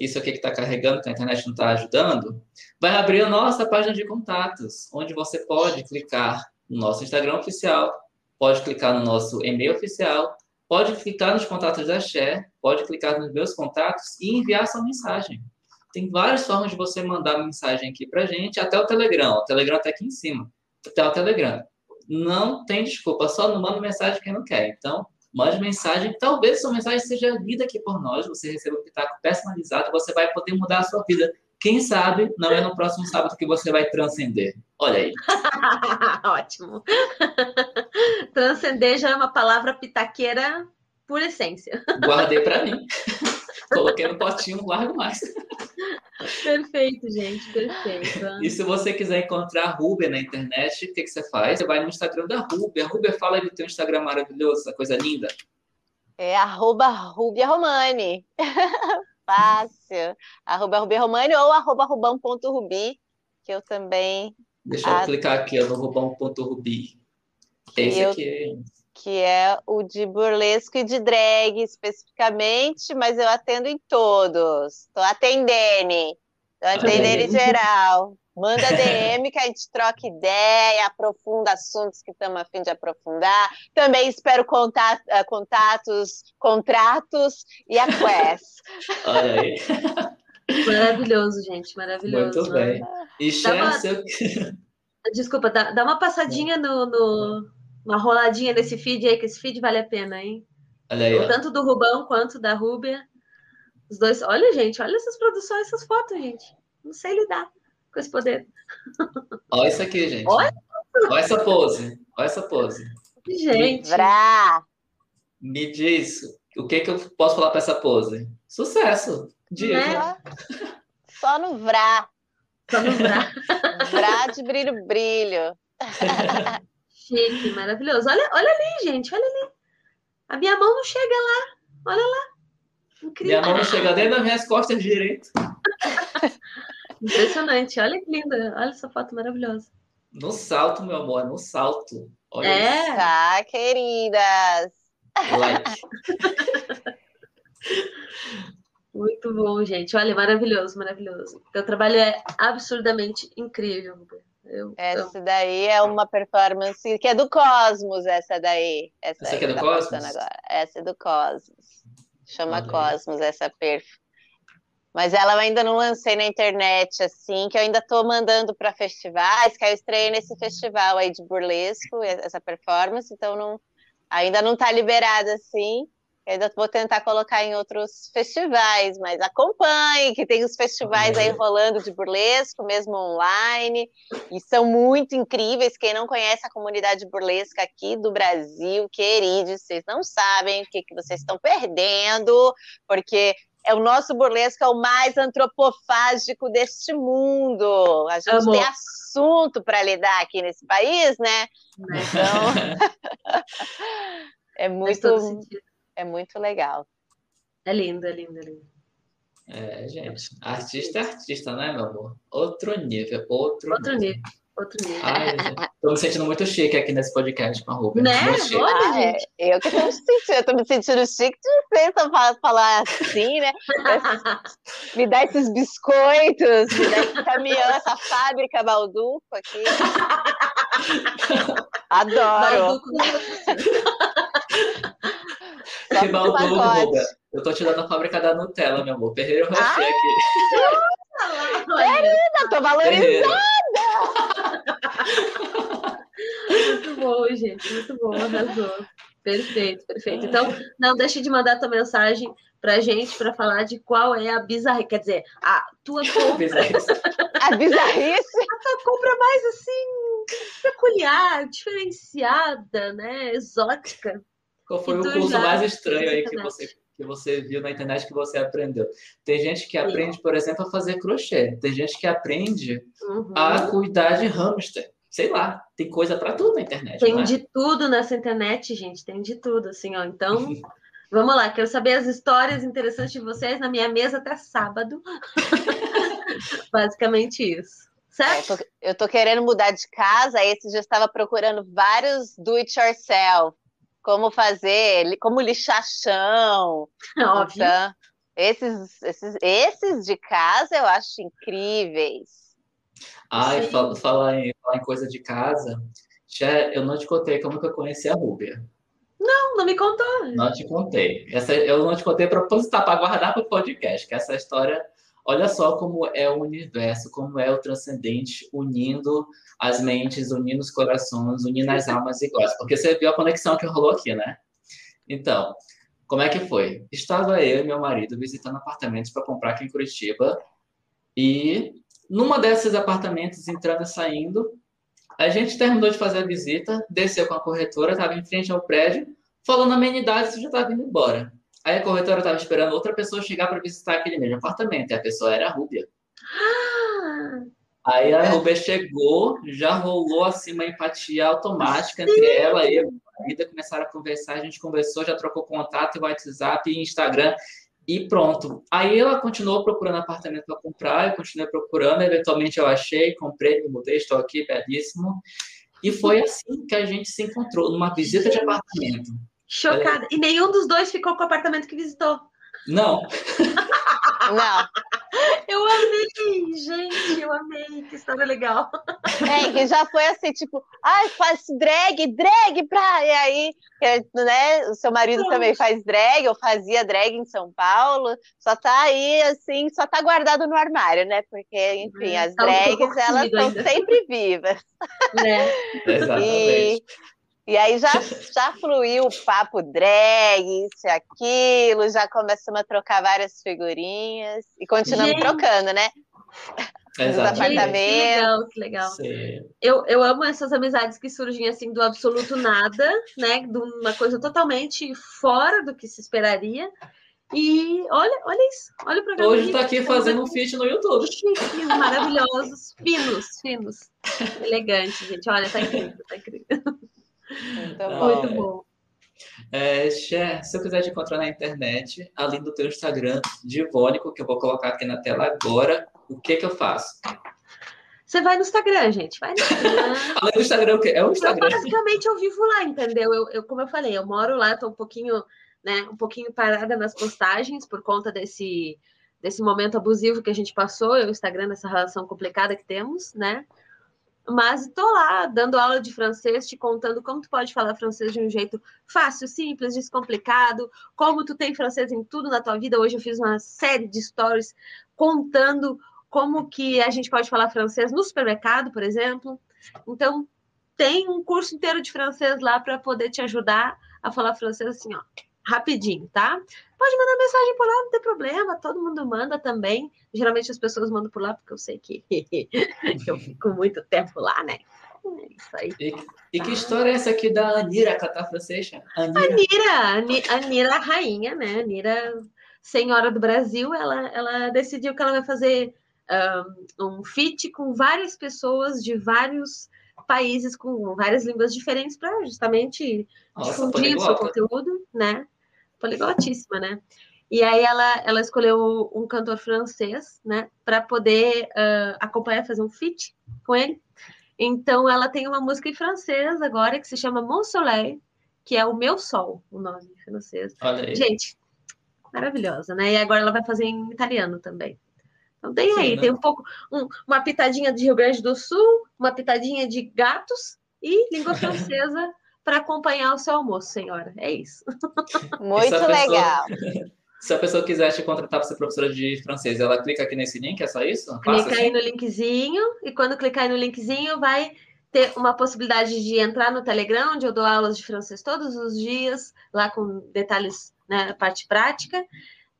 isso aqui que está carregando, que a internet não está ajudando, vai abrir a nossa página de contatos, onde você pode clicar no nosso Instagram oficial, pode clicar no nosso e-mail oficial, pode clicar nos contatos da Share, pode clicar nos meus contatos e enviar sua mensagem. Tem várias formas de você mandar mensagem aqui para gente, até o Telegram. O Telegram está aqui em cima. Até o Telegram. Não tem desculpa, só não manda mensagem quem não quer. Então, mande mensagem. Talvez sua mensagem seja lida aqui por nós. Você receba um pitaco personalizado. Você vai poder mudar a sua vida. Quem sabe não é no próximo sábado que você vai transcender. Olha aí. [LAUGHS] Ótimo. [LAUGHS] Transcender já é uma palavra pitaqueira por essência. Guardei para mim. [LAUGHS] Coloquei no potinho, não guardo mais. Perfeito, gente, perfeito. E se você quiser encontrar a Ruber na internet, o que, que você faz? Você vai no Instagram da Ruber. A Ruber fala aí do teu Instagram maravilhoso, essa coisa linda. É arroba Rubia Romani. [LAUGHS] Fácil. Arroba Rubia Romani ou arroba rubão.rubi, que eu também. Deixa eu clicar aqui ó, no rubão.rubi. Esse eu- aqui. Que é o de burlesco e de drag especificamente, mas eu atendo em todos. Estou atendendo. Estou atendendo em geral. Manda DM que a gente troca ideia, aprofunda assuntos que estamos a fim de aprofundar. Também espero contat- eh, contatos, contratos e a Quest. Olha aí. Maravilhoso, gente, maravilhoso. Muito bem. E uma- seu. Desculpa, dá, dá uma passadinha no, no- uma roladinha nesse feed aí, que esse feed vale a pena, hein? Olha aí, ó. Tanto do Rubão quanto da Rúbia. Os dois. Olha, gente, olha essas produções, essas fotos, gente. Não sei lidar com esse poder. Olha isso aqui, gente. Olha. Olha essa pose. Olha essa pose. Gente, Vrá! Me diz o que, que eu posso falar para essa pose. Sucesso. Diga. Né? Só, só no vrá. só no braço. [LAUGHS] Vrá de brilho, brilho. [LAUGHS] Chique, maravilhoso. Olha, olha ali, gente, olha ali. A minha mão não chega lá. Olha lá. Incrível. Minha mão não chega dentro das minhas costas direito. [LAUGHS] Impressionante. Olha que linda. Olha essa foto maravilhosa. No salto, meu amor, no salto. Olha É. Tá, queridas. isso. Like. [LAUGHS] Muito bom, gente. Olha, maravilhoso, maravilhoso. Teu trabalho é absurdamente incrível. Eu. Essa daí é uma performance que é do Cosmos, essa daí. Essa, Essa aqui é do tá Cosmos? Agora. Essa é do Cosmos. Chama Olha. Cosmos, essa perf. Mas ela eu ainda não lancei na internet, assim, que eu ainda tô mandando para festivais, que eu estreiei nesse festival aí de burlesco, essa performance, então não, ainda não tá liberada, assim. Eu ainda vou tentar colocar em outros festivais, mas acompanhe, que tem os festivais aí Olha. rolando de burlesco, mesmo online, e são muito incríveis. Quem não conhece a comunidade burlesca aqui do Brasil, queridos, vocês não sabem o que, que vocês estão perdendo, porque é o nosso burlesco é o mais antropofágico deste mundo. A gente Amo. tem assunto para lidar aqui nesse país, né? Né? Então, [LAUGHS] [LAUGHS] é muito. É muito legal. É lindo, é lindo, é lindo. É, gente. Artista é artista, né, meu amor? Outro nível, outro, Outro nível, outro nível. Ai, tô me sentindo muito chique aqui nesse podcast com a Ruben. Né? Olha, Ah, é, gente. eu que tô me sentindo, eu tô me sentindo chique de vocês fa- falar assim, né? [LAUGHS] Me dá esses biscoitos, me dá esse caminhão, essa fábrica Balduco aqui. [LAUGHS] Adoro. Balduco no- que mandou, Ruga. Eu tô te dando a fábrica da Nutella, meu amor. Ferreiro Rocher ah, aqui. Querida, tô valorizada! muito bom, gente. Muito bom, arrasou. Perfeito, perfeito. Então, não deixe de mandar tua mensagem pra gente para falar de qual é a bizarrice, quer dizer, a tua [LAUGHS] compra. a bizarrice. A tua compra mais assim peculiar, diferenciada, né, exótica. Qual foi o curso mais estranho aí que você que você viu na internet que você aprendeu? Tem gente que aprende, Sim. por exemplo, a fazer crochê. Tem gente que aprende uhum. a cuidar de hamster sei lá, tem coisa para tudo na internet. Tem é? de tudo nessa internet, gente, tem de tudo, assim, ó. Então, [LAUGHS] vamos lá, quero saber as histórias interessantes de vocês na minha mesa até sábado. [LAUGHS] Basicamente isso. Certo? É, eu, tô, eu tô querendo mudar de casa, esse já estava procurando vários do it yourself. Como fazer, como lixar chão. [LAUGHS] Óbvio. Então, esses, esses, esses de casa eu acho incríveis. Ai, fala, fala, em, fala em coisa de casa. Já, eu não te contei como que eu conheci a Rúbia. Não, não me contou. Não te contei. Essa, eu não te contei para propositar, para guardar para o podcast, que essa história, olha só como é o universo, como é o transcendente unindo as mentes, unindo os corações, unindo as almas iguais. Porque você viu a conexão que rolou aqui, né? Então, como é que foi? Estava eu e meu marido visitando apartamentos para comprar aqui em Curitiba e numa desses apartamentos, entrando e saindo, a gente terminou de fazer a visita, desceu com a corretora, estava em frente ao prédio, falando amenidades e já estava indo embora. Aí a corretora estava esperando outra pessoa chegar para visitar aquele mesmo apartamento, e a pessoa era a Rúbia. Aí a Rúbia chegou, já rolou assim uma empatia automática entre ela e a vida, começaram a conversar, a gente conversou, já trocou contato, WhatsApp, Instagram, e pronto. Aí ela continuou procurando apartamento para comprar, eu continuei procurando, eventualmente eu achei, comprei, me mudei, estou aqui, belíssimo. E foi assim que a gente se encontrou, numa visita de apartamento. Chocada. E nenhum dos dois ficou com o apartamento que visitou. Não. Não. Eu amei, gente, eu amei, que história legal. É, que já foi assim, tipo, ai, faz drag, drag pra. E aí, né, o seu marido Nossa. também faz drag, ou fazia drag em São Paulo, só tá aí, assim, só tá guardado no armário, né? Porque, enfim, é, as tá drags, elas estão sempre vivas. É. Exatamente. E... E aí já, já fluiu o papo drag, isso e aquilo, já começamos a trocar várias figurinhas e continuamos Gente. trocando, né? Nos apartamentos. Que legal, que legal. Eu, eu amo essas amizades que surgem assim do absoluto nada, né? De uma coisa totalmente fora do que se esperaria. E olha, olha isso, olha o programa. Hoje está aqui fazendo um feat no YouTube. Chiques, maravilhosos, finos, finos. Elegante, gente. Olha, tá incrível, tá incrível. [LAUGHS] Muito bom. Muito bom. É, Cher, se eu quiser te encontrar na internet, além do teu Instagram Divônico, que eu vou colocar aqui na tela agora, o que que eu faço? Você vai no Instagram, gente. Vai no Instagram. [LAUGHS] além do Instagram, o que? É o Instagram. Eu, basicamente, eu vivo lá, entendeu? Eu, eu, como eu falei, eu moro lá, tô um pouquinho, né, um pouquinho parada nas postagens por conta desse, desse momento abusivo que a gente passou, eu e o Instagram, nessa relação complicada que temos, né? Mas estou lá dando aula de francês, te contando como tu pode falar francês de um jeito fácil, simples, descomplicado, como tu tem francês em tudo na tua vida. Hoje eu fiz uma série de stories contando como que a gente pode falar francês no supermercado, por exemplo. Então, tem um curso inteiro de francês lá para poder te ajudar a falar francês assim, ó, rapidinho, tá? Pode mandar mensagem por lá, não tem problema, todo mundo manda também. Geralmente as pessoas mandam por lá, porque eu sei que, [LAUGHS] eu fico muito tempo lá, né? É isso aí. E, e que história é essa aqui da Anira catar francês? Anira, Anira, Anira rainha, né? Anira, senhora do Brasil, ela, ela decidiu que ela vai fazer um, um feat com várias pessoas de vários países com várias línguas diferentes para justamente Nossa, difundir o seu conteúdo, né? Poliglotíssima, né? E aí ela, ela escolheu um cantor francês, né, para poder uh, acompanhar, fazer um feat com ele. Então ela tem uma música em francês agora que se chama Mon Soleil, que é o meu sol, o nome em francês. Gente, maravilhosa, né? E agora ela vai fazer em italiano também. Então tem Sim, aí, né? tem um pouco, um, uma pitadinha de Rio Grande do Sul, uma pitadinha de gatos e língua [LAUGHS] francesa para acompanhar o seu almoço, senhora. É isso. [LAUGHS] Muito pessoa, legal. [LAUGHS] Se a pessoa quiser te contratar para ser professora de francês, ela clica aqui nesse link, é só isso? Clica assim? aí no linkzinho, e quando clicar aí no linkzinho, vai ter uma possibilidade de entrar no Telegram, onde eu dou aulas de francês todos os dias, lá com detalhes, né, parte prática.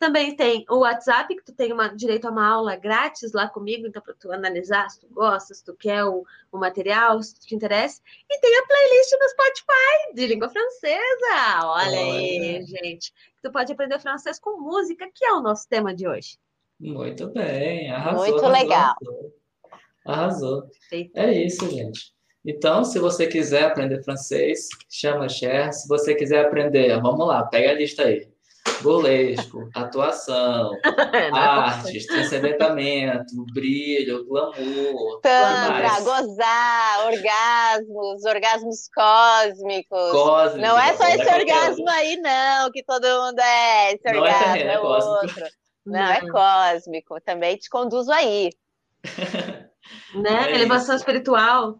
Também tem o WhatsApp, que tu tem uma, direito a uma aula grátis lá comigo, então para tu analisar se tu gosta, se tu quer o, o material, se tu te interessa. E tem a playlist no Spotify de língua francesa. Olha, Olha. aí, gente. Tu pode aprender francês com música, que é o nosso tema de hoje. Muito bem, arrasou. Muito arrasou, legal. Arrasou. É isso, gente. Então, se você quiser aprender francês, chama Cher. Se você quiser aprender, vamos lá, pega a lista aí burlesco, atuação, [LAUGHS] é artes, transcendentamento, brilho, glamour. Tantra, gozar, orgasmos, orgasmos cósmicos. Cósmico, não é só esse é orgasmo aí, não, que todo mundo é. Esse não é orgasmo é, terreno, é, é outro. Não, é cósmico. Também te conduzo aí. né? É Elevação espiritual.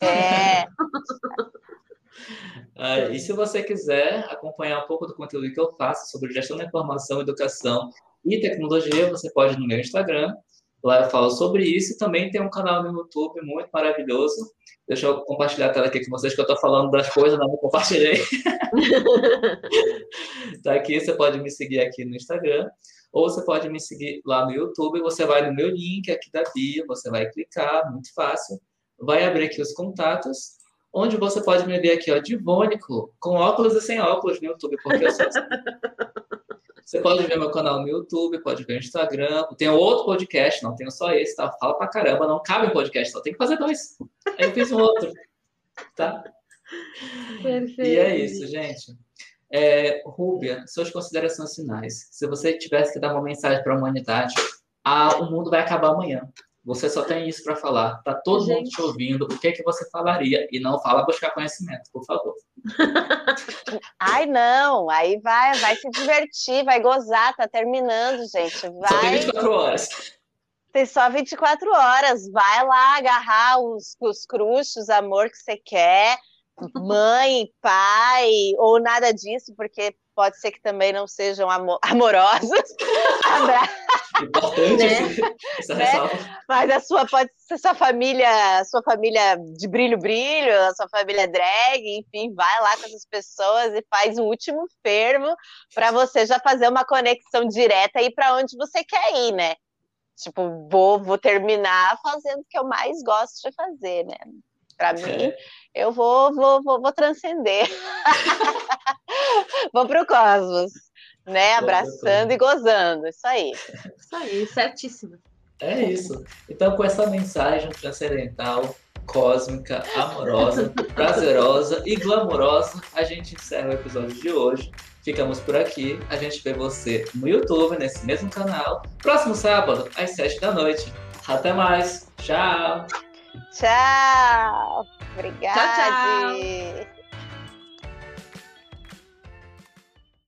É. [LAUGHS] Ah, e se você quiser acompanhar um pouco do conteúdo que eu faço sobre gestão da informação, educação e tecnologia, você pode ir no meu Instagram. Lá eu falo sobre isso. Também tem um canal no YouTube muito maravilhoso. Deixa eu compartilhar a tela aqui com vocês, que eu estou falando das coisas, não compartilhei. [LAUGHS] tá aqui, você pode me seguir aqui no Instagram. Ou você pode me seguir lá no YouTube. Você vai no meu link aqui da bio, você vai clicar, muito fácil. Vai abrir aqui os contatos onde você pode me ver aqui, ó, divônico, com óculos e sem óculos no YouTube, porque eu sou assim. [LAUGHS] Você pode ver meu canal no YouTube, pode ver no Instagram. Tem outro podcast, não tenho só esse, tá? Fala pra caramba, não cabe um podcast, só tem que fazer dois. Aí eu fiz um outro, tá? Perfeito. E é isso, gente. É, Rúbia, suas considerações finais. Se você tivesse que dar uma mensagem para a humanidade, ah, o mundo vai acabar amanhã. Você só tem isso para falar. Tá todo Gente. mundo te ouvindo. O que é que você falaria? E não fala buscar conhecimento, por favor. [LAUGHS] Ai, não. Aí vai, vai se divertir, vai gozar. Tá terminando, gente. Vai. Só tem 24 horas. Tem só 24 horas. Vai lá agarrar os, os cruxos, amor que você quer. Mãe, pai, ou nada disso, porque pode ser que também não sejam [LAUGHS] amorosos. Importante né? essa né? Mas a sua pode ser sua família, sua família de brilho brilho, a sua família drag, enfim, vai lá com essas pessoas e faz o último fermo para você já fazer uma conexão direta e para onde você quer ir, né? Tipo, vou, vou terminar fazendo o que eu mais gosto de fazer, né? Para mim, é. eu vou, vou, vou, vou transcender. [LAUGHS] vou pro cosmos né? Abraçando e gozando. Isso aí. Isso aí, certíssimo. É isso. Então, com essa mensagem transcendental, cósmica, amorosa, [LAUGHS] prazerosa e glamourosa, a gente encerra o episódio de hoje. Ficamos por aqui. A gente vê você no YouTube, nesse mesmo canal, próximo sábado, às sete da noite. Até mais. Tchau. Tchau. Obrigada. Tchau, tchau.